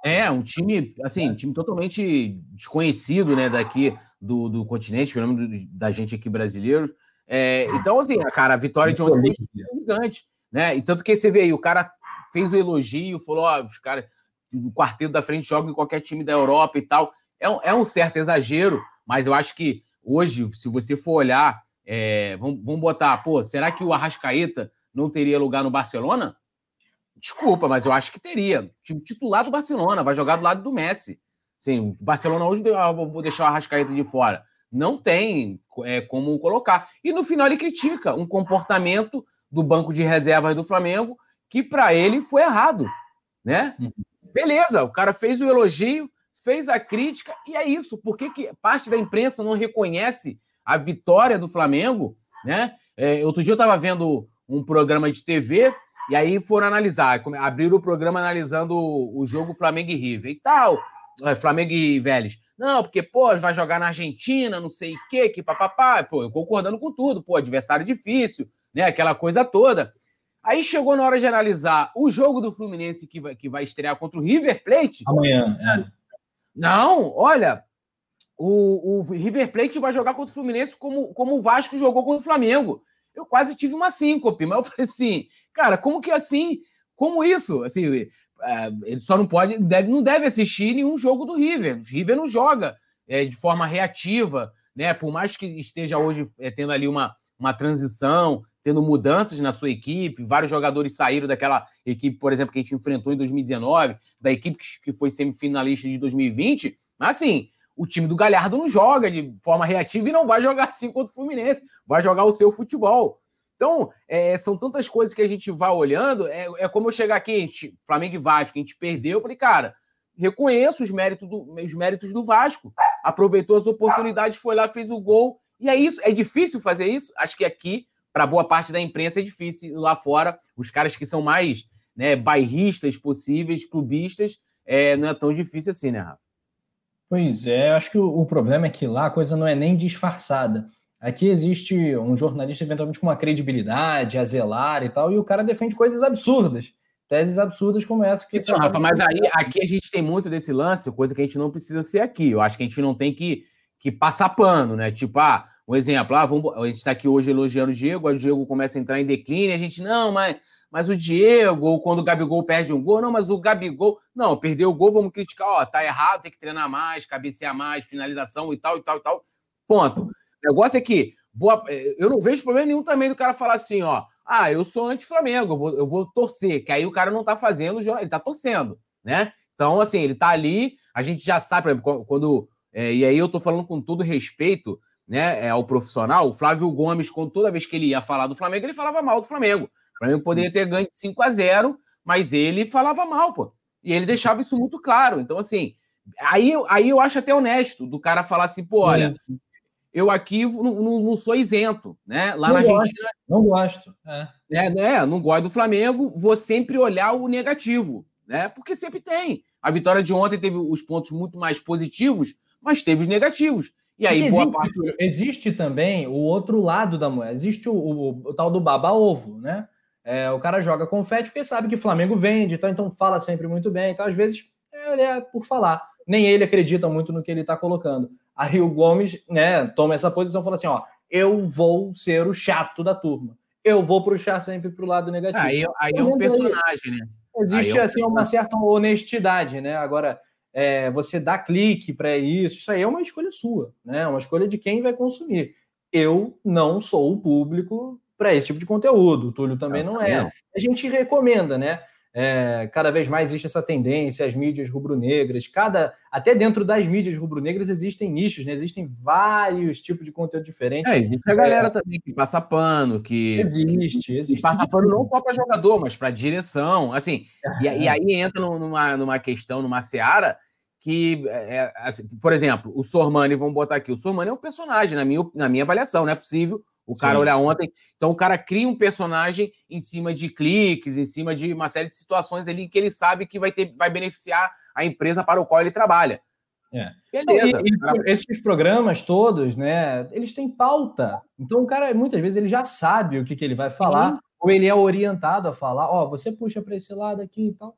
É, um time, assim, um time totalmente desconhecido, né, daqui do, do continente, pelo menos da gente aqui brasileiro. É, então, assim, cara, a vitória de ontem foi gigante, né? E tanto que você vê aí, o cara fez o elogio, falou: ó, os caras do quarteto da frente jogam em qualquer time da Europa e tal. É um, é um certo exagero, mas eu acho que hoje, se você for olhar, é, vamos, vamos botar, pô, será que o Arrascaeta não teria lugar no Barcelona? Desculpa, mas eu acho que teria. Time titular do Barcelona, vai jogar do lado do Messi. Sim, Barcelona hoje, eu vou deixar o Arrascaeta de fora. Não tem é, como colocar. E no final ele critica um comportamento do banco de reservas do Flamengo que para ele foi errado, né? Uhum. Beleza, o cara fez o elogio, fez a crítica e é isso. Por que, que parte da imprensa não reconhece a vitória do Flamengo, né? É, outro dia eu estava vendo um programa de TV e aí foram analisar, abriram o programa analisando o jogo Flamengo e River e tal, Flamengo e Vélez. Não, porque, pô, vai jogar na Argentina, não sei o quê, que papapá. Pô, eu concordando com tudo, pô, adversário difícil, né? Aquela coisa toda. Aí chegou na hora de analisar o jogo do Fluminense que vai, que vai estrear contra o River Plate. Amanhã, é. Não, olha, o, o River Plate vai jogar contra o Fluminense como, como o Vasco jogou contra o Flamengo. Eu quase tive uma síncope, mas eu falei assim, cara, como que assim? Como isso? Assim, é, ele só não pode, deve, não deve assistir nenhum jogo do River. O River não joga é, de forma reativa, né? Por mais que esteja hoje é, tendo ali uma, uma transição, tendo mudanças na sua equipe, vários jogadores saíram daquela equipe, por exemplo, que a gente enfrentou em 2019, da equipe que foi semifinalista de 2020, mas assim, o time do Galhardo não joga de forma reativa e não vai jogar assim contra o Fluminense, vai jogar o seu futebol. Então, é, são tantas coisas que a gente vai olhando. É, é como eu chegar aqui, gente, Flamengo e Vasco, a gente perdeu. Eu falei, cara, reconheço os méritos, do, os méritos do Vasco. Aproveitou as oportunidades, foi lá, fez o gol. E é isso. É difícil fazer isso? Acho que aqui, para boa parte da imprensa, é difícil. Lá fora, os caras que são mais né, bairristas possíveis, clubistas, é, não é tão difícil assim, né, Rafa? Pois é, acho que o, o problema é que lá a coisa não é nem disfarçada. Aqui existe um jornalista eventualmente com uma credibilidade, a zelar e tal, e o cara defende coisas absurdas. Teses absurdas como essa que Não, Rafa, mas aí aqui a gente tem muito desse lance, coisa que a gente não precisa ser aqui. Eu acho que a gente não tem que, que passar pano, né? Tipo, ah, um exemplo, ah, vamos, a gente está aqui hoje elogiando o Diego, aí o Diego começa a entrar em declínio, a gente, não, mas, mas o Diego, ou quando o Gabigol perde um gol, não, mas o Gabigol, não, perdeu o gol, vamos criticar, ó, tá errado, tem que treinar mais, cabecear mais, finalização e tal, e tal, e tal. Ponto. O negócio é que boa, é, eu não vejo problema nenhum também do cara falar assim, ó, ah, eu sou anti-Flamengo, eu vou, eu vou torcer, que aí o cara não tá fazendo, ele tá torcendo, né? Então, assim, ele tá ali, a gente já sabe, quando. É, e aí eu tô falando com todo respeito, né, é, ao profissional, o Flávio Gomes, quando toda vez que ele ia falar do Flamengo, ele falava mal do Flamengo. O Flamengo poderia ter ganho de 5 a 0 mas ele falava mal, pô. E ele deixava isso muito claro. Então, assim, aí, aí eu acho até honesto do cara falar assim, pô, olha, eu aqui não, não, não, sou isento, né? Lá não na gosto, Argentina. Não gosto. É. É, né? Não gosto do Flamengo, vou sempre olhar o negativo, né? Porque sempre tem. A vitória de ontem teve os pontos muito mais positivos, mas teve os negativos. E aí, existe, parte... existe, também o outro lado da moeda. Existe o, o, o tal do baba-ovo, né? É, o cara joga confete porque sabe que o Flamengo vende, então, então fala sempre muito bem. Então, às vezes, ele é por falar. Nem ele acredita muito no que ele está colocando. Aí o Gomes, né, toma essa posição e fala assim: ó, eu vou ser o chato da turma. Eu vou puxar sempre para o lado negativo. Aí, aí é um personagem, né? Existe, é um assim, personagem. uma certa honestidade, né? Agora, é, você dá clique para isso, isso aí é uma escolha sua, né? É uma escolha de quem vai consumir. Eu não sou o público para esse tipo de conteúdo. O Túlio também não, não é. Não. A gente recomenda, né? É, cada vez mais existe essa tendência, as mídias rubro-negras, cada até dentro das mídias rubro-negras existem nichos, né? existem vários tipos de conteúdo diferentes. É, existe a galera também que passa pano, que existe, existe. Que passa pano não só para jogador, mas para direção, assim. e, e, aí entra numa, numa questão, numa seara que, é, assim, por exemplo, o Sormani, vamos botar aqui, o Sormani é um personagem, na minha, na minha avaliação, não é possível o cara Sim. olhar ontem. Então o cara cria um personagem em cima de cliques, em cima de uma série de situações ali que ele sabe que vai, ter, vai beneficiar a empresa para o qual ele trabalha. É. Beleza. E, e, esses programas todos, né? Eles têm pauta. Então o cara, muitas vezes, ele já sabe o que, que ele vai falar, Sim. ou ele é orientado a falar, ó, oh, você puxa para esse lado aqui e tal.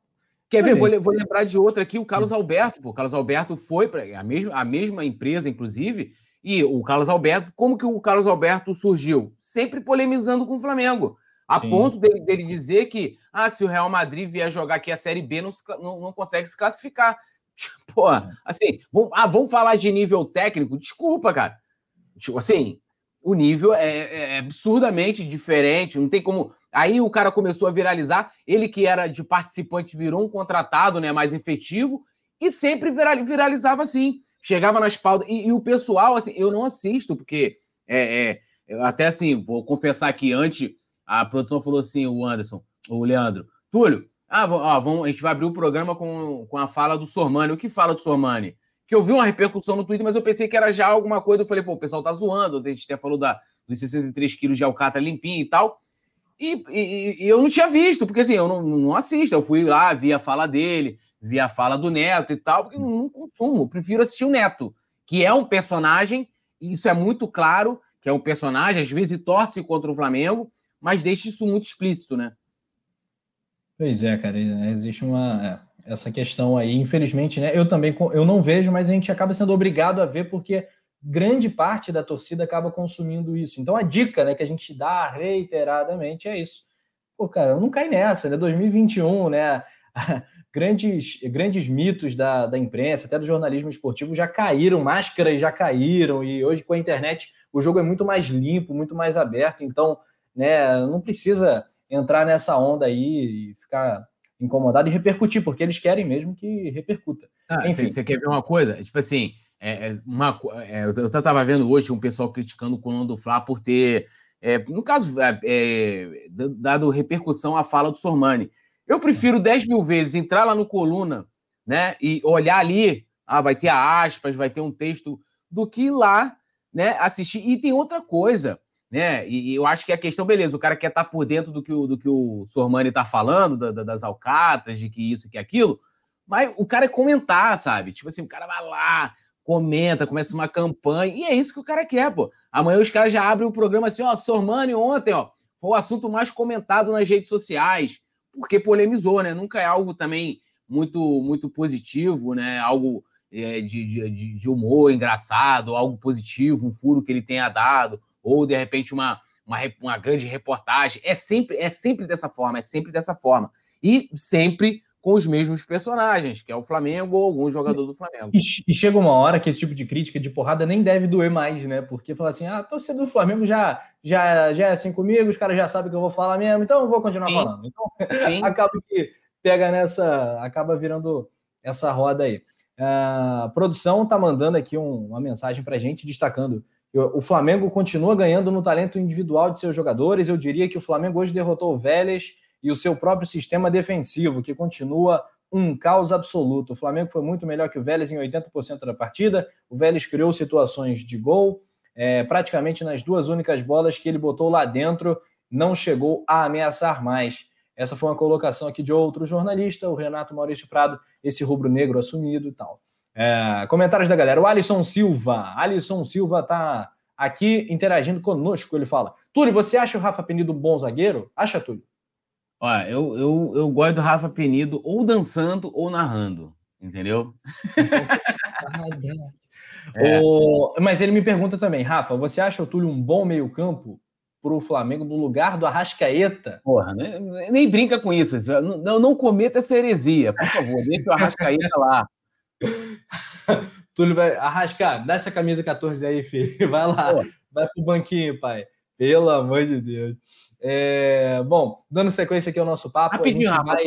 Quer ver? Vou, vou, lembrar de outra aqui, o Carlos Alberto. Pô. O Carlos Alberto foi para a mesma, a mesma empresa, inclusive, e o Carlos Alberto, como que o Carlos Alberto surgiu? Sempre polemizando com o Flamengo. A Sim. ponto dele, dele, dizer que ah, se o Real Madrid vier jogar aqui a Série B, não, não, não consegue se classificar. Pô, assim, vamos, ah, vamos falar de nível técnico? Desculpa, cara. Tipo assim, o nível é, é, é absurdamente diferente, não tem como. Aí o cara começou a viralizar, ele que era de participante virou um contratado, né, mais efetivo, e sempre viralizava assim. Chegava nas pautas. E, e o pessoal, assim, eu não assisto, porque é, é, até assim, vou confessar que antes a produção falou assim, o Anderson, o Leandro, Túlio, ah, ó, vamos, a gente vai abrir o programa com, com a fala do Sormani. O que fala do Sormani? Que eu vi uma repercussão no Twitter, mas eu pensei que era já alguma coisa. Eu falei, pô, o pessoal tá zoando. A gente até falou da, dos 63 quilos de alcatra limpinho e tal. E, e, e, eu não tinha visto, porque assim, eu não, não assisto. Eu fui lá, vi a fala dele, vi a fala do Neto e tal, porque não, consumo. Prefiro assistir o Neto, que é um personagem, isso é muito claro, que é um personagem, às vezes torce contra o Flamengo, mas deixa isso muito explícito, né? Pois é, cara, existe uma é, essa questão aí, infelizmente, né? Eu também eu não vejo, mas a gente acaba sendo obrigado a ver porque grande parte da torcida acaba consumindo isso. Então a dica, né, que a gente dá reiteradamente é isso. Pô, cara, não cai nessa, né? 2021, né? Grandes, grandes mitos da, da imprensa, até do jornalismo esportivo, já caíram, máscaras já caíram, e hoje com a internet o jogo é muito mais limpo, muito mais aberto, então né, não precisa entrar nessa onda aí e ficar incomodado e repercutir, porque eles querem mesmo que repercuta. Ah, Enfim. Você quer ver uma coisa? Tipo assim, é, é uma, é, eu estava vendo hoje um pessoal criticando o Coluna do Fla por ter, é, no caso, é, é, dado repercussão à fala do Sormani. Eu prefiro 10 mil vezes entrar lá no Coluna né, e olhar ali, ah, vai ter aspas, vai ter um texto, do que ir lá né, assistir. E tem outra coisa, né? E, eu acho que a questão, beleza, o cara quer estar tá por dentro do que o, do que o Sormani está falando, da, da, das alcatas, de que isso, que aquilo, mas o cara é comentar, sabe? Tipo assim, o cara vai lá, comenta, começa uma campanha, e é isso que o cara quer, pô. Amanhã os caras já abrem o programa assim, ó, Sormani ontem, ó, foi o assunto mais comentado nas redes sociais, porque polemizou, né? Nunca é algo também muito muito positivo, né? Algo é, de, de, de humor engraçado, algo positivo, um furo que ele tenha dado, ou de repente uma, uma, uma grande reportagem. É sempre, é sempre dessa forma, é sempre dessa forma. E sempre com os mesmos personagens, que é o Flamengo ou algum jogador do Flamengo. E, e, chega uma hora que esse tipo de crítica de porrada nem deve doer mais, né? Porque fala assim: ah, a torcida do Flamengo já, já, já é assim comigo, os caras já sabem que eu vou falar mesmo, então eu vou continuar Sim. falando. Então acaba que pega nessa, acaba virando essa roda aí. A produção tá mandando aqui um, uma mensagem pra gente destacando o Flamengo continua ganhando no talento individual de seus jogadores. Eu diria que o Flamengo hoje derrotou o Vélez e o seu próprio sistema defensivo, que continua um caos absoluto. O Flamengo foi muito melhor que o Vélez em 80% da partida. O Vélez criou situações de gol, é, praticamente nas duas únicas bolas que ele botou lá dentro, não chegou a ameaçar mais. Essa foi uma colocação aqui de outro jornalista, o Renato Maurício Prado, esse rubro-negro assumido e tal. É, comentários da galera. O Alisson Silva. Alisson Silva tá aqui interagindo conosco. Ele fala: Túlio, você acha o Rafa Penido um bom zagueiro? Acha, Túlio? Olha, eu, eu, eu gosto do Rafa Penido ou dançando ou narrando, entendeu? é. o... Mas ele me pergunta também, Rafa, você acha o Túlio um bom meio-campo para o Flamengo no lugar do Arrascaeta? Porra, nem, nem brinca com isso. Não, não cometa essa heresia, por favor, deixa o Arrascaeta lá. Túlio vai arrascar, dá essa camisa 14 aí, filho. Vai lá, Pô. vai pro banquinho, pai. Pelo amor de Deus. É, bom, dando sequência aqui ao nosso papo. Rapidinho, Rafa, vai...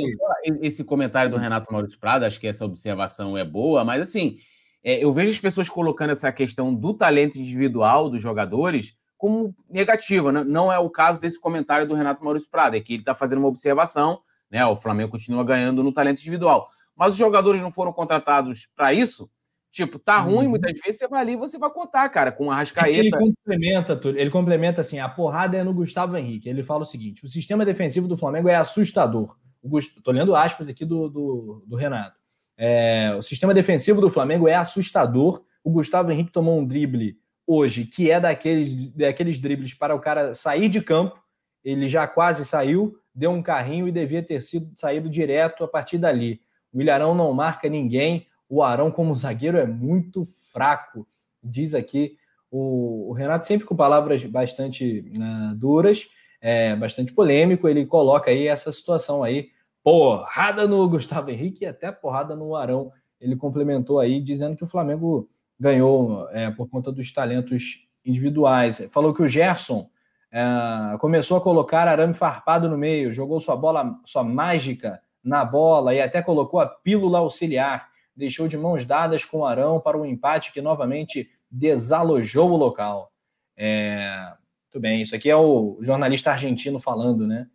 esse comentário do Renato Maurício Prado, acho que essa observação é boa, mas assim, é, eu vejo as pessoas colocando essa questão do talento individual dos jogadores como negativa. Né? Não é o caso desse comentário do Renato Maurício Prado, é que ele está fazendo uma observação, né? O Flamengo continua ganhando no talento individual. mas os jogadores não foram contratados para isso. Tipo, tá ruim, uhum. muitas vezes você vai ali e você vai contar, cara, com a Rascaeta. Ele complementa, ele complementa assim: a porrada é no Gustavo Henrique. Ele fala o seguinte: o sistema defensivo do Flamengo é assustador. Estou lendo aspas aqui do, do, do Renato. É, o sistema defensivo do Flamengo é assustador. O Gustavo Henrique tomou um drible hoje, que é daqueles, daqueles dribles para o cara sair de campo. Ele já quase saiu, deu um carrinho e devia ter sido saído direto a partir dali. O Ilharão não marca ninguém o Arão, como zagueiro, é muito fraco, diz aqui o, o Renato, sempre com palavras bastante uh, duras, é, bastante polêmico. Ele coloca aí essa situação aí, porrada no Gustavo Henrique e até porrada no Arão. Ele complementou aí, dizendo que o Flamengo ganhou é, por conta dos talentos individuais. Falou que o Gerson é, começou a colocar arame farpado no meio, jogou sua bola, sua mágica na bola e até colocou a pílula auxiliar deixou de mãos dadas com o Arão para um empate que novamente desalojou o local. É, muito bem, isso aqui é o jornalista argentino falando, né?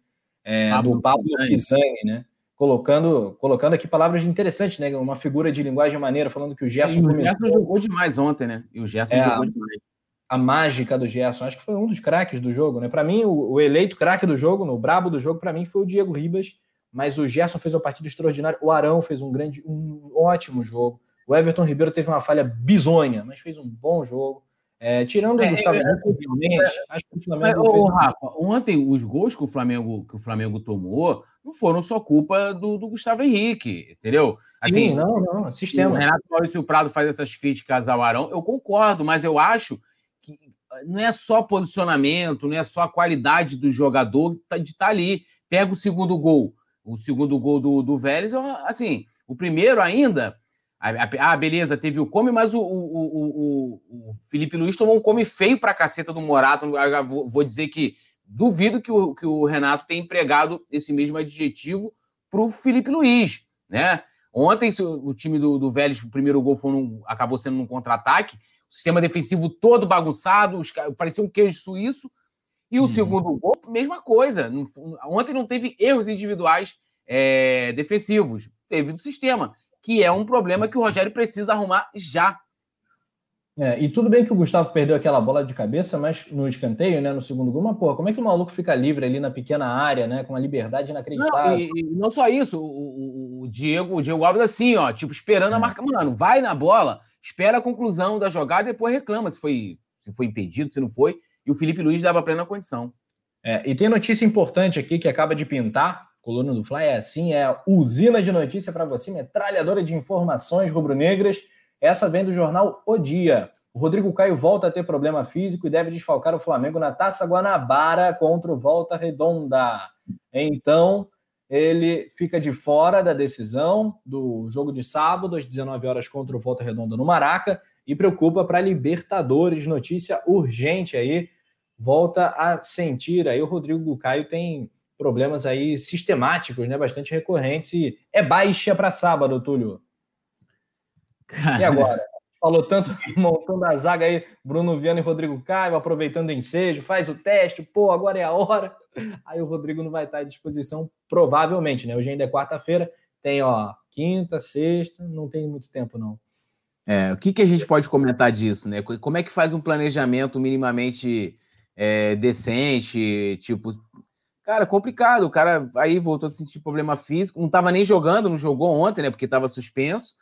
É, Pablo do Pablo Pisani, né? Colocando, colocando aqui palavras interessantes, né? Uma figura de linguagem maneira, falando que o Gerson. o Gerson jogou demais ontem, né? E o Gerson é, jogou demais. A mágica do Gerson, acho que foi um dos craques do jogo, né? Para mim, o, o eleito craque do jogo, no brabo do jogo, para mim foi o Diego Ribas mas o Gerson fez uma partida extraordinária, o Arão fez um grande, um ótimo jogo, o Everton Ribeiro teve uma falha bizonha, mas fez um bom jogo. É, tirando é, o Gustavo Henrique, obviamente, é, acho que o Flamengo. Mas, fez... Rafa, ontem os gols que o Flamengo, que o Flamengo tomou não foram só culpa do, do Gustavo Henrique, entendeu? Assim, Sim, não, não, sistema. O Renato Maurício Prado faz essas críticas ao Arão, eu concordo, mas eu acho que não é só posicionamento, não é só a qualidade do jogador de estar tá ali. Pega o segundo gol o segundo gol do, do Vélez, assim, o primeiro ainda. Ah, beleza, teve o come, mas o, o, o, o Felipe Luiz tomou um come feio pra caceta do Morato. Vou dizer que duvido que o, que o Renato tenha empregado esse mesmo adjetivo pro Felipe Luiz, né? Ontem o time do, do Vélez, o primeiro gol foi um, acabou sendo um contra-ataque, o sistema defensivo todo bagunçado, os, parecia um queijo suíço, e o uhum. segundo gol, mesma coisa. Ontem não teve erros individuais é, defensivos, teve do sistema, que é um problema que o Rogério precisa arrumar já. É, e tudo bem que o Gustavo perdeu aquela bola de cabeça, mas no escanteio, né, no segundo gol, mas porra, como é que o maluco fica livre ali na pequena área, né, com uma liberdade inacreditável? Não, e, e não só isso, o, o, Diego, o Diego Alves assim, ó, tipo, esperando a é. marca, mano, vai na bola, espera a conclusão da jogada e depois reclama se foi, se foi impedido, se não foi e o Felipe Luiz dava plena condição. É, e tem notícia importante aqui que acaba de pintar. Coluna do Fly é assim, é usina de notícia para você, metralhadora de informações rubro-negras. Essa vem do jornal O Dia. O Rodrigo Caio volta a ter problema físico e deve desfalcar o Flamengo na Taça Guanabara contra o Volta Redonda. Então, ele fica de fora da decisão do jogo de sábado, às 19 horas, contra o Volta Redonda no Maraca, e preocupa para Libertadores. Notícia urgente aí volta a sentir. Aí o Rodrigo Caio tem problemas aí sistemáticos, né, bastante recorrentes e é baixa para sábado, Túlio. E agora? Falou tanto montando a zaga aí, Bruno Viana e Rodrigo Caio, aproveitando o ensejo, faz o teste, pô, agora é a hora. Aí o Rodrigo não vai estar à disposição, provavelmente, né? Hoje ainda é quarta-feira, tem, ó, quinta, sexta, não tem muito tempo, não. É, o que, que a gente pode comentar disso, né? Como é que faz um planejamento minimamente é, decente, tipo, cara, complicado. O cara aí voltou a sentir problema físico, não estava nem jogando, não jogou ontem, né? Porque estava suspenso.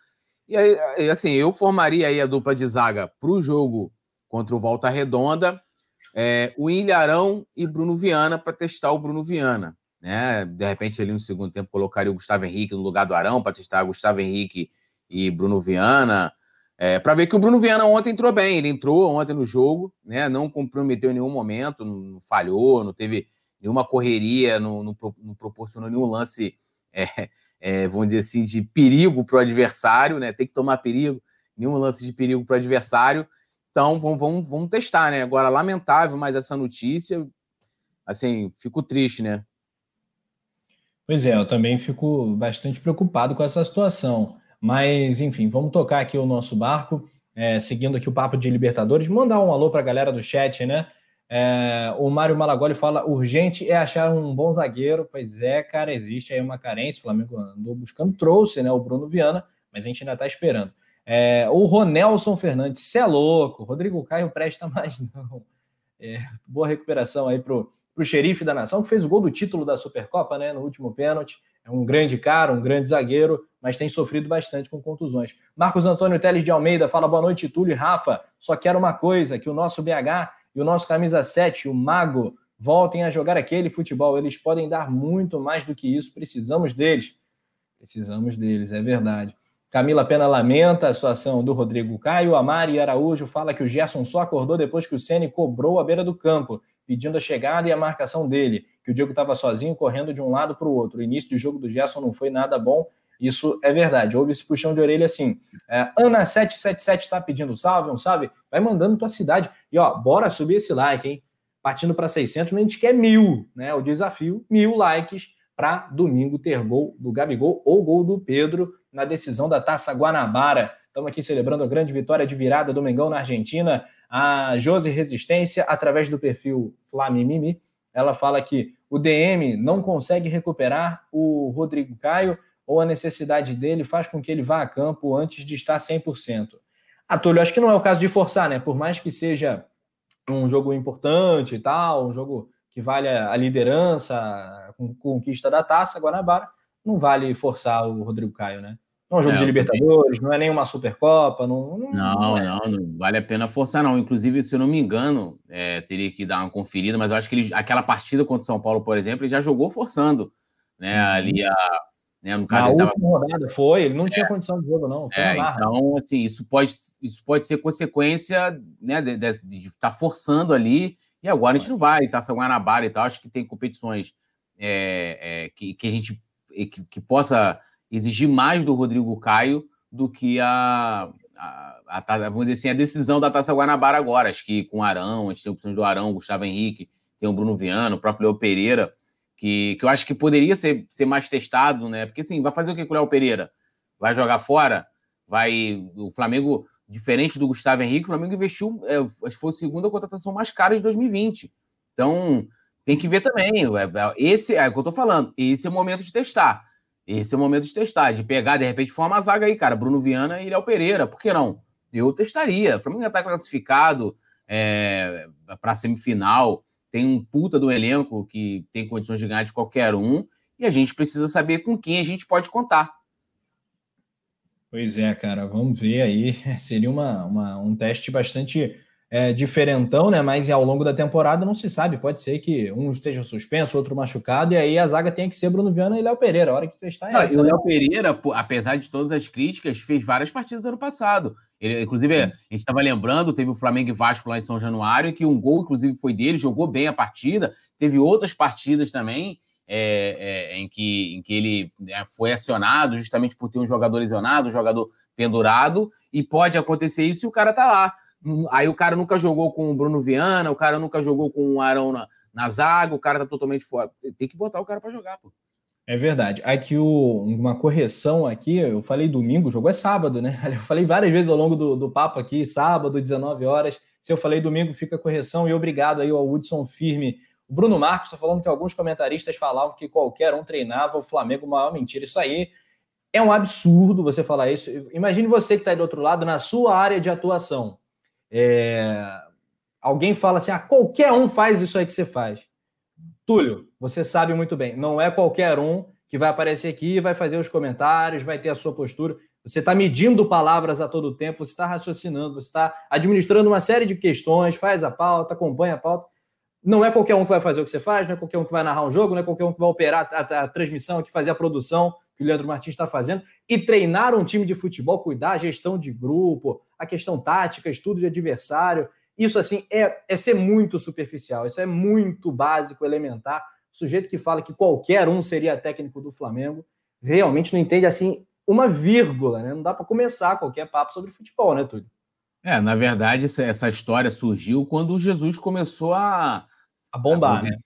E aí, assim, eu formaria aí a dupla de zaga para o jogo contra o Volta Redonda, é, o Ilharão e Bruno Viana para testar o Bruno Viana. Né? De repente, ali no segundo tempo, colocaria o Gustavo Henrique no lugar do Arão para testar Gustavo Henrique e Bruno Viana. É, para ver que o Bruno Viana ontem entrou bem, ele entrou ontem no jogo, né? Não comprometeu em nenhum momento, não falhou, não teve nenhuma correria, não, não, não proporcionou nenhum lance, é, é, vamos dizer assim, de perigo para o adversário, né? Tem que tomar perigo, nenhum lance de perigo para o adversário. Então, vamos, vamos, vamos testar, né? Agora, lamentável mais essa notícia, assim, fico triste, né? Pois é, eu também fico bastante preocupado com essa situação. Mas, enfim, vamos tocar aqui o nosso barco, é, seguindo aqui o papo de Libertadores. Mandar um alô para a galera do chat, né? É, o Mário Malagoli fala: urgente é achar um bom zagueiro. Pois é, cara, existe aí uma carência. O Flamengo andou buscando, trouxe né, o Bruno Viana, mas a gente ainda está esperando. É, o Ronelson Fernandes, você é louco. Rodrigo Caio presta mais, não. É, boa recuperação aí pro, pro xerife da nação, que fez o gol do título da Supercopa, né? No último pênalti. É um grande cara, um grande zagueiro, mas tem sofrido bastante com contusões. Marcos Antônio Teles de Almeida fala: boa noite, Túlio e Rafa. Só quero uma coisa: que o nosso BH e o nosso camisa 7, o Mago, voltem a jogar aquele futebol. Eles podem dar muito mais do que isso. Precisamos deles. Precisamos deles, é verdade. Camila Pena lamenta a situação do Rodrigo Caio. A Mari Araújo fala que o Gerson só acordou depois que o Ceni cobrou a beira do campo, pedindo a chegada e a marcação dele, que o Diego estava sozinho correndo de um lado para o outro. O início do jogo do Gerson não foi nada bom. Isso é verdade. Houve esse puxão de orelha assim. É, Ana777 está pedindo salve, um salve. Vai mandando tua cidade. E ó, bora subir esse like, hein? Partindo para 600, a gente quer mil, né? O desafio, mil likes para domingo ter gol do Gabigol ou gol do Pedro na decisão da Taça Guanabara. Estamos aqui celebrando a grande vitória de virada do Mengão na Argentina. A Josi Resistência, através do perfil Flamimimi, ela fala que o DM não consegue recuperar o Rodrigo Caio ou a necessidade dele faz com que ele vá a campo antes de estar 100%. Atulho, acho que não é o caso de forçar, né? Por mais que seja um jogo importante e tal, um jogo que vale a liderança, a conquista da taça, Guanabara, não vale forçar o Rodrigo Caio, né? Não é um jogo é, de Libertadores, não é nenhuma Supercopa. Não, não, não, é. não, não, vale a pena forçar, não. Inclusive, se eu não me engano, é, teria que dar uma conferida, mas eu acho que ele, aquela partida contra o São Paulo, por exemplo, ele já jogou forçando né, uhum. ali a. Né, no caso, Na última tava... rodada foi, ele não tinha é. condição de jogo, não. É, então, assim, isso pode, isso pode ser consequência né, de, estar tá forçando ali. E agora a gente não vai, Taça Guanabara e tal. Acho que tem competições é, que, que a gente que, que possa exigir mais do Rodrigo Caio do que a, a, a, vamos dizer assim, a decisão da Taça Guanabara agora. Acho que com Arão, a gente tem opções do Arão, Gustavo Henrique, tem o Bruno Viano, o próprio Léo Pereira, que, que eu acho que poderia ser, ser mais testado, né? Porque assim, vai fazer o que com o Léo Pereira? Vai jogar fora? Vai. O Flamengo, diferente do Gustavo Henrique, o Flamengo investiu, é, acho que foi a segunda contratação mais cara de 2020. Então, tem que ver também. É, é, esse é o que eu tô falando. Esse é o momento de testar. Esse é o momento de testar, de pegar, de repente, formar uma zaga aí, cara. Bruno Viana e Léo Pereira. Por que não? Eu testaria. O Flamengo já está classificado é, para semifinal. Tem um puta do elenco que tem condições de ganhar de qualquer um. E a gente precisa saber com quem a gente pode contar. Pois é, cara. Vamos ver aí. Seria uma, uma um teste bastante é, diferentão, né? Mas ao longo da temporada não se sabe. Pode ser que um esteja suspenso, outro machucado, e aí a zaga tem que ser Bruno Viana e Léo Pereira. A hora que testar é essa. E o né? Léo Pereira, apesar de todas as críticas, fez várias partidas ano passado. Ele, inclusive, a gente estava lembrando, teve o Flamengo e Vasco lá em São Januário, que um gol, inclusive, foi dele, jogou bem a partida. Teve outras partidas também. É, é, em, que, em que ele né, foi acionado justamente por ter um jogador lesionado, um jogador pendurado, e pode acontecer isso e o cara tá lá. Aí o cara nunca jogou com o Bruno Viana, o cara nunca jogou com o Arão na, na zaga, o cara tá totalmente fora. Tem que botar o cara para jogar, pô. É verdade. Aqui o, uma correção aqui, eu falei domingo, o jogo é sábado, né? Eu falei várias vezes ao longo do, do papo aqui, sábado, 19 horas. Se eu falei domingo, fica a correção. E obrigado aí ao Hudson Firme. O Bruno Marcos está falando que alguns comentaristas falavam que qualquer um treinava o Flamengo, maior mentira. Isso aí é um absurdo você falar isso. Imagine você que está aí do outro lado, na sua área de atuação. É... Alguém fala assim: ah, qualquer um faz isso aí que você faz. Túlio, você sabe muito bem, não é qualquer um que vai aparecer aqui, vai fazer os comentários, vai ter a sua postura. Você está medindo palavras a todo tempo, você está raciocinando, você está administrando uma série de questões, faz a pauta, acompanha a pauta. Não é qualquer um que vai fazer o que você faz, não é qualquer um que vai narrar um jogo, não é qualquer um que vai operar a, a, a transmissão, que fazer a produção que o Leandro Martins está fazendo. E treinar um time de futebol, cuidar a gestão de grupo, a questão tática, estudo de adversário. Isso, assim, é, é ser muito superficial. Isso é muito básico, elementar. O sujeito que fala que qualquer um seria técnico do Flamengo realmente não entende, assim, uma vírgula, né? Não dá para começar qualquer papo sobre futebol, né, Túlio? É, na verdade, essa, história surgiu quando Jesus começou a a bombar, né?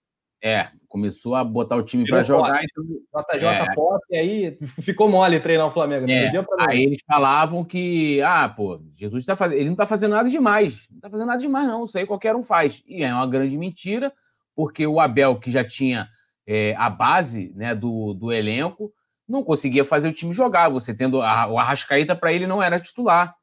É, Começou a botar o time para jogar. Então, JJ é, Pop, e aí ficou mole treinar o Flamengo. Né? É, aí eles falavam que, ah, pô, Jesus tá fazendo. Ele não tá fazendo nada demais. Não tá fazendo nada demais, não. Isso aí qualquer um faz. E é uma grande mentira, porque o Abel, que já tinha é, a base né, do, do elenco, não conseguia fazer o time jogar. Você tendo a, o Arrascaeta para ele não era titular.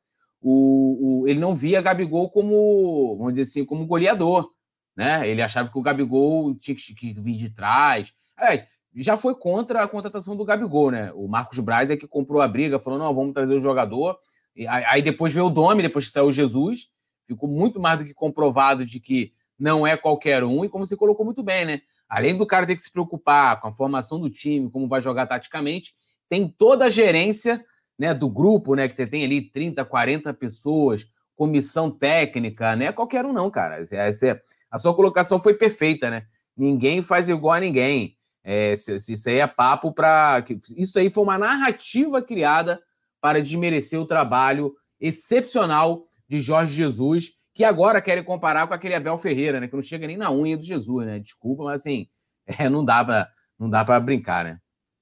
O, o, ele não via Gabigol como, vamos dizer assim, como goleador né? Ele achava que o Gabigol tinha que vir de trás. É, já foi contra a contratação do Gabigol, né? O Marcos Braz é que comprou a briga, falou: não, vamos trazer o jogador. E aí depois veio o Domi, depois que saiu o Jesus, ficou muito mais do que comprovado de que não é qualquer um, e como você colocou muito bem, né? Além do cara ter que se preocupar com a formação do time, como vai jogar taticamente, tem toda a gerência né, do grupo, né? Que tem ali 30, 40 pessoas, comissão técnica, né? Qualquer um, não, cara. É, a sua colocação foi perfeita, né? Ninguém faz igual a ninguém. É, isso aí é papo para. Isso aí foi uma narrativa criada para desmerecer o trabalho excepcional de Jorge Jesus, que agora querem comparar com aquele Abel Ferreira, né? Que não chega nem na unha do Jesus, né? Desculpa, mas assim, é, não dá para não dá para brincar, né?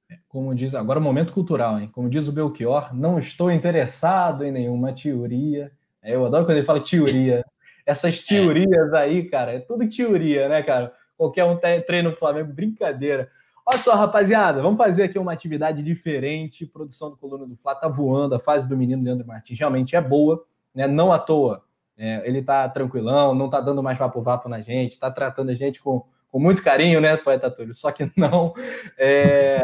É, como diz agora, momento cultural, hein? Como diz o Belchior, não estou interessado em nenhuma teoria. É, eu adoro quando ele fala teoria essas é. teorias aí, cara, é tudo teoria, né, cara? Qualquer um treina no Flamengo, brincadeira. Olha só, rapaziada, vamos fazer aqui uma atividade diferente. Produção do Coluna do Fla tá voando, a fase do menino Leandro Martins realmente é boa, né? Não à toa. É, ele tá tranquilão, não tá dando mais vapo-vapo na gente, tá tratando a gente com, com muito carinho, né, poeta Túlio? Só que não. É...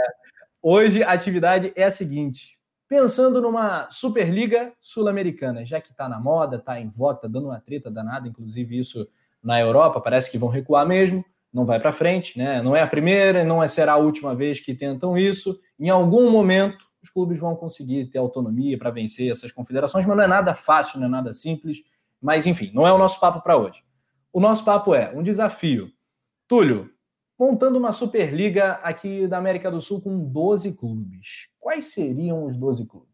Hoje a atividade é a seguinte: pensando numa Superliga Sul-Americana, já que está na moda, está em voga, está dando uma treta danada, inclusive isso na Europa, parece que vão recuar mesmo, não vai para frente, né? Não é a primeira, não é, será a última vez que tentam isso. Em algum momento, os clubes vão conseguir ter autonomia para vencer essas confederações, mas não é nada fácil, não é nada simples. Mas enfim, não é o nosso papo para hoje. O nosso papo é um desafio. Túlio, montando uma Superliga aqui da América do Sul com 12 clubes. Quais seriam os 12 clubes?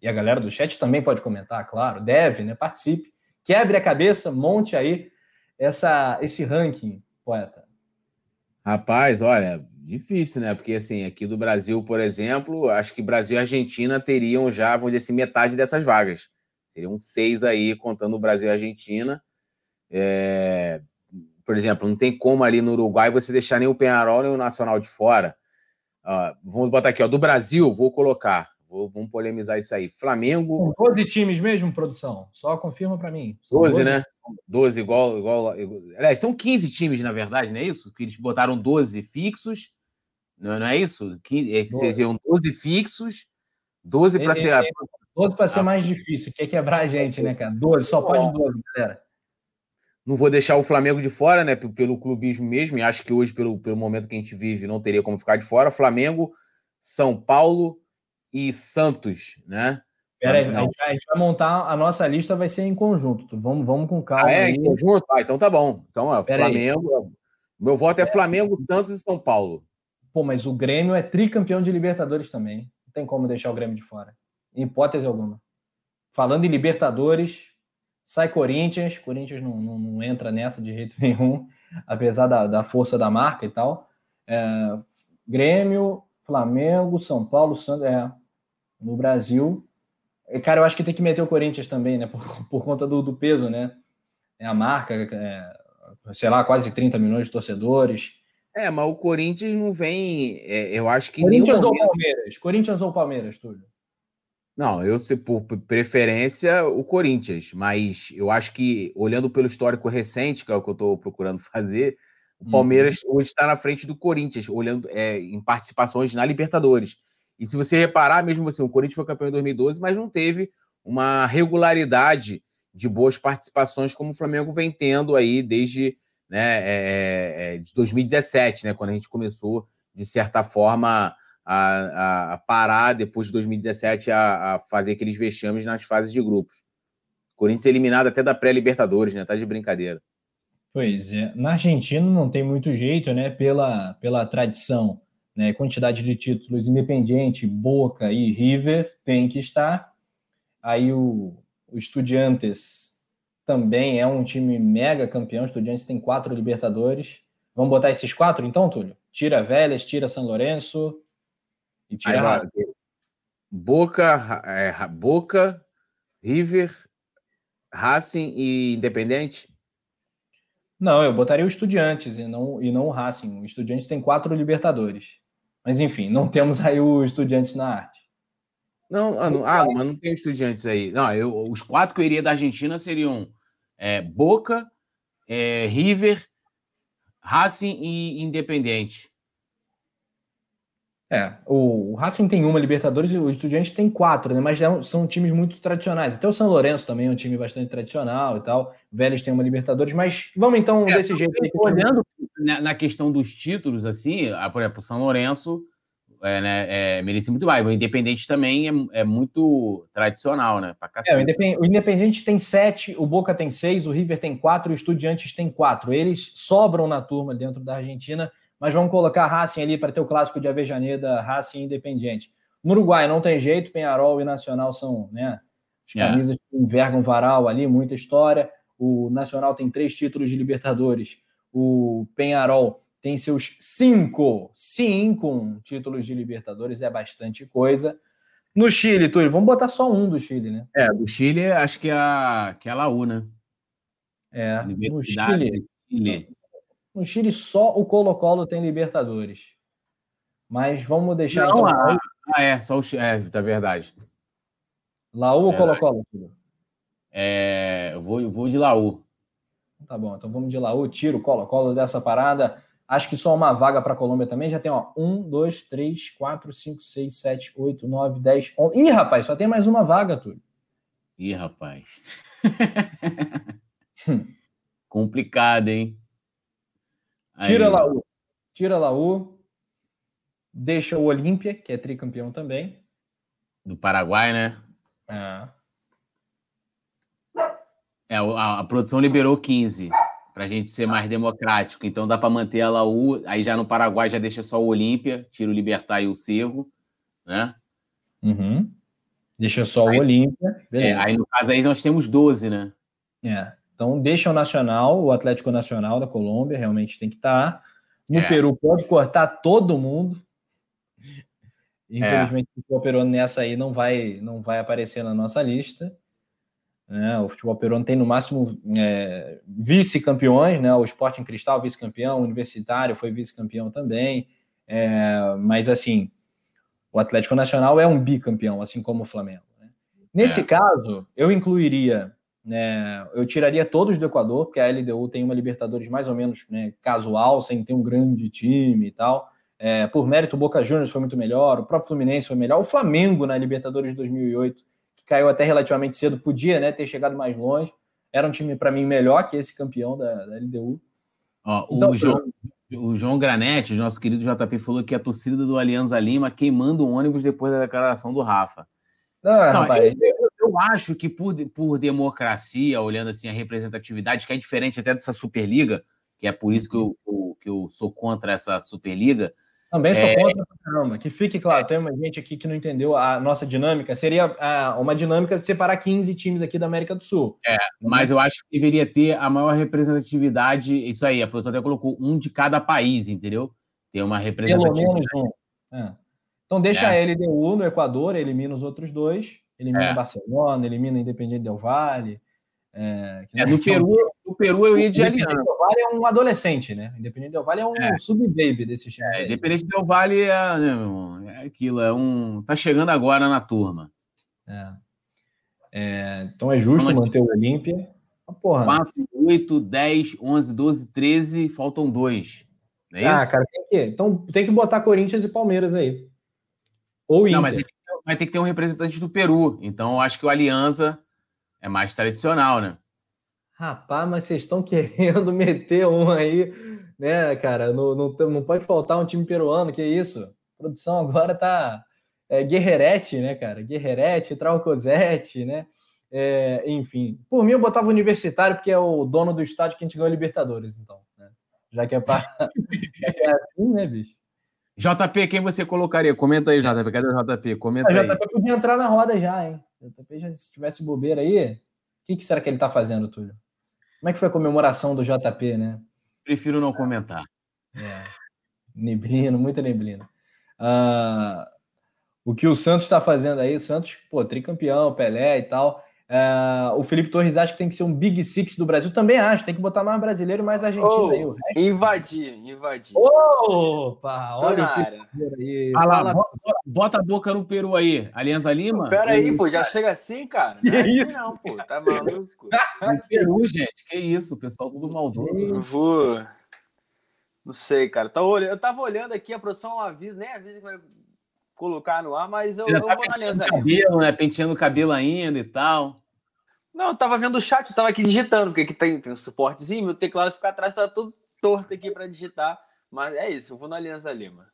E a galera do chat também pode comentar, claro, deve, né? Participe, quebre a cabeça, monte aí essa, esse ranking, poeta. Rapaz, olha, difícil, né? Porque assim, aqui do Brasil, por exemplo, acho que Brasil e Argentina teriam já, vamos dizer assim, metade dessas vagas. Seriam seis aí, contando o Brasil e Argentina. É, por exemplo, não tem como ali no Uruguai você deixar nem o Penharol nem o Nacional de fora. Uh, vamos botar aqui, ó, do Brasil, vou colocar. Vou, vamos polemizar isso aí. Flamengo. Com 12 times mesmo, produção? Só confirma para mim. São 12, 12, né? 12, igual, igual, igual. Aliás, são 15 times, na verdade, não é isso? Que eles botaram 12 fixos. Não, não é isso? 15, é, 12. seriam 12 fixos, 12 para ser. É, 12 para ser mais difícil, quer quebrar a gente, né, cara? 12, só pode 12, galera. Não vou deixar o Flamengo de fora, né? Pelo clubismo mesmo, e acho que hoje, pelo, pelo momento que a gente vive, não teria como ficar de fora. Flamengo, São Paulo e Santos, né? Pera aí, a gente, vai, a gente, vai, montar a nossa lista, vai ser em conjunto. Vamos, vamos com calma. Ah, é, aí. em conjunto? Ah, então tá bom. Então, ó, Flamengo. Aí. Meu voto é Flamengo, Santos e São Paulo. Pô, mas o Grêmio é tricampeão de Libertadores também. Não tem como deixar o Grêmio de fora. Em hipótese alguma. Falando em Libertadores, Sai Corinthians, Corinthians não, não, não, entra nessa de jeito nenhum, apesar da, da força da marca e tal. É, Grêmio, Flamengo, São Paulo, Santos, é, no Brasil. Cara, eu acho que tem que meter o Corinthians também, né? Por, por conta do, do peso, né? É a marca, é, sei lá, quase 30 milhões de torcedores. É, mas o Corinthians não vem. É, eu acho que. Corinthians ou Palmeiras? Corinthians ou Palmeiras, Túlio? Não, eu sei por preferência o Corinthians, mas eu acho que olhando pelo histórico recente, que é o que eu estou procurando fazer, o Palmeiras uhum. hoje está na frente do Corinthians, olhando é, em participações na Libertadores. E se você reparar, mesmo assim, o Corinthians foi campeão em 2012, mas não teve uma regularidade de boas participações como o Flamengo vem tendo aí desde né, é, é, de 2017, né, quando a gente começou, de certa forma, a, a, parar depois de 2017 a, a, fazer aqueles vexames nas fases de grupos. Corinthians é eliminado até da pré-Libertadores, né? Tá de brincadeira. Pois é. Na Argentina não tem muito jeito, né? Pela, pela tradição, né? Quantidade de títulos Independiente, Boca e River tem que estar. Aí o, o Estudiantes também é um time mega campeão. O Estudiantes tem quatro Libertadores. Vamos botar esses quatro então, Túlio? Tira Vélez, tira São Lourenço e tira Aí vai, Racing. Boca, é, Boca, River, Racing e Independente? Não, eu botaria o Estudiantes e não, e não o Racing. O Estudiantes tem quatro Libertadores. Mas enfim, não temos aí o Estudiantes na arte. Não, ah, não, ah, mas não tem estudiantes aí. Não, eu, os quatro que eu iria da Argentina seriam é, Boca, é, River, Racing e Independente. É, o, Racing tem uma Libertadores e o Estudiantes tem quatro, né? Mas é um- são times muito tradicionais. Até o São Lourenço também é um time bastante tradicional e tal. O Vélez tem uma Libertadores, mas vamos então É, desse jeito. aí que- Olhando na, na questão dos títulos, assim, ah, por exemplo, o São Lourenço é, né, é, merece muito mais. O Independente também é, é muito tradicional, né? É, o. Independente, o Independiente tem sete, o Boca tem seis, o River tem quatro, o Estudiantes tem quatro. Eles sobram na turma dentro da Argentina, mas vamos colocar Racing ali para ter o clássico de Avejaneda, Racing Independiente. No Uruguai não tem jeito, Penharol e Nacional são, né? As É. camisas que envergam varal ali, muita história. O Nacional tem três títulos de Libertadores. O Penharol tem seus cinco, cinco títulos de Libertadores, é bastante coisa. No Chile, Túlio, vamos botar só um do Chile, né? É, do Chile, acho que é a, que é a Laú, né? É, no Chile, Chile. No Chile só o Colo-Colo tem Libertadores. Mas vamos deixar Não, então ah, ah, é, só o Chile. É, tá verdade. Laú ou. Colo-Colo? É, eu, vou, eu vou de Laú. Tá bom, então vamos de Laú, tiro o Colo-Colo dessa parada. Acho que só uma vaga para a Colômbia também. Já tem, ó, um, dois, três, quatro, cinco, seis, sete, oito, nove, dez, onze. Ih, rapaz, só tem mais uma vaga, Túlio. Ih, rapaz. Complicado, hein? Aí, Tira Laú. Tira Laú. Deixa o Olímpia, que é tricampeão também. Do Paraguai, né? Ah, É, o- a, a produção liberou 15 para a gente ser mais democrático. Então dá para manter a Laú. Aí já no Paraguai já deixa só o Olímpia, tira o Libertar e o Cerro, né? uhum. Deixa só Aí- o Olímpia. É, aí no caso aí nós temos 12, né? É. Então deixa o Nacional, o Atlético Nacional da Colômbia, realmente tem que estar. No É. Peru pode cortar todo mundo. Infelizmente o futebol peruano nessa aí não vai, não vai aparecer na nossa lista. né? O futebol peruano tem no máximo é, vice-campeões, né? O Sporting Cristal vice-campeão, o Universitário foi vice-campeão também. É, mas assim, o Atlético Nacional é um bicampeão, assim como o Flamengo. né? Nesse É. caso, eu incluiria né, eu tiraria todos do Equador, porque a LDU tem uma Libertadores mais ou menos né, casual, sem ter um grande time e tal. É, por mérito, o Boca Juniors foi muito melhor, o próprio Fluminense foi melhor, o Flamengo na Libertadores de 2008, que caiu até relativamente cedo, podia né, ter chegado mais longe. Era um time, para mim, melhor que esse campeão da, da LDU. Ó, Então, o, João, o João Granete, o nosso querido JP, falou que a torcida do Alianza Lima queimando o ônibus depois da declaração do Rafa. Não, Não, rapaz, eu, eu acho que por, por democracia, olhando assim a representatividade, que é diferente até dessa Superliga, que é por isso que eu, eu- que eu sou contra essa Superliga, Também sou É. contra caramba. Que fique claro, tem uma gente aqui que não entendeu a nossa dinâmica. Seria ah, uma dinâmica de separar 15 times aqui da América do Sul. mas eu acho que deveria ter a maior representatividade, isso aí, a produção até colocou um de cada país, entendeu? Ter uma Pelo representatividade. menos um. É. Então deixa É. a LDU no Equador, elimina os outros dois. Elimina É. Barcelona, elimina Independiente Del Valle. É, É, não- no, Peru, no Peru eu ia de Aliança. Del Valle é um adolescente, né? Independente Del Valle é um É. sub-baby desses times. É. Independente Del Vale é, né, é aquilo, é um. Tá chegando agora na turma. É. É, então é justo Vamos manter o Olímpia. Ah, Porra. 4, 8, 10, 11, 12, 13, faltam dois. Não é ah, isso? cara, tem que, então tem que botar Corinthians e Palmeiras aí. Ou Inter. Não, mas ter- vai ter que ter um representante do Peru. Então, acho que o Aliança é mais tradicional, né? Rapaz, mas vocês estão querendo meter um aí, né, cara? Não, não, não pode faltar um time peruano, que isso? A produção agora tá é, Guerrerete, né, cara? Guerrerete, Traucosete, né? É, enfim, por mim eu botava Universitário, porque é o dono do estádio que a gente ganhou Libertadores, então. Né? Já que é, que é assim, né, bicho? JP, quem você colocaria? Comenta aí, JP. Cadê o JP? Comenta A aí. JP podia entrar na roda já, hein? JP já, se tivesse bobeira aí, o que, que será que ele tá fazendo, Túlio? Como é que foi a comemoração do JP, né? Prefiro não comentar. É. Neblina, muita neblina. Ah, o que o Santos está fazendo aí, o Santos, pô, tricampeão, Pelé e tal. Ah, o Felipe Torres acha que tem que ser um Big Six do Brasil. Também acho, tem que botar mais brasileiro e mais argentino Oh, aí. O resto- invadir, invadir. Opa, olha o aí. Ah lá, Fala- bota, bota a boca no peru aí. Aliança Lima? Pera aí, pô, já chega assim, cara? Não Que é assim isso? não, pô, tá maluco? No peru, gente. Que isso, o pessoal tudo maldoso. Eu vou... Não sei, cara. Tô olhando- Eu tava olhando aqui, a produção avisa, nem avisa que vai colocar no ar, mas eu, eu tá vou na Aliança Lima. cabelo, né? Penteando o cabelo ainda e tal. Não, eu tava vendo o chat, eu tava aqui digitando, porque aqui tem, tem um suportezinho, meu teclado fica atrás, tá tudo torto aqui pra digitar. Mas é isso, eu vou na Aliança Lima.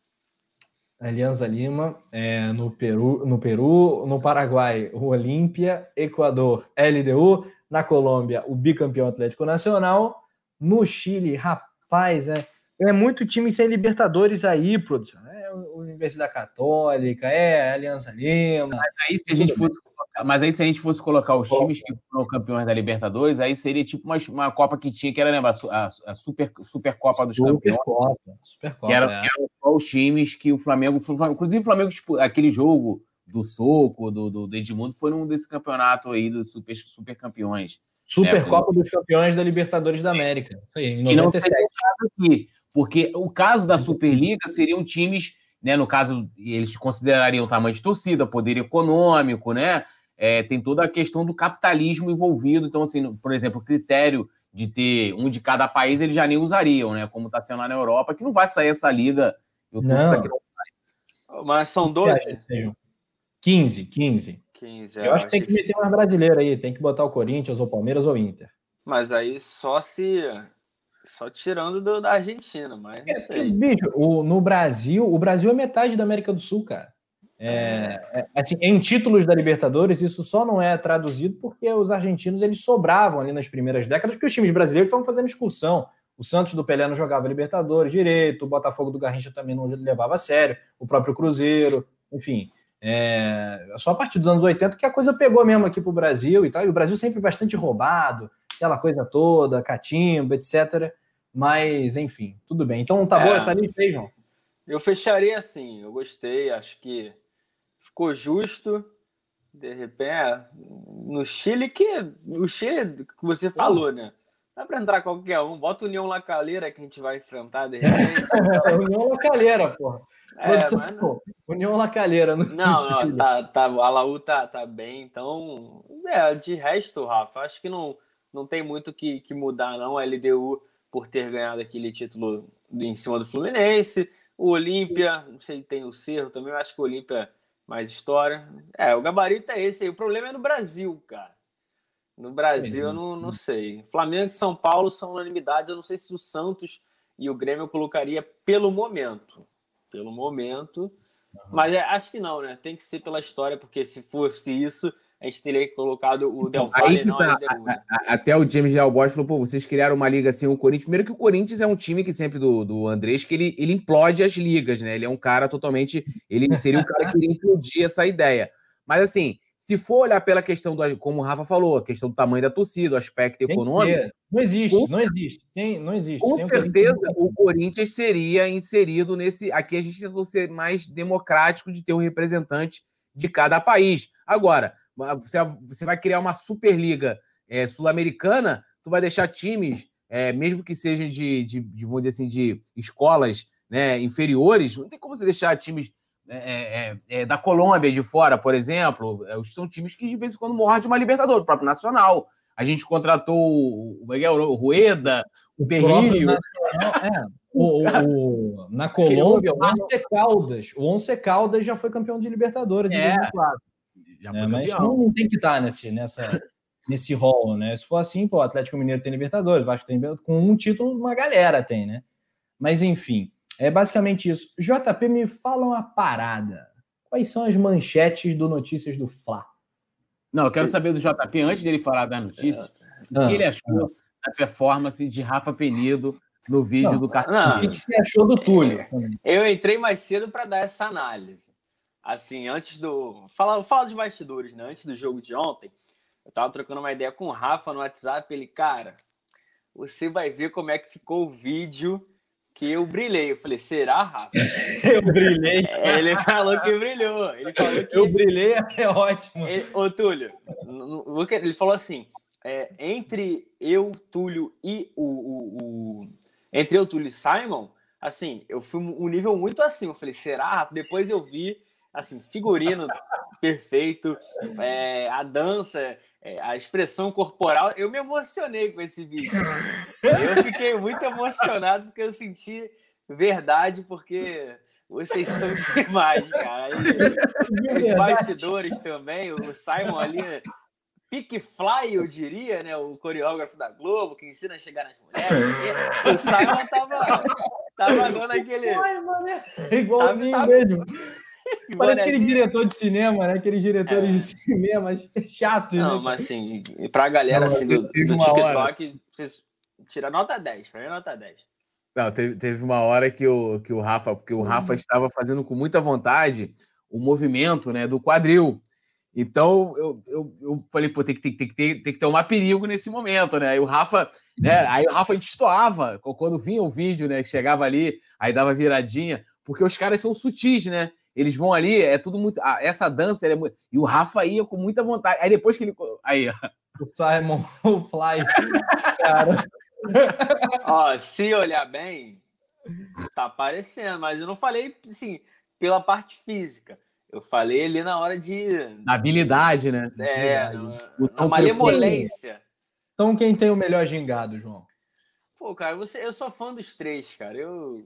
Alianza Lima, é, no, Peru, no Peru, no Paraguai, o Olímpia, Equador, LDU, na Colômbia, o bicampeão Atlético Nacional, no Chile, rapaz, é, é muito time sem Libertadores aí, produção. É Universidade Católica, é Alianza Lima. Aí, se a gente colocar- mas aí, se a gente fosse colocar os times que foram campeões da Libertadores, aí seria tipo uma, uma Copa que tinha, que era, lembra, a, a, Super, Super Copa dos Campeões. Supercopa, Supercopa. Que, era, é. que eram só os times que o Flamengo. Inclusive, o Flamengo, tipo, aquele jogo do Soco, do, do, do Edmundo, foi num desse campeonato aí dos super, super campeões. Supercopa dos Campeões da Libertadores da América. Isso aí, em Que não 97. seria o caso aqui. Porque o caso da Superliga seriam times, né? No caso, eles considerariam o tamanho de torcida, poder econômico, né? É, tem toda a questão do capitalismo envolvido. Então, assim, por exemplo, o critério de ter um de cada país, eles já nem usariam, né? Como está sendo lá na Europa, que não vai sair essa liga. Eu Não. pra que não Mas são Que acha 12? que sejam? 15, 15. 15, Eu acho que tem que que- meter mais brasileiro aí, tem que botar o Corinthians, ou Palmeiras ou Inter. Mas aí só se. Só tirando do- da Argentina, mas É, porque, sei. bicho, o- no Brasil, o Brasil é metade da América do Sul, cara. É, é, assim, em títulos da Libertadores, isso só não é traduzido porque os argentinos eles sobravam ali nas primeiras décadas, porque os times brasileiros estavam fazendo excursão. O Santos do Pelé não jogava Libertadores direito, o Botafogo do Garrincha também não levava a sério, o próprio Cruzeiro, enfim. É, só a partir dos anos 80 que a coisa pegou mesmo aqui pro Brasil e tal. E o Brasil sempre bastante roubado, aquela coisa toda, catimba, etc. Mas, enfim, tudo bem. Então tá É. boa essa lista aí, João? Eu fecharia assim, eu gostei, acho que ficou justo. De repente, no Chile, que o Chile que você falou, né? Dá pra entrar qualquer um, bota o União Lacaleira que a gente vai enfrentar de repente. União Lacalheira, porra. É, mas não, pô, União Lacalheira. Não, não, Chile. tá, tá, a Laú tá, tá bem, então. É, de resto, Rafa, acho que não, não tem muito que, que mudar, não. A LDU por ter ganhado aquele título em cima do Fluminense. O Olímpia, não sei, tem o Cerro também, eu acho que o Olímpia mais história. É, o gabarito é esse aí. O problema é no Brasil, cara. No Brasil, eu não, não sei. Flamengo e São Paulo são unanimidade. Eu não sei se o Santos e o Grêmio eu colocaria pelo momento. Pelo momento. Mas é, acho que não, né? Tem que ser pela história, porque se fosse isso, a gente teria colocado o Del Aí Valle não tá. a LDU. A- Até o James Leal Borges falou, pô, vocês criaram uma liga assim, o Corinthians. Primeiro que o Corinthians é um time que sempre do, do Andrés, que ele, ele implode as ligas, né? Ele é um cara totalmente. Ele seria um cara que iria implodir essa ideia. Mas assim, se for olhar pela questão do, como o Rafa falou, a questão do tamanho da torcida, o aspecto Tem econômico. Não existe, Com- não existe. Sim, não existe. com Sem o certeza Corinthians- o Corinthians seria inserido nesse. Aqui a gente tentou ser mais democrático de ter um representante de cada país. Agora, você, você vai criar uma Superliga é, sul-americana, tu vai deixar times, é, mesmo que sejam de, de, de, vamos dizer assim, de escolas né, inferiores, não tem como você deixar times é, é, é, da Colômbia de fora, por exemplo. É, São times que de vez em quando mordem uma Libertadores, o próprio Nacional. A gente contratou o, o, o Rueda, o próprio Berrilho. Nacional, é. O- o- o- na Colômbia, o Once Caldas. O Once Caldas já foi campeão de Libertadores em É, 2004. Já foi Mas campeão. não, não tem que estar nesse, nessa, nesse rol, né? Se for assim, pô, o Atlético Mineiro tem Libertadores, o Vasco tem com um título, uma galera tem, né? Mas enfim, é basicamente isso. JP, me fala uma parada. Quais são as manchetes do Notícias do Fla? Não, eu quero saber do JP, antes dele falar da notícia, o Ah, que ele achou da performance de Rafa Penido no vídeo Não, do cartão. não. O que, você achou do Túlio? Eu entrei mais cedo para dar essa análise. Assim, antes do. Fala, fala dos bastidores, né? Antes do jogo de ontem, eu tava trocando uma ideia com o Rafa no WhatsApp. Ele, cara, você vai ver como é que ficou o vídeo que eu brilhei. Eu falei, será, Rafa? Eu brilhei. É, ele falou que brilhou. Ele falou que. Eu brilhei é ótimo. Ele, ô, Túlio, ele falou assim: é, entre eu, Túlio e o, o- o- Entre eu, Túlio e Simon, assim, eu fui um nível muito acima. Eu falei, será? Rafa? Depois eu vi, assim, figurino perfeito, é, a dança, é, a expressão corporal. Eu me emocionei com esse vídeo. Eu fiquei muito emocionado porque eu senti verdade, porque vocês são demais, cara. E os bastidores também, o Simon ali, pique fly, eu diria, né? O coreógrafo da Globo, que ensina a chegar nas mulheres. O Simon tava, tava dando aquele. Ai, mano, é igualzinho Tá- tá- mesmo. Parece aquele bonezinho. diretor de cinema, né? Aqueles diretores É. de cinema chatos, Não, né? mas assim, e pra galera Não, assim, do, do TikTok, vocês tiram nota 10, pra mim é nota 10. Não, teve, teve uma hora que o, que o Rafa, porque o Rafa estava fazendo com muita vontade o movimento né, do quadril. Então eu, eu, eu falei, pô, tem que, tem, que- tem, que ter, tem que tomar perigo nesse momento, né? Aí o Rafa, né? Aí o Rafa destoava quando vinha o vídeo, né? Que chegava ali, aí dava viradinha, porque os caras são sutis, né? Eles vão ali, é tudo muito. ah, essa dança, é muito- e o Rafa ia com muita vontade. Aí depois que ele. Aí, ó. O Simon, o Fly. Cara, Ó, se olhar bem, tá aparecendo, mas eu não falei, assim, pela parte física. Eu falei ali na hora de. na habilidade, né? É, Verdade. na, O na tom malemolência. então quem tem o melhor gingado, João? Pô, cara, você, eu sou fã dos três, cara. Eu,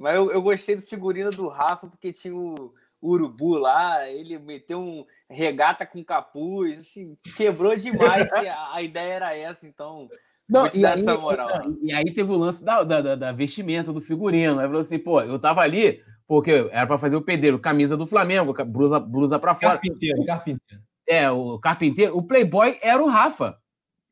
mas eu, eu gostei do figurino do Rafa, porque tinha o urubu lá, ele meteu um regata com capuz, assim, quebrou demais. e a, a ideia era essa, então. Não, e aí, essa moral. e aí teve o lance da, da, da- da vestimenta do figurino. Aí falou assim, pô, eu tava ali, porque era pra fazer o pedreiro, camisa do Flamengo, blusa, blusa pra fora. Carpinteiro, carpinteiro. É, o carpinteiro, o Playboy era o Rafa,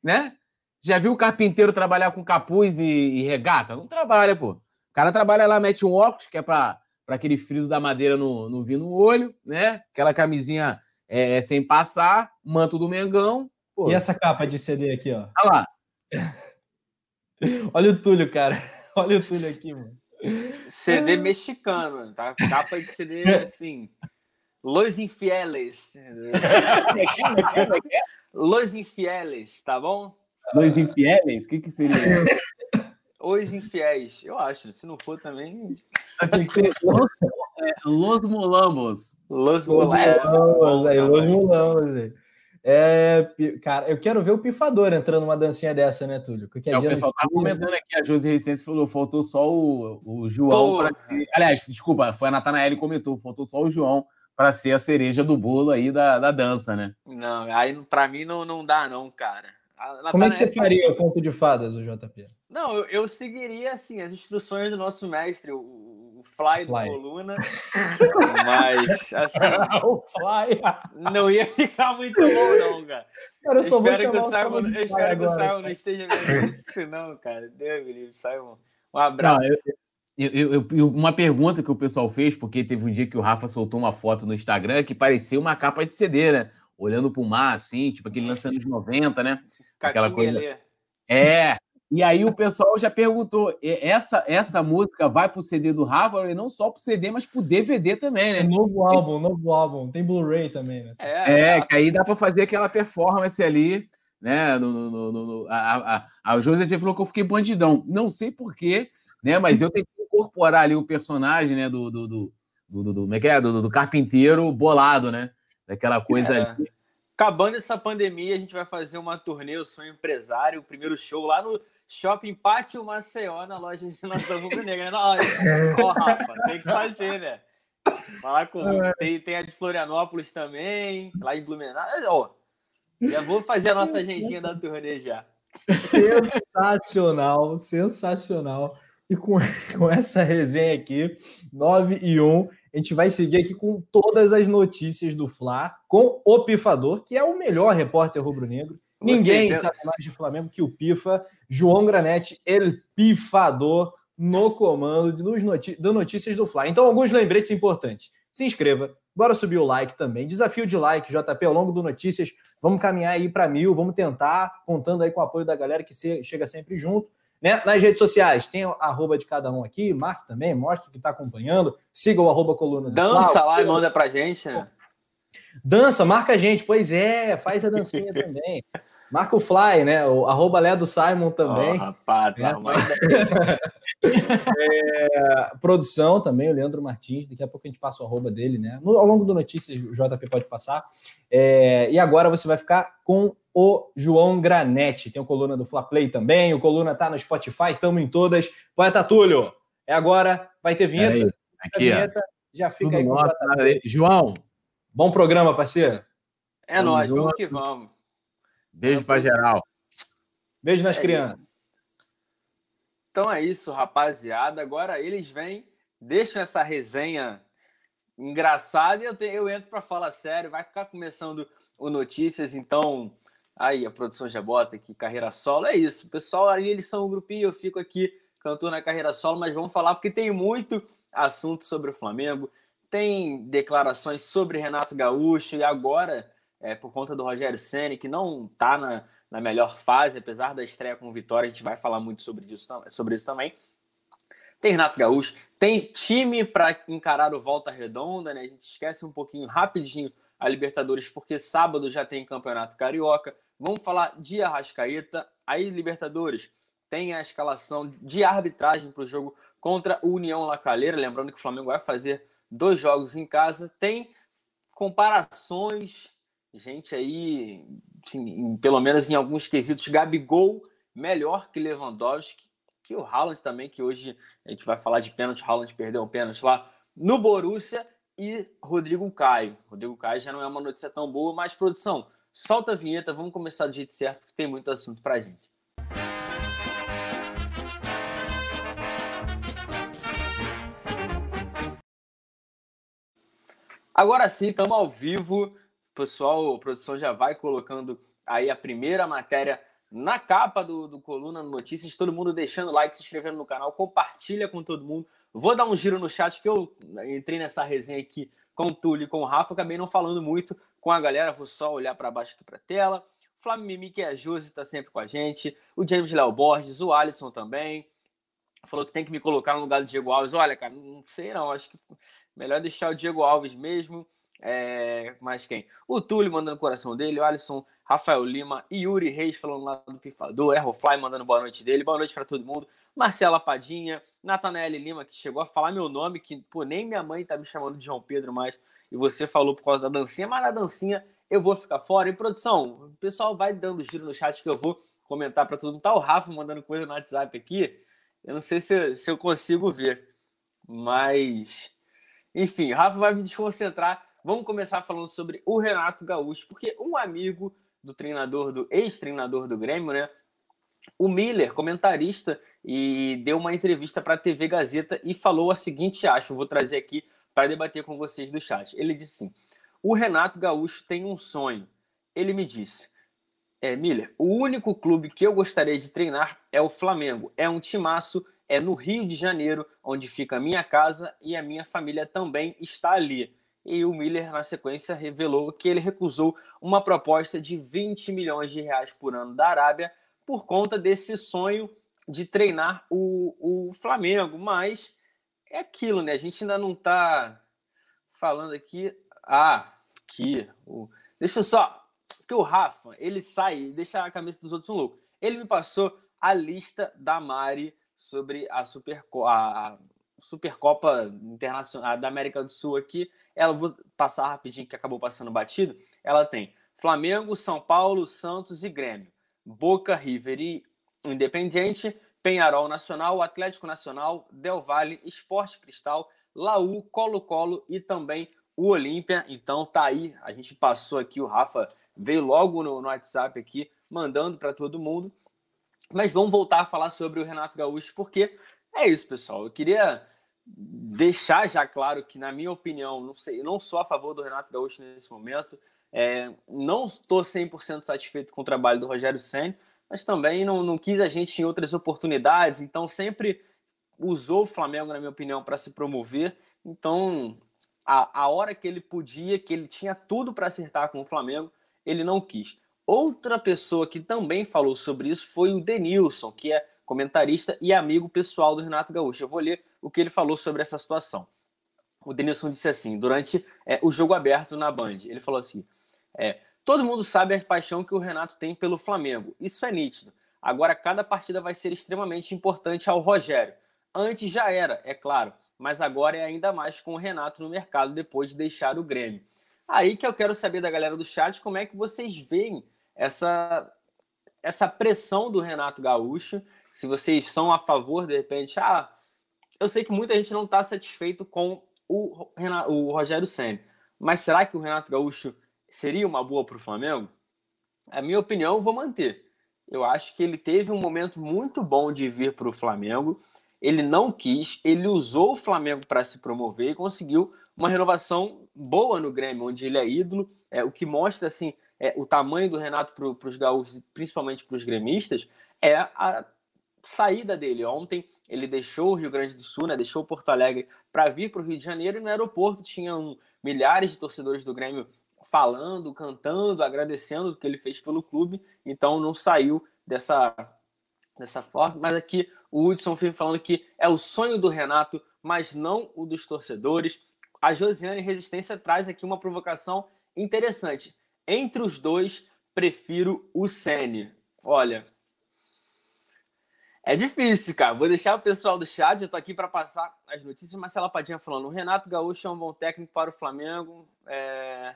né? Já viu o carpinteiro trabalhar com capuz e, e regata? Não trabalha, pô. O cara trabalha lá, mete um óculos, que é pra, pra aquele friso da madeira não, não vir no olho, né? Aquela camisinha é, sem passar, manto do Mengão. Pô, E essa capa de CD aqui, ó. olha lá. Olha o Túlio, cara. Olha o Túlio aqui, mano. CD mexicano, tá? Capa de CD assim. Los Infieles. Los Infieles, tá bom? Dois infieles? O que que seria? Os Infiéis, eu acho. Se não for também. Tinha que ser Los, é, Los Mulambos. Los Los. Mulambos, aí, Los Mulambos, aí. É, pi- cara, eu quero ver o pifador entrando numa dancinha dessa, né, Túlio? É, o pessoal tá comentando aqui, a Josi Resistência falou, faltou só o, o João. Pô. pra ser- Aliás, desculpa, foi a Natanael que comentou, faltou só o João para ser a cereja do bolo aí da, da dança, né? Não, aí pra mim não, não dá, não, cara. A Como é que você Natanael- faria o conto de fadas, o JP? Não, eu, eu seguiria assim as instruções do nosso mestre, o, o Fly, do Fly. Coluna. Mas, assim, o Fly! não ia ficar muito bom, não, cara. Cara, eu só vou espero que o Simon, eu espero que o Simon não esteja vendo isso, não, cara. Deus me livre, Simon. Um abraço. Não, eu- eu- eu- eu- uma pergunta que o pessoal fez, porque teve um dia que o Rafa soltou uma foto no Instagram que parecia uma capa de CD, né? Olhando pro mar, assim, tipo aquele lance anos 90, né? Aquela coisa-. É. E aí o pessoal já perguntou: essa, essa música vai pro CD do e não só pro CD, mas pro DVD também, É né? novo álbum, novo álbum. Tem Blu-ray também, né? É, É, que aí dá para fazer aquela performance ali, né? No, no, no- no- a, a, a, José falou que eu fiquei bandidão. Não sei porquê, né? Mas eu tentei incorporar ali o personagem, né? Do, do, do, do, do, do- como é que é? Do, do- do carpinteiro bolado, né? Daquela coisa É. ali. Acabando essa pandemia, a gente vai fazer uma turnê, o Sonho Empresário, o primeiro show lá no Shopping Pátio Maceió, na loja de Nação Rubro Negra. Não, Olha, ó, Rafa, tem que fazer, né? Falar com tem, tem a de Florianópolis também, lá em Blumenau. Ó, já vou fazer a nossa agendinha da turnê já. Sensacional, sensacional. E com, com essa resenha aqui, 9 e 1, a gente vai seguir aqui com todas as notícias do Fla, com o Pifador, que é o melhor repórter rubro-negro. Ninguém sabe mais de Flamengo que o Pifa, João Granete, el Pifador, no comando dos do Notícias do Fla. Então, alguns lembretes importantes. Se inscreva, bora subir o like também. Desafio de like, JP, ao longo do Notícias. Vamos caminhar aí para mil, vamos tentar, contando aí com o apoio da galera que chega sempre junto. Né? Nas redes sociais, tem arroba de cada um aqui, marque também, mostre que está acompanhando, siga o arroba coluna Dança lá e manda pra gente, né? Dança, marca a gente, pois é, faz a dancinha também. Marca o Fly, né? O arroba Lé do Simon também. Ó, rapaz, É. É, produção também, o Leandro Martins. Daqui a pouco a gente passa o arroba dele, né? No- ao longo do Notícias, o JP pode passar. É, e agora você vai ficar com o João Granete. Tem o coluna do Fla Play também. O coluna tá no Spotify, estamos em todas. Poeta Túlio, é agora. Vai ter vinheta. Peraí, A Aqui, ó. vinheta já fica Tudo aí com o JP. aí. João, Bom programa, parceiro. É nóis, junto. vamos que vamos. Beijo pra geral. Beijo nas É crianças. Então é isso, rapaziada. Agora eles vêm, deixam essa resenha engraçada e eu, te- eu entro para falar sério. Vai ficar começando o Notícias, então. Aí, a produção já bota aqui, carreira solo. É isso. O pessoal ali, eles são um grupinho, eu fico aqui, cantor na carreira solo, mas vamos falar porque tem muito assunto sobre o Flamengo. Tem declarações sobre Renato Gaúcho e agora, é, por conta do Rogério Ceni que não está na, na melhor fase, apesar da estreia com vitória, a gente vai falar muito sobre isso, sobre isso também. Tem Renato Gaúcho, tem time para encarar o Volta Redonda, né? A gente esquece um pouquinho rapidinho a Libertadores, porque sábado já tem Campeonato Carioca. Vamos falar de Arrascaeta. Aí, Libertadores, tem a escalação de arbitragem para o jogo contra o União La Calera. Lembrando que o Flamengo vai fazer dois jogos em casa. Tem comparações, gente aí, assim, pelo menos em alguns quesitos, Gabigol melhor que Lewandowski, que o Haaland também, que hoje a gente vai falar de pênalti, o Haaland perdeu um pênalti lá no Borussia, e Rodrigo Caio. Rodrigo Caio já não é uma notícia tão boa, mas produção, solta a vinheta, vamos começar do jeito certo, porque tem muito assunto pra gente. Agora sim, estamos ao vivo. Pessoal, a produção já vai colocando aí a primeira matéria na capa do, do Coluna Notícias. Todo mundo deixando like, se inscrevendo no canal, compartilha com todo mundo. Vou dar um giro no chat, que eu entrei nessa resenha aqui com o Túlio e com o Rafa. Acabei não falando muito com a galera, vou só olhar para baixo aqui para tela. Flávio Mimi, que é a Josi, está sempre com a gente. O James Léo Borges, o Alisson também. Falou que tem que me colocar no lugar do Diego Alves. Olha, cara, não sei não, acho que melhor deixar o Diego Alves mesmo. É, mais quem? O Túlio mandando o coração dele, o Alisson, Rafael Lima, Yuri Reis falando lá do Pifador, Errofly mandando boa noite dele, boa noite para todo mundo. Marcela Padinha, Natanael Lima, que chegou a falar meu nome, que pô, nem minha mãe tá me chamando de João Pedro mais, e você falou por causa da dancinha, mas na dancinha eu vou ficar fora. E produção, o pessoal vai dando giro no chat que eu vou comentar para todo mundo. Tá o Rafa mandando coisa no WhatsApp aqui, eu não sei se, se eu consigo ver, mas enfim, Rafa vai me desconcentrar. Vamos começar falando sobre o Renato Gaúcho, porque um amigo do treinador, do ex-treinador do Grêmio, né? O Miller, comentarista, e deu uma entrevista para a TV Gazeta e falou a seguinte, acho, vou trazer aqui para debater com vocês do chat. Ele disse assim: o Renato Gaúcho tem um sonho. Ele me disse: é, Miller, o único clube que eu gostaria de treinar é o Flamengo. É um timaço, é no Rio de Janeiro, onde fica a minha casa e a minha família também está ali. E o Miller, na sequência, revelou que ele recusou uma proposta de 20 milhões de reais por ano da Arábia por conta desse sonho de treinar o, o Flamengo. Mas é aquilo, né? A gente ainda não está falando aqui. Ah, aqui. O... Deixa eu só. Porque o Rafa, ele sai, deixa a cabeça dos outros um louco. Ele me passou a lista da Mari sobre a, Superco a a Supercopa Internacional da América do Sul aqui. Ela vou passar rapidinho que acabou passando batido. Ela tem Flamengo, São Paulo, Santos e Grêmio. Boca, River e Independiente, Penharol Nacional, Atlético Nacional, Del Valle, Esporte Cristal, Laú, Colo-Colo e também o Olímpia. Então tá aí, a gente passou aqui, o Rafa veio logo no, no WhatsApp aqui, mandando para todo mundo. Mas vamos voltar a falar sobre o Renato Gaúcho, porque é isso, pessoal. Eu queria deixar já claro que, na minha opinião, não sei, eu não sou a favor do Renato Gaúcho nesse momento. É, não estou 100% satisfeito com o trabalho do Rogério Senna, mas também não, não quis a gente em outras oportunidades, então sempre usou o Flamengo, na minha opinião, para se promover. Então, a, a hora que ele podia, que ele tinha tudo para acertar com o Flamengo, ele não quis. Outra pessoa que também falou sobre isso foi o Denilson, que é comentarista e amigo pessoal do Renato Gaúcho. Eu vou ler o que ele falou sobre essa situação. O Denilson disse assim, durante é, o jogo aberto na Band, ele falou assim, é, todo mundo sabe a paixão que o Renato tem pelo Flamengo, isso é nítido. Agora, cada partida vai ser extremamente importante ao Rogério. Antes já era, é claro, mas agora é ainda mais com o Renato no mercado depois de deixar o Grêmio. Aí que eu quero saber da galera do chat como é que vocês veem essa, essa pressão do Renato Gaúcho, se vocês são a favor, de repente, ah, eu sei que muita gente não está satisfeito com o, Renato, o Rogério Senna, mas será que o Renato Gaúcho seria uma boa para o Flamengo? A minha opinião, eu vou manter. Eu acho que ele teve um momento muito bom de vir para o Flamengo. Ele não quis, ele usou o Flamengo para se promover e conseguiu uma renovação boa no Grêmio, onde ele é ídolo, é, o que mostra assim é, o tamanho do Renato para os gaúchos, principalmente para os gremistas, é a saída dele. Ontem ele deixou o Rio Grande do Sul, né, deixou Porto Alegre para vir para o Rio de Janeiro e no aeroporto tinham milhares de torcedores do Grêmio falando, cantando, agradecendo o que ele fez pelo clube, então não saiu dessa, dessa forma. Mas aqui o Hudson Firme falando que é o sonho do Renato, mas não o dos torcedores. A Josiane Resistência traz aqui uma provocação interessante. Entre os dois, prefiro o Sene. Olha, é difícil, cara. Vou deixar o pessoal do chat, eu tô aqui para passar as notícias. Marcela Padinha falando: o Renato Gaúcho é um bom técnico para o Flamengo. É...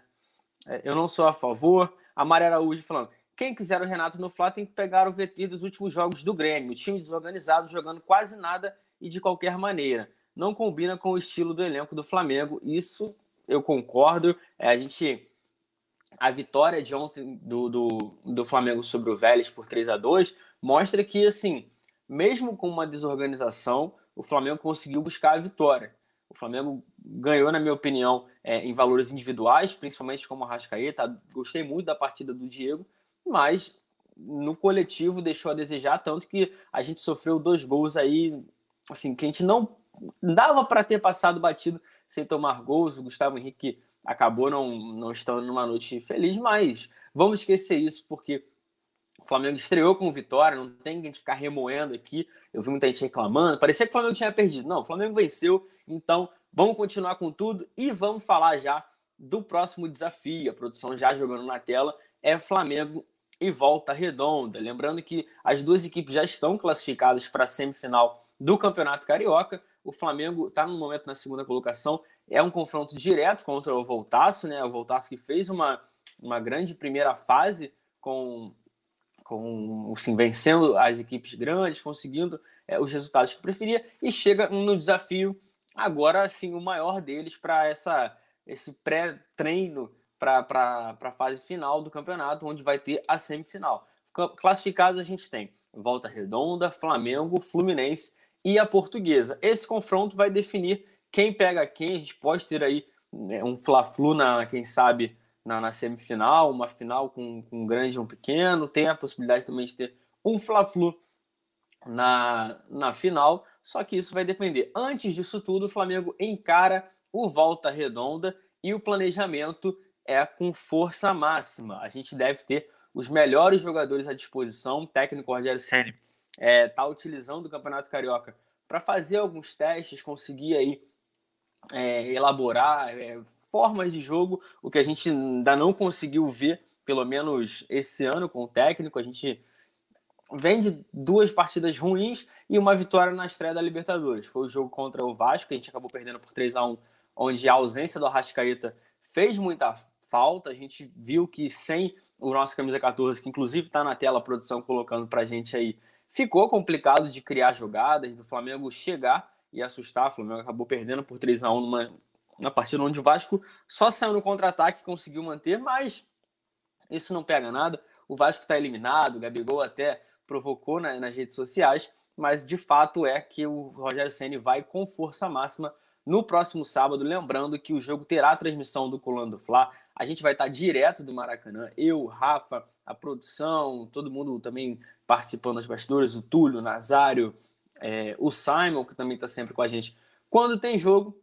É, eu não sou a favor. A Maria Araújo falando: quem quiser o Renato no Flá tem que pegar o VT dos últimos jogos do Grêmio. O time desorganizado, jogando quase nada e de qualquer maneira. Não combina com o estilo do elenco do Flamengo. Isso eu concordo. É, a gente. A vitória de ontem do, do, do Flamengo sobre o Vélez por 3 a 2 mostra que, assim, mesmo com uma desorganização, o Flamengo conseguiu buscar a vitória. O Flamengo ganhou, na minha opinião, é, em valores individuais, principalmente como a Rascaeta. Gostei muito da partida do Diego, mas no coletivo deixou a desejar, tanto que a gente sofreu dois gols aí, assim, que a gente não dava para ter passado batido sem tomar gols. O Gustavo Henrique acabou não, não estando numa noite feliz, mas vamos esquecer isso, porque o Flamengo estreou com vitória, não tem que a gente ficar remoendo aqui. Eu vi muita gente reclamando, parecia que o Flamengo tinha perdido. Não, o Flamengo venceu, então vamos continuar com tudo e vamos falar já do próximo desafio. A produção já jogando na tela é Flamengo e Volta Redonda. Lembrando que as duas equipes já estão classificadas para a semifinal do Campeonato Carioca. O Flamengo está no momento na segunda colocação. É um confronto direto contra o Voltaço, né? O Voltaço que fez uma, uma grande primeira fase com com assim, vencendo as equipes grandes, conseguindo é, os resultados que preferia e chega no desafio agora assim o maior deles para essa esse pré-treino para a fase final do campeonato, onde vai ter a semifinal. Classificados a gente tem Volta Redonda, Flamengo, Fluminense e a Portuguesa. Esse confronto vai definir quem pega quem. A gente pode ter aí né, um Fla-Flu na, quem sabe, na, na semifinal, uma final com, com um grande e um pequeno, tem a possibilidade também de ter um Fla-Flu na, na final, só que isso vai depender. Antes disso tudo, o Flamengo encara o Volta Redonda e o planejamento é com força máxima. A gente deve ter os melhores jogadores à disposição. O técnico Rogério Senna está é, tá utilizando o Campeonato Carioca para fazer alguns testes, conseguir aí é, elaborar é, formas de jogo, o que a gente ainda não conseguiu ver, pelo menos esse ano com o técnico. A gente vem de duas partidas ruins e uma vitória na estreia da Libertadores. Foi o jogo contra o Vasco, que a gente acabou perdendo por 3 a 1 onde a ausência do Arrascaeta fez muita falta. A gente viu que sem o nosso camisa 14, que inclusive está na tela a produção colocando para a gente aí, ficou complicado de criar jogadas, do Flamengo chegar e assustar. O Flamengo acabou perdendo por 3 a 1 numa, numa partida onde o Vasco só saiu no contra-ataque e conseguiu manter, mas isso não pega nada. O Vasco está eliminado, o Gabigol até provocou na, nas redes sociais, mas de fato é que o Rogério Ceni vai com força máxima no próximo sábado. Lembrando que o jogo terá transmissão do Colando do Fla. A gente vai estar direto do Maracanã. Eu, Rafa, a produção, todo mundo também participando dos bastidores, o Túlio, o Nazário, é, o Simon, que também está sempre com a gente quando tem jogo.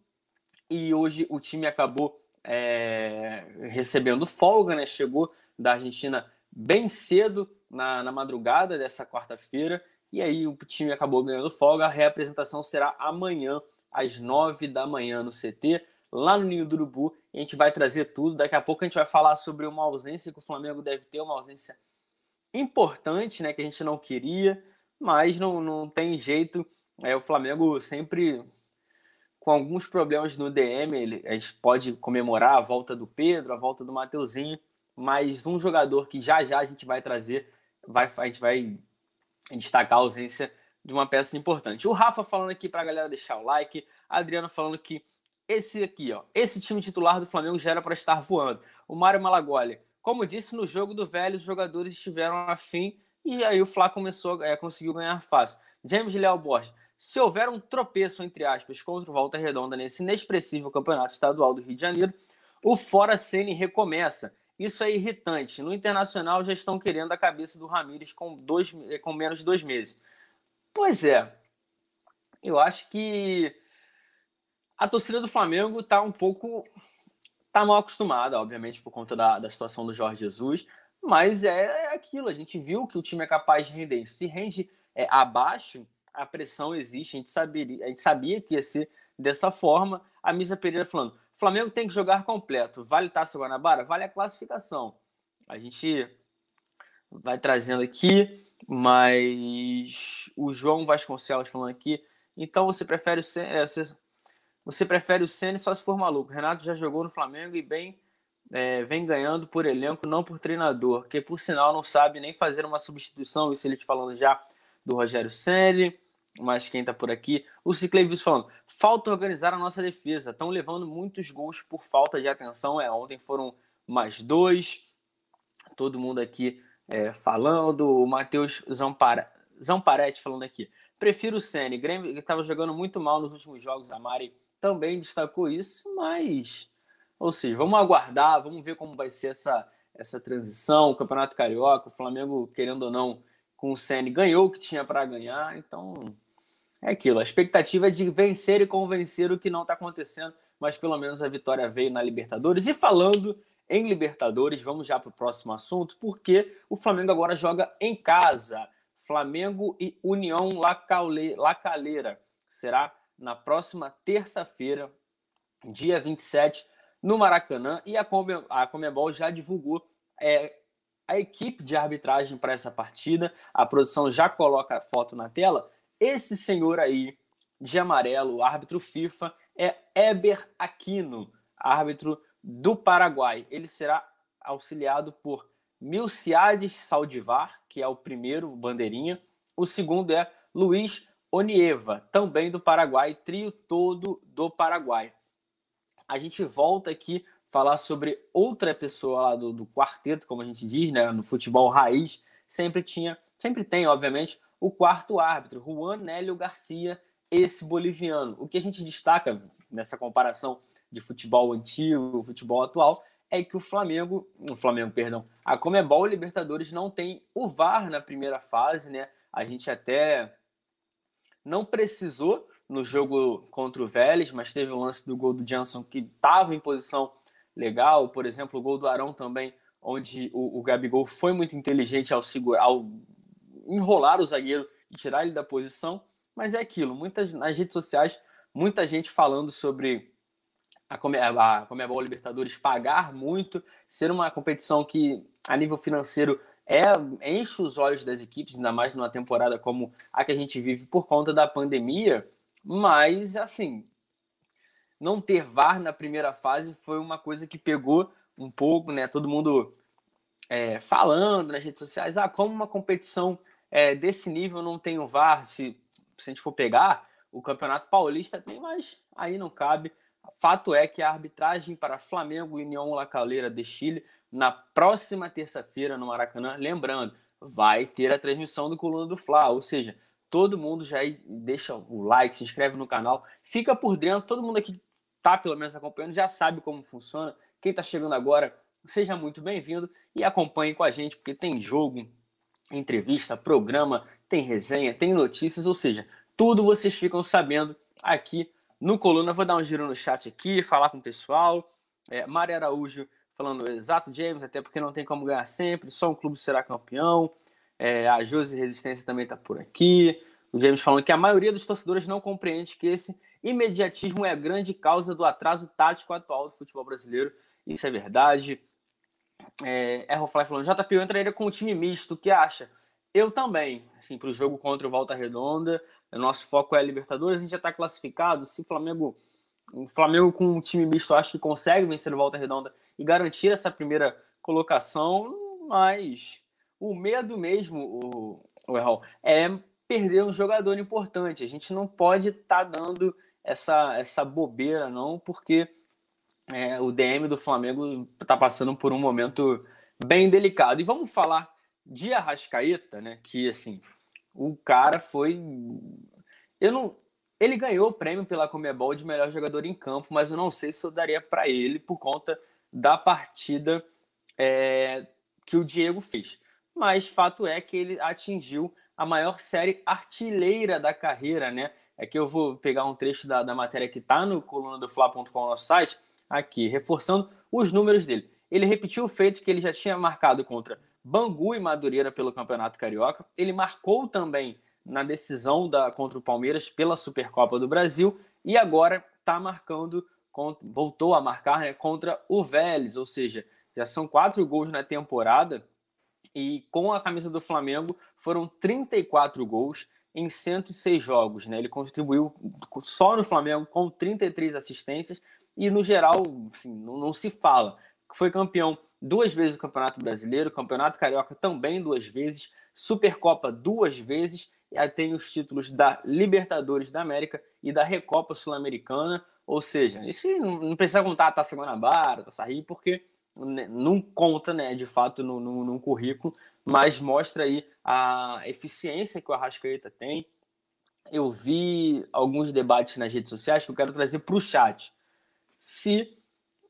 E hoje o time acabou é, recebendo folga, né? Chegou da Argentina bem cedo na, na madrugada dessa quarta-feira. E aí o time acabou ganhando folga. A reapresentação será amanhã, às nove da manhã, no CT, lá no Ninho do Urubu. E a gente vai trazer tudo. Daqui a pouco a gente vai falar sobre uma ausência que o Flamengo deve ter, uma ausência importante, né? Que a gente não queria, mas não, não tem jeito. É, o Flamengo sempre com alguns problemas no DM. Ele, a gente pode comemorar a volta do Pedro, a volta do Mateuzinho, mas um jogador que já já a gente vai trazer, vai, a gente vai destacar a ausência de uma peça importante. O Rafa falando aqui para a galera deixar o like, Adriana falando que esse aqui, ó, esse time titular do Flamengo já era para estar voando. O Mário Malagoli, como disse no jogo do velho, os jogadores estiveram afim e aí o Flá começou, é, conseguiu ganhar fácil. James Léo Borges, se houver um tropeço, entre aspas, contra o Volta Redonda nesse inexpressível campeonato estadual do Rio de Janeiro, o Fora Sene recomeça. Isso é irritante. No Internacional já estão querendo a cabeça do Ramires com, dois, com menos de dois meses. Pois é. Eu acho que a torcida do Flamengo está um pouco. está mal acostumada, obviamente, por conta da, da situação do Jorge Jesus. Mas é, é aquilo. A gente viu que o time é capaz de render. Se rende é, abaixo, a pressão existe. A gente, sabia, a gente sabia que ia ser dessa forma. A Misa Pereira falando: Flamengo tem que jogar completo. Vale Taça Guanabara? Vale a classificação. A gente vai trazendo aqui, mas o João Vasconcelos falando aqui. Então você prefere o Senna, é, você, você prefere o Senna só se for maluco. Renato já jogou no Flamengo e bem é, vem ganhando por elenco, não por treinador, que por sinal não sabe nem fazer uma substituição. Isso ele te falando já do Rogério Ceni mas quem tá por aqui. O Ciclevis falando: falta organizar a nossa defesa. Estão levando muitos gols por falta de atenção. É, ontem foram mais dois. Todo mundo aqui é, falando. O Matheus Zampara, Zamparetti falando aqui. Prefiro o Sene. Grêmio estava jogando muito mal nos últimos jogos. A Mari também destacou isso, mas. Ou seja, vamos aguardar, vamos ver como vai ser essa, essa transição. O Campeonato Carioca, o Flamengo, querendo ou não, com o Ceni ganhou o que tinha para ganhar, então é aquilo. A expectativa é de vencer e convencer o que não está acontecendo, mas pelo menos a vitória veio na Libertadores. E falando em Libertadores, vamos já para o próximo assunto, porque o Flamengo agora joga em casa. Flamengo e União Lacaleira. Será na próxima terça-feira, dia 27, no Maracanã. E a, Comebol já divulgou é, a equipe de arbitragem para essa partida. A produção já coloca a foto na tela. Esse senhor aí, de amarelo, árbitro FIFA, é Eber Aquino, árbitro do Paraguai. Ele será auxiliado por Milciades Saldivar, que é o primeiro bandeirinha. O segundo é Luiz Onieva, também do Paraguai, trio todo do Paraguai. A gente volta aqui falar sobre outra pessoa lá do, do quarteto, como a gente diz, né, no futebol raiz, sempre tinha, sempre tem, obviamente, o quarto árbitro, Juan Nélio Garcia, esse boliviano. O que a gente destaca nessa comparação de futebol antigo, futebol atual, é que o Flamengo, o Flamengo, perdão, a Comebol Libertadores não tem o VAR na primeira fase, né? A gente até não precisou no jogo contra o Vélez, mas teve o lance do gol do Janson que estava em posição legal. Por exemplo, o gol do Arão também, onde o, o Gabigol foi muito inteligente ao, segurar, ao enrolar o zagueiro e tirar ele da posição. Mas é aquilo, muitas, nas redes sociais, muita gente falando sobre a, a Comebol Libertadores pagar muito, ser uma competição que, a nível financeiro, é, enche os olhos das equipes, ainda mais numa temporada como a que a gente vive por conta da pandemia. Mas, assim, não ter VAR na primeira fase foi uma coisa que pegou um pouco, né? Todo mundo é, falando nas redes sociais, ah, como uma competição é, desse nível não tem o VAR, se, se a gente for pegar, o Campeonato Paulista tem, mas aí não cabe. Fato é que a arbitragem para Flamengo e União La Calera de Chile na próxima terça-feira no Maracanã, lembrando, vai ter a transmissão do Coluna do Fla, ou seja, todo mundo já deixa o like, se inscreve no canal, fica por dentro, todo mundo aqui tá pelo menos acompanhando, já sabe como funciona. Quem está chegando agora, seja muito bem-vindo e acompanhe com a gente, porque tem jogo, entrevista, programa, tem resenha, tem notícias, ou seja, tudo vocês ficam sabendo aqui no Coluna. Vou dar um giro no chat aqui, falar com o pessoal. É, Araújo falando exato, James, até porque não tem como ganhar sempre, só um clube será campeão. É, a Josi Resistência também está por aqui. O James falando que a maioria dos torcedores não compreende que esse imediatismo é a grande causa do atraso tático atual do futebol brasileiro. Isso é verdade. É, Aerofly falando, JP eu entraria com um time misto, o que acha? Eu também, assim, para o jogo contra o Volta Redonda, o nosso foco é a Libertadores, a gente já está classificado, se o Flamengo, o Flamengo com um time misto, acho que consegue vencer o Volta Redonda e garantir essa primeira colocação, mas o medo mesmo, o, o Errol, é perder um jogador importante, a gente não pode estar tá dando essa, essa bobeira não, porque é, o DM do Flamengo está passando por um momento bem delicado. E vamos falar de Arrascaeta, né? Que assim, o cara foi. Eu não. Ele ganhou o prêmio pela Comebol de melhor jogador em campo, mas eu não sei se eu daria para ele por conta da partida é, que o Diego fez. Mas fato é que ele atingiu a maior série artilheira da carreira, né? É que eu vou pegar um trecho da, da matéria que está no coluna do Fla.com, nosso site, aqui, reforçando os números dele. Ele repetiu o feito que ele já tinha marcado contra Bangu e Madureira pelo Campeonato Carioca. Ele marcou também na decisão da contra o Palmeiras pela Supercopa do Brasil e agora está marcando, voltou a marcar né, contra o Vélez, ou seja, já são quatro gols na temporada e com a camisa do Flamengo foram 34 gols em 106 jogos. Né? Ele contribuiu só no Flamengo com 33 assistências, e no geral, assim, não, não, se fala. Foi campeão duas vezes do Campeonato Brasileiro, Campeonato Carioca também duas vezes, Supercopa duas vezes, e tem os títulos da Libertadores da América e da Recopa Sul-Americana, ou seja, isso não precisa contar a Taça Guanabara, a Taça Rio, porque não conta, né, de fato, no, no, no, currículo, mas mostra aí a eficiência que o Arrascaeta tem. Eu vi alguns debates nas redes sociais que eu quero trazer para o chat se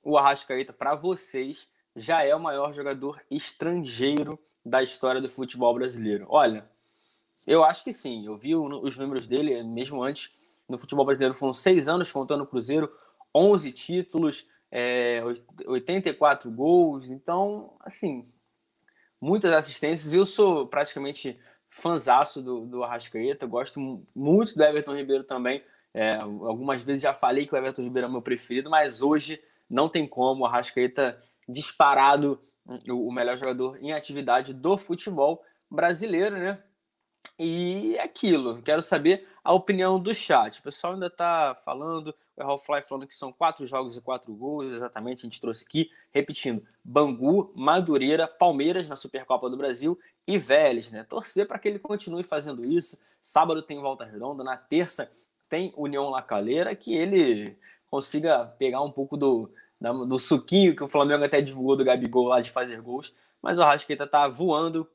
o Arrascaeta, para vocês, já é o maior jogador estrangeiro da história do futebol brasileiro. Olha, eu acho que sim. Eu vi os números dele, mesmo antes, no futebol brasileiro, foram seis anos contando o Cruzeiro, 11 títulos, é, 84 gols. Então, assim, muitas assistências. Eu sou praticamente fanzaço do, do Arrascaeta, gosto muito do Everton Ribeiro também. É, algumas vezes já falei que o Everton Ribeiro é meu preferido, mas hoje não tem como. O Arrascaeta disparado o melhor jogador em atividade do futebol brasileiro, né? E é aquilo, quero saber a opinião do chat. O pessoal ainda está falando, o Errol Fly falando que são quatro jogos e quatro gols, exatamente, a gente trouxe aqui, repetindo, Bangu, Madureira, Palmeiras na Supercopa do Brasil e Vélez, né? Torcer para que ele continue fazendo isso. Sábado tem Volta Redonda, na terça tem União Lacaleira, que ele consiga pegar um pouco do, do suquinho que o Flamengo até divulgou do Gabigol lá de fazer gols, mas o Arrascaeta tá voando.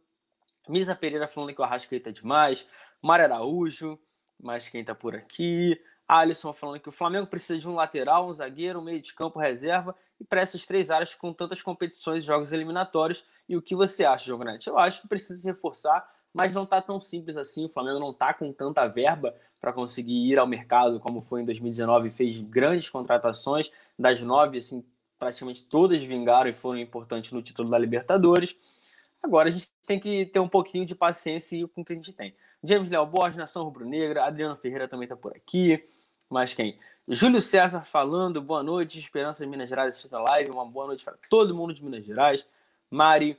Misa Pereira falando que o Arrascaeta é demais. Mário Araújo, mas quem tá por aqui? Alisson falando que o Flamengo precisa de um lateral, um zagueiro, um meio de campo reserva e para essas três áreas com tantas competições e jogos eliminatórios. E o que você acha, Jogonete? Eu acho que precisa se reforçar, mas não tá tão simples assim. O Flamengo não tá com tanta verba para conseguir ir ao mercado, como foi em 2019, fez grandes contratações, das nove, assim, praticamente todas vingaram e foram importantes no título da Libertadores. Agora a gente tem que ter um pouquinho de paciência com o que a gente tem. James Léo Borges, Nação Rubro-Negra, Adriano Ferreira também está por aqui. Mas quem? Júlio César falando, boa noite, Esperança de Minas Gerais assistindo a live, uma boa noite para todo mundo de Minas Gerais. Mari,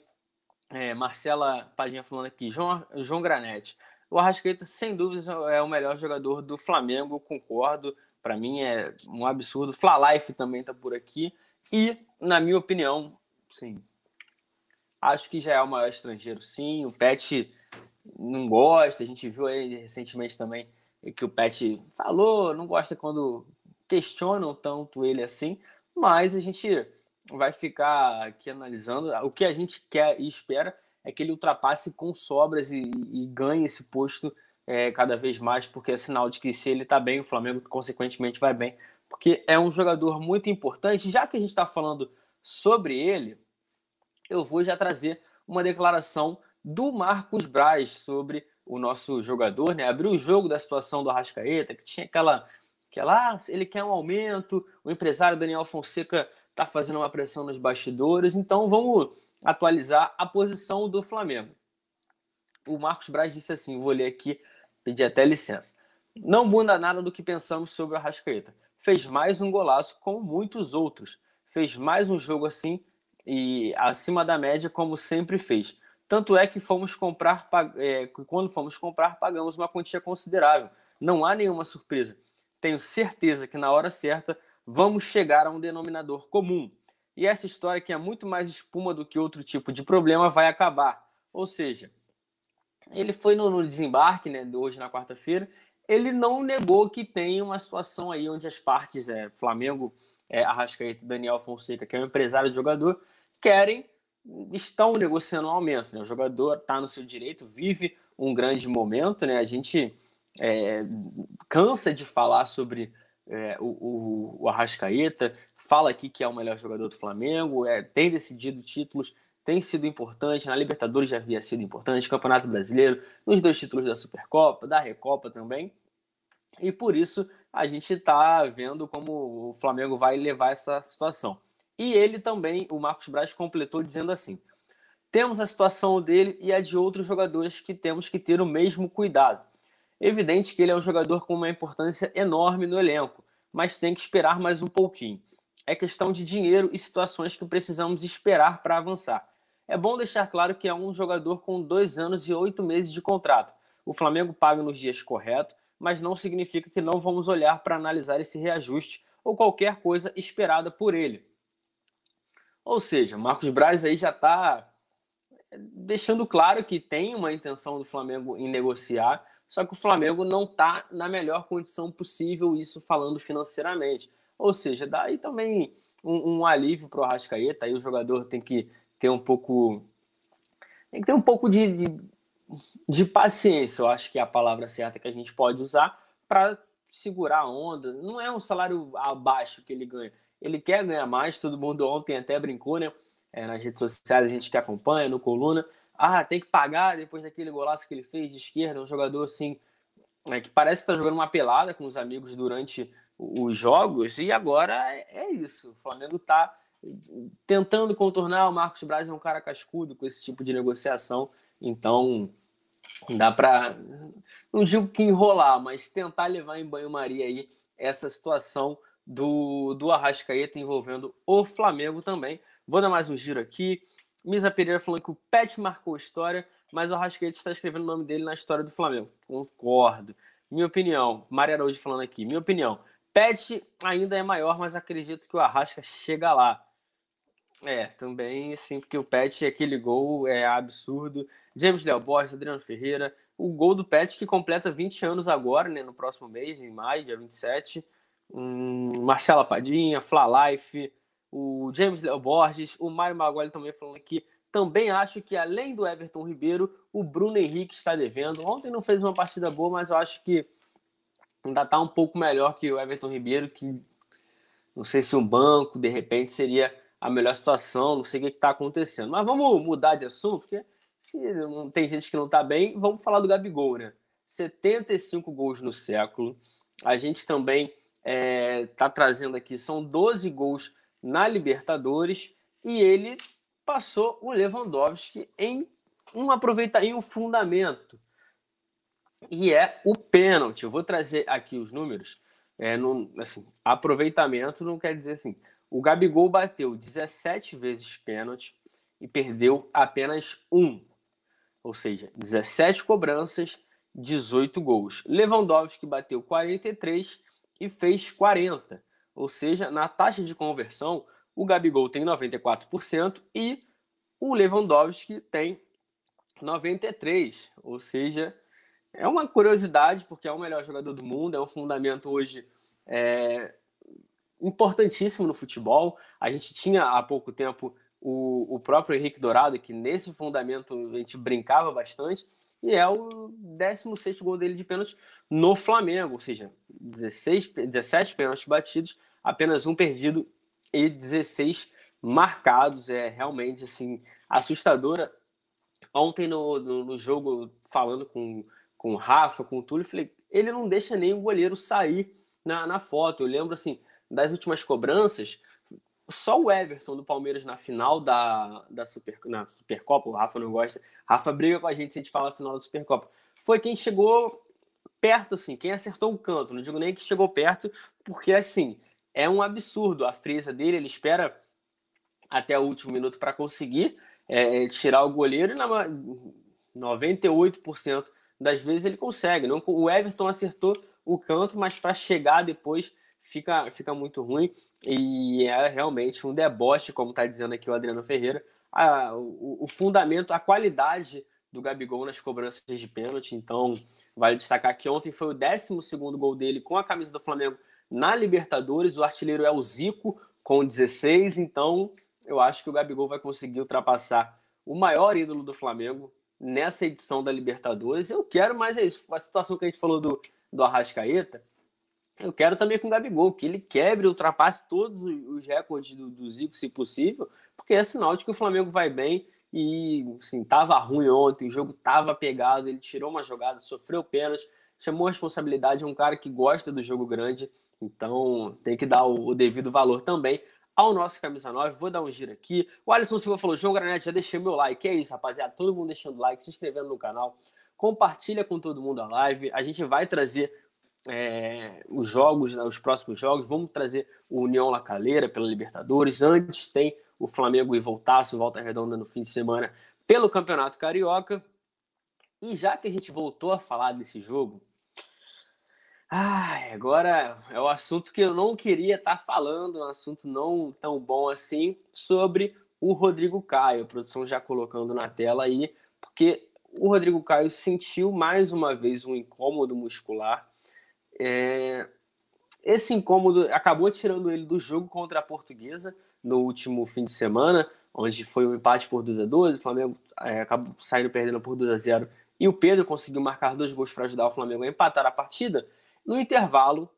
é, Marcela Padinha falando aqui, João, João Granete. O Arrascaeta, sem dúvidas, é o melhor jogador do Flamengo, concordo. Para mim é um absurdo. Flalife também está por aqui. E, na minha opinião, sim, acho que já é o maior estrangeiro, sim. O Pet não gosta. A gente viu aí recentemente também que o Pet falou, não gosta quando questionam tanto ele assim. Mas a gente vai ficar aqui analisando. O que a gente quer e espera é que ele ultrapasse com sobras e, e ganhe esse posto é, cada vez mais, porque é sinal de que se ele está bem, o Flamengo consequentemente vai bem, porque é um jogador muito importante. Já que a gente está falando sobre ele, eu vou já trazer uma declaração do Marcos Braz sobre o nosso jogador, né? Abriu o jogo da situação do Arrascaeta, que tinha aquela, aquela ah, ele quer um aumento, o empresário Daniel Fonseca está fazendo uma pressão nos bastidores, então vamos atualizar a posição do Flamengo. o Marcos Braz disse assim: vou ler aqui, pedir até licença. Não muda nada do que pensamos sobre o Arrascaeta. Fez mais um golaço como muitos outros. Fez mais um jogo assim e acima da média, como sempre fez. Tanto é que fomos comprar, é, quando fomos comprar, pagamos uma quantia considerável. Não há nenhuma surpresa. Tenho certeza que na hora certa vamos chegar a um denominador comum. E essa história, que é muito mais espuma do que outro tipo de problema, vai acabar. Ou seja, ele foi no, no desembarque, né, hoje na quarta-feira, ele não negou que tem uma situação aí onde as partes, é, Flamengo, é, Arrascaeta e Daniel Fonseca, que é um empresário de jogador, querem, estão negociando um aumento. Né? O jogador está no seu direito, vive um grande momento. Né? A gente é, cansa de falar sobre é, o, o, Arrascaeta, fala aqui que é o melhor jogador do Flamengo, é, tem decidido títulos, tem sido importante. Na Libertadores já havia sido importante, Campeonato Brasileiro, nos dois títulos da Supercopa, da Recopa também. E por isso a gente está vendo como o Flamengo vai levar essa situação. E ele também, o Marcos Braz, completou dizendo assim: temos a situação dele e a de outros jogadores que temos que ter o mesmo cuidado. Evidente que ele é um jogador com uma importância enorme no elenco, mas tem que esperar mais um pouquinho. É questão de dinheiro e situações que precisamos esperar para avançar. É bom deixar claro que é um jogador com dois anos e oito meses de contrato. O Flamengo paga nos dias corretos, mas não significa que não vamos olhar para analisar esse reajuste ou qualquer coisa esperada por ele. Ou seja, Marcos Braz aí já está deixando claro que tem uma intenção do Flamengo em negociar, só que o Flamengo não está na melhor condição possível, isso falando financeiramente. Ou seja, daí também um, um alívio para o Arrascaeta, aí o jogador tem que ter um pouco. Tem que ter um pouco de, de, de paciência, eu acho que é a palavra certa que a gente pode usar para segurar a onda. Não é um salário abaixo que ele ganha ele quer ganhar mais, todo mundo ontem até brincou, né? É, nas redes sociais, a gente que acompanha, no Coluna. Ah, tem que pagar depois daquele golaço que ele fez de esquerda, um jogador assim, é, que parece que tá jogando uma pelada com os amigos durante os jogos, e agora é, é isso. O Flamengo tá tentando contornar. O Marcos Braz é um cara cascudo com esse tipo de negociação, então dá para, não digo que enrolar, mas tentar levar em banho-maria aí essa situação do, do Arrascaeta envolvendo o Flamengo também. Vou dar mais um giro aqui. Misa Pereira falando que o Pet marcou história, mas o Arrascaeta está escrevendo o nome dele na história do Flamengo. Concordo. Minha opinião, Maria Araújo falando aqui, minha opinião, Pet ainda é maior, mas acredito que o Arrasca chega lá. É, também, sim, porque o Pet, aquele gol é absurdo. James Léo Borges, Adriano Ferreira, o gol do Pet que completa 20 anos agora, né, no próximo mês, em maio, dia 27 um, Marcela Padinha, Fla Life, o James Léo Borges, o Mário Maguire também falando aqui. Também acho que além do Everton Ribeiro, o Bruno Henrique está devendo. Ontem não fez uma partida boa, mas eu acho que ainda está um pouco melhor que o Everton Ribeiro, que não sei se um banco, de repente, seria a melhor situação, não sei o que está acontecendo. Mas vamos mudar de assunto, porque se tem gente que não está bem, vamos falar do Gabigol, né? 75 gols no século. A gente também está é, tá trazendo aqui são 12 gols na Libertadores e ele passou o Lewandowski em um aproveitar em um fundamento e é o pênalti. Eu vou trazer aqui os números. É, assim, aproveitamento não quer dizer assim. O Gabigol bateu 17 vezes pênalti e perdeu apenas um. Ou seja, 17 cobranças, 18 gols. Lewandowski bateu 43 e fez 40. Ou seja, na taxa de conversão, o Gabigol tem 94% e o Lewandowski tem 93%. Ou seja, é uma curiosidade, porque é o melhor jogador do mundo, é um fundamento hoje é, importantíssimo no futebol. A gente tinha há pouco tempo o, o próprio Henrique Dourado, que nesse fundamento a gente brincava bastante e é o 16 gol dele de pênalti no Flamengo, ou seja, 16, 17 pênaltis batidos, apenas um perdido e 16 marcados. É realmente assim assustadora. Ontem no, no, no jogo, falando com, com o Rafa, com o Túlio, falei, ele não deixa nem o goleiro sair na, na foto. Eu lembro assim, das últimas cobranças, só o Everton do Palmeiras na final da, da Super, na Supercopa, o Rafa não gosta, Rafa briga com a gente se a gente fala a final da Supercopa, foi quem chegou perto, assim, quem acertou o canto, não digo nem que chegou perto, porque assim, é um absurdo a frisa dele, ele espera até o último minuto para conseguir é, tirar o goleiro e na 98% das vezes ele consegue. Não, o Everton acertou o canto, mas para chegar depois fica, fica muito ruim e é realmente um deboche, como está dizendo aqui o Adriano Ferreira. A, o, o, fundamento, a qualidade do Gabigol nas cobranças de pênalti. Então, vale destacar que ontem foi o 12 gol dele com a camisa do Flamengo na Libertadores. O artilheiro é o Zico, com 16. Então, eu acho que o Gabigol vai conseguir ultrapassar o maior ídolo do Flamengo nessa edição da Libertadores. Eu quero mais é isso. A situação que a gente falou do, do Arrascaeta eu quero também com o Gabigol, que ele quebre, ultrapasse todos os recordes do, do Zico, se possível, porque é sinal de que o Flamengo vai bem e, assim, tava ruim ontem, o jogo tava pegado, ele tirou uma jogada, sofreu pênalti, chamou a responsabilidade, é um cara que gosta do jogo grande, então tem que dar o, o devido valor também ao nosso Camisa 9. Vou dar um giro aqui. O Alisson Silva falou, João Granete, já deixei meu like. É isso, rapaziada. Todo mundo deixando like, se inscrevendo no canal. Compartilha com todo mundo a live. A gente vai trazer é, os jogos, né, os próximos jogos. Vamos trazer o União La Calera pela Libertadores. Antes tem o Flamengo e Voltaço, Volta Redonda no fim de semana pelo Campeonato Carioca. E já que a gente voltou a falar desse jogo, agora é o assunto que eu não queria estar falando, um assunto não tão bom assim, sobre o Rodrigo Caio. A produção já colocando na tela aí, porque o Rodrigo Caio sentiu mais uma vez um incômodo muscular é, esse incômodo acabou tirando ele do jogo contra a Portuguesa no último fim de semana, onde foi um empate por 2 a 2 o Flamengo é, acabou saindo perdendo por 2 a 0 e o Pedro conseguiu marcar dois gols para ajudar o Flamengo a empatar a partida. No intervalo,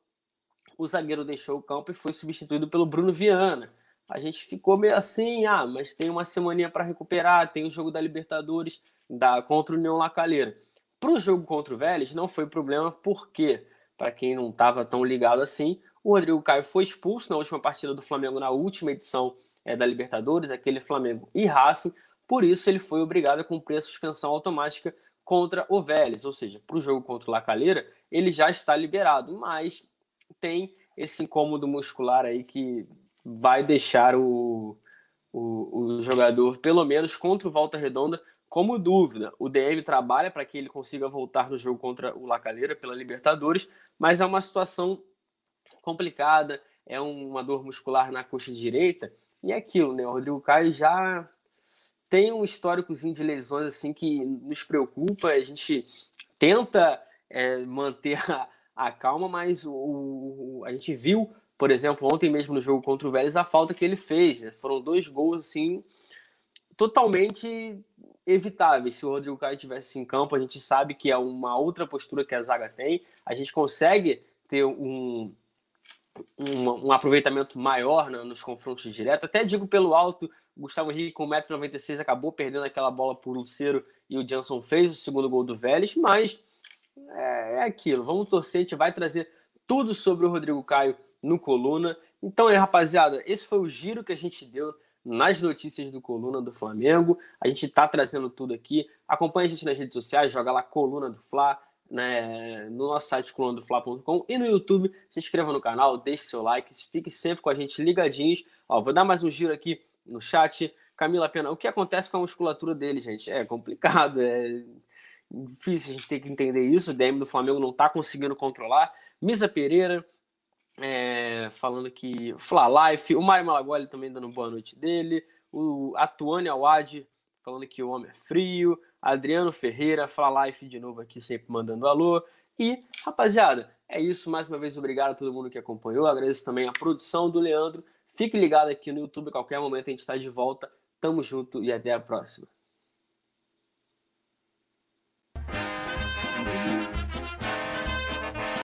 o zagueiro deixou o campo e foi substituído pelo Bruno Viana. A gente ficou meio assim, ah, mas tem uma semaninha para recuperar, tem o jogo da Libertadores da, contra o União Lacalheira. Para o jogo contra o Vélez não foi problema, por quê? Para quem não estava tão ligado assim, o Rodrigo Caio foi expulso na última partida do Flamengo, na última edição é, da Libertadores, aquele Flamengo e Racing, por isso ele foi obrigado a cumprir a suspensão automática contra o Vélez, ou seja, para o jogo contra o Lacalheira, ele já está liberado, mas tem esse incômodo muscular aí que vai deixar o, o, o jogador, pelo menos contra o Volta Redonda, como dúvida. O DM trabalha para que ele consiga voltar no jogo contra o Lacalheira pela Libertadores, mas é uma situação complicada, é uma dor muscular na coxa direita, e é aquilo, né? O Rodrigo Caio já tem um históricozinho de lesões assim que nos preocupa, a gente tenta é, manter a, a, calma, mas o, o, a gente viu, por exemplo, ontem mesmo no jogo contra o Vélez, a falta que ele fez. Né? Foram dois gols assim totalmente evitáveis. Se o Rodrigo Caio estivesse em campo, a gente sabe que é uma outra postura que a zaga tem. A gente consegue ter um, um, um aproveitamento maior né, nos confrontos diretos. Até digo pelo alto, Gustavo Henrique com 1,96m acabou perdendo aquela bola por Luceiro e o Jansson fez o segundo gol do Vélez, mas é, é aquilo. Vamos torcer, a gente vai trazer tudo sobre o Rodrigo Caio no Coluna. Então, aí, rapaziada, esse foi o giro que a gente deu nas notícias do Coluna do Flamengo. A gente está trazendo tudo aqui. Acompanhe a gente nas redes sociais, joga lá Coluna do Fla, né, no nosso site colunadofla.com e no YouTube. Se inscreva no canal, deixe seu like, fique sempre com a gente ligadinhos. Ó, vou dar mais um giro aqui no chat. Camila Pena, o que acontece com a musculatura dele, gente? É complicado, é difícil a gente ter que entender isso. O DM do Flamengo não está conseguindo controlar. Misa Pereira, é, falando que Fla Life, o Mário Malagoli também dando boa noite dele, o Atuane Awad falando que o homem é frio, Adriano Ferreira, Fla Life de novo aqui sempre mandando alô. E, rapaziada, é isso. Mais uma vez, obrigado a todo mundo que acompanhou. Agradeço também a produção do Leandro. Fique ligado aqui no YouTube, qualquer momento a gente está de volta. Tamo junto e até a próxima.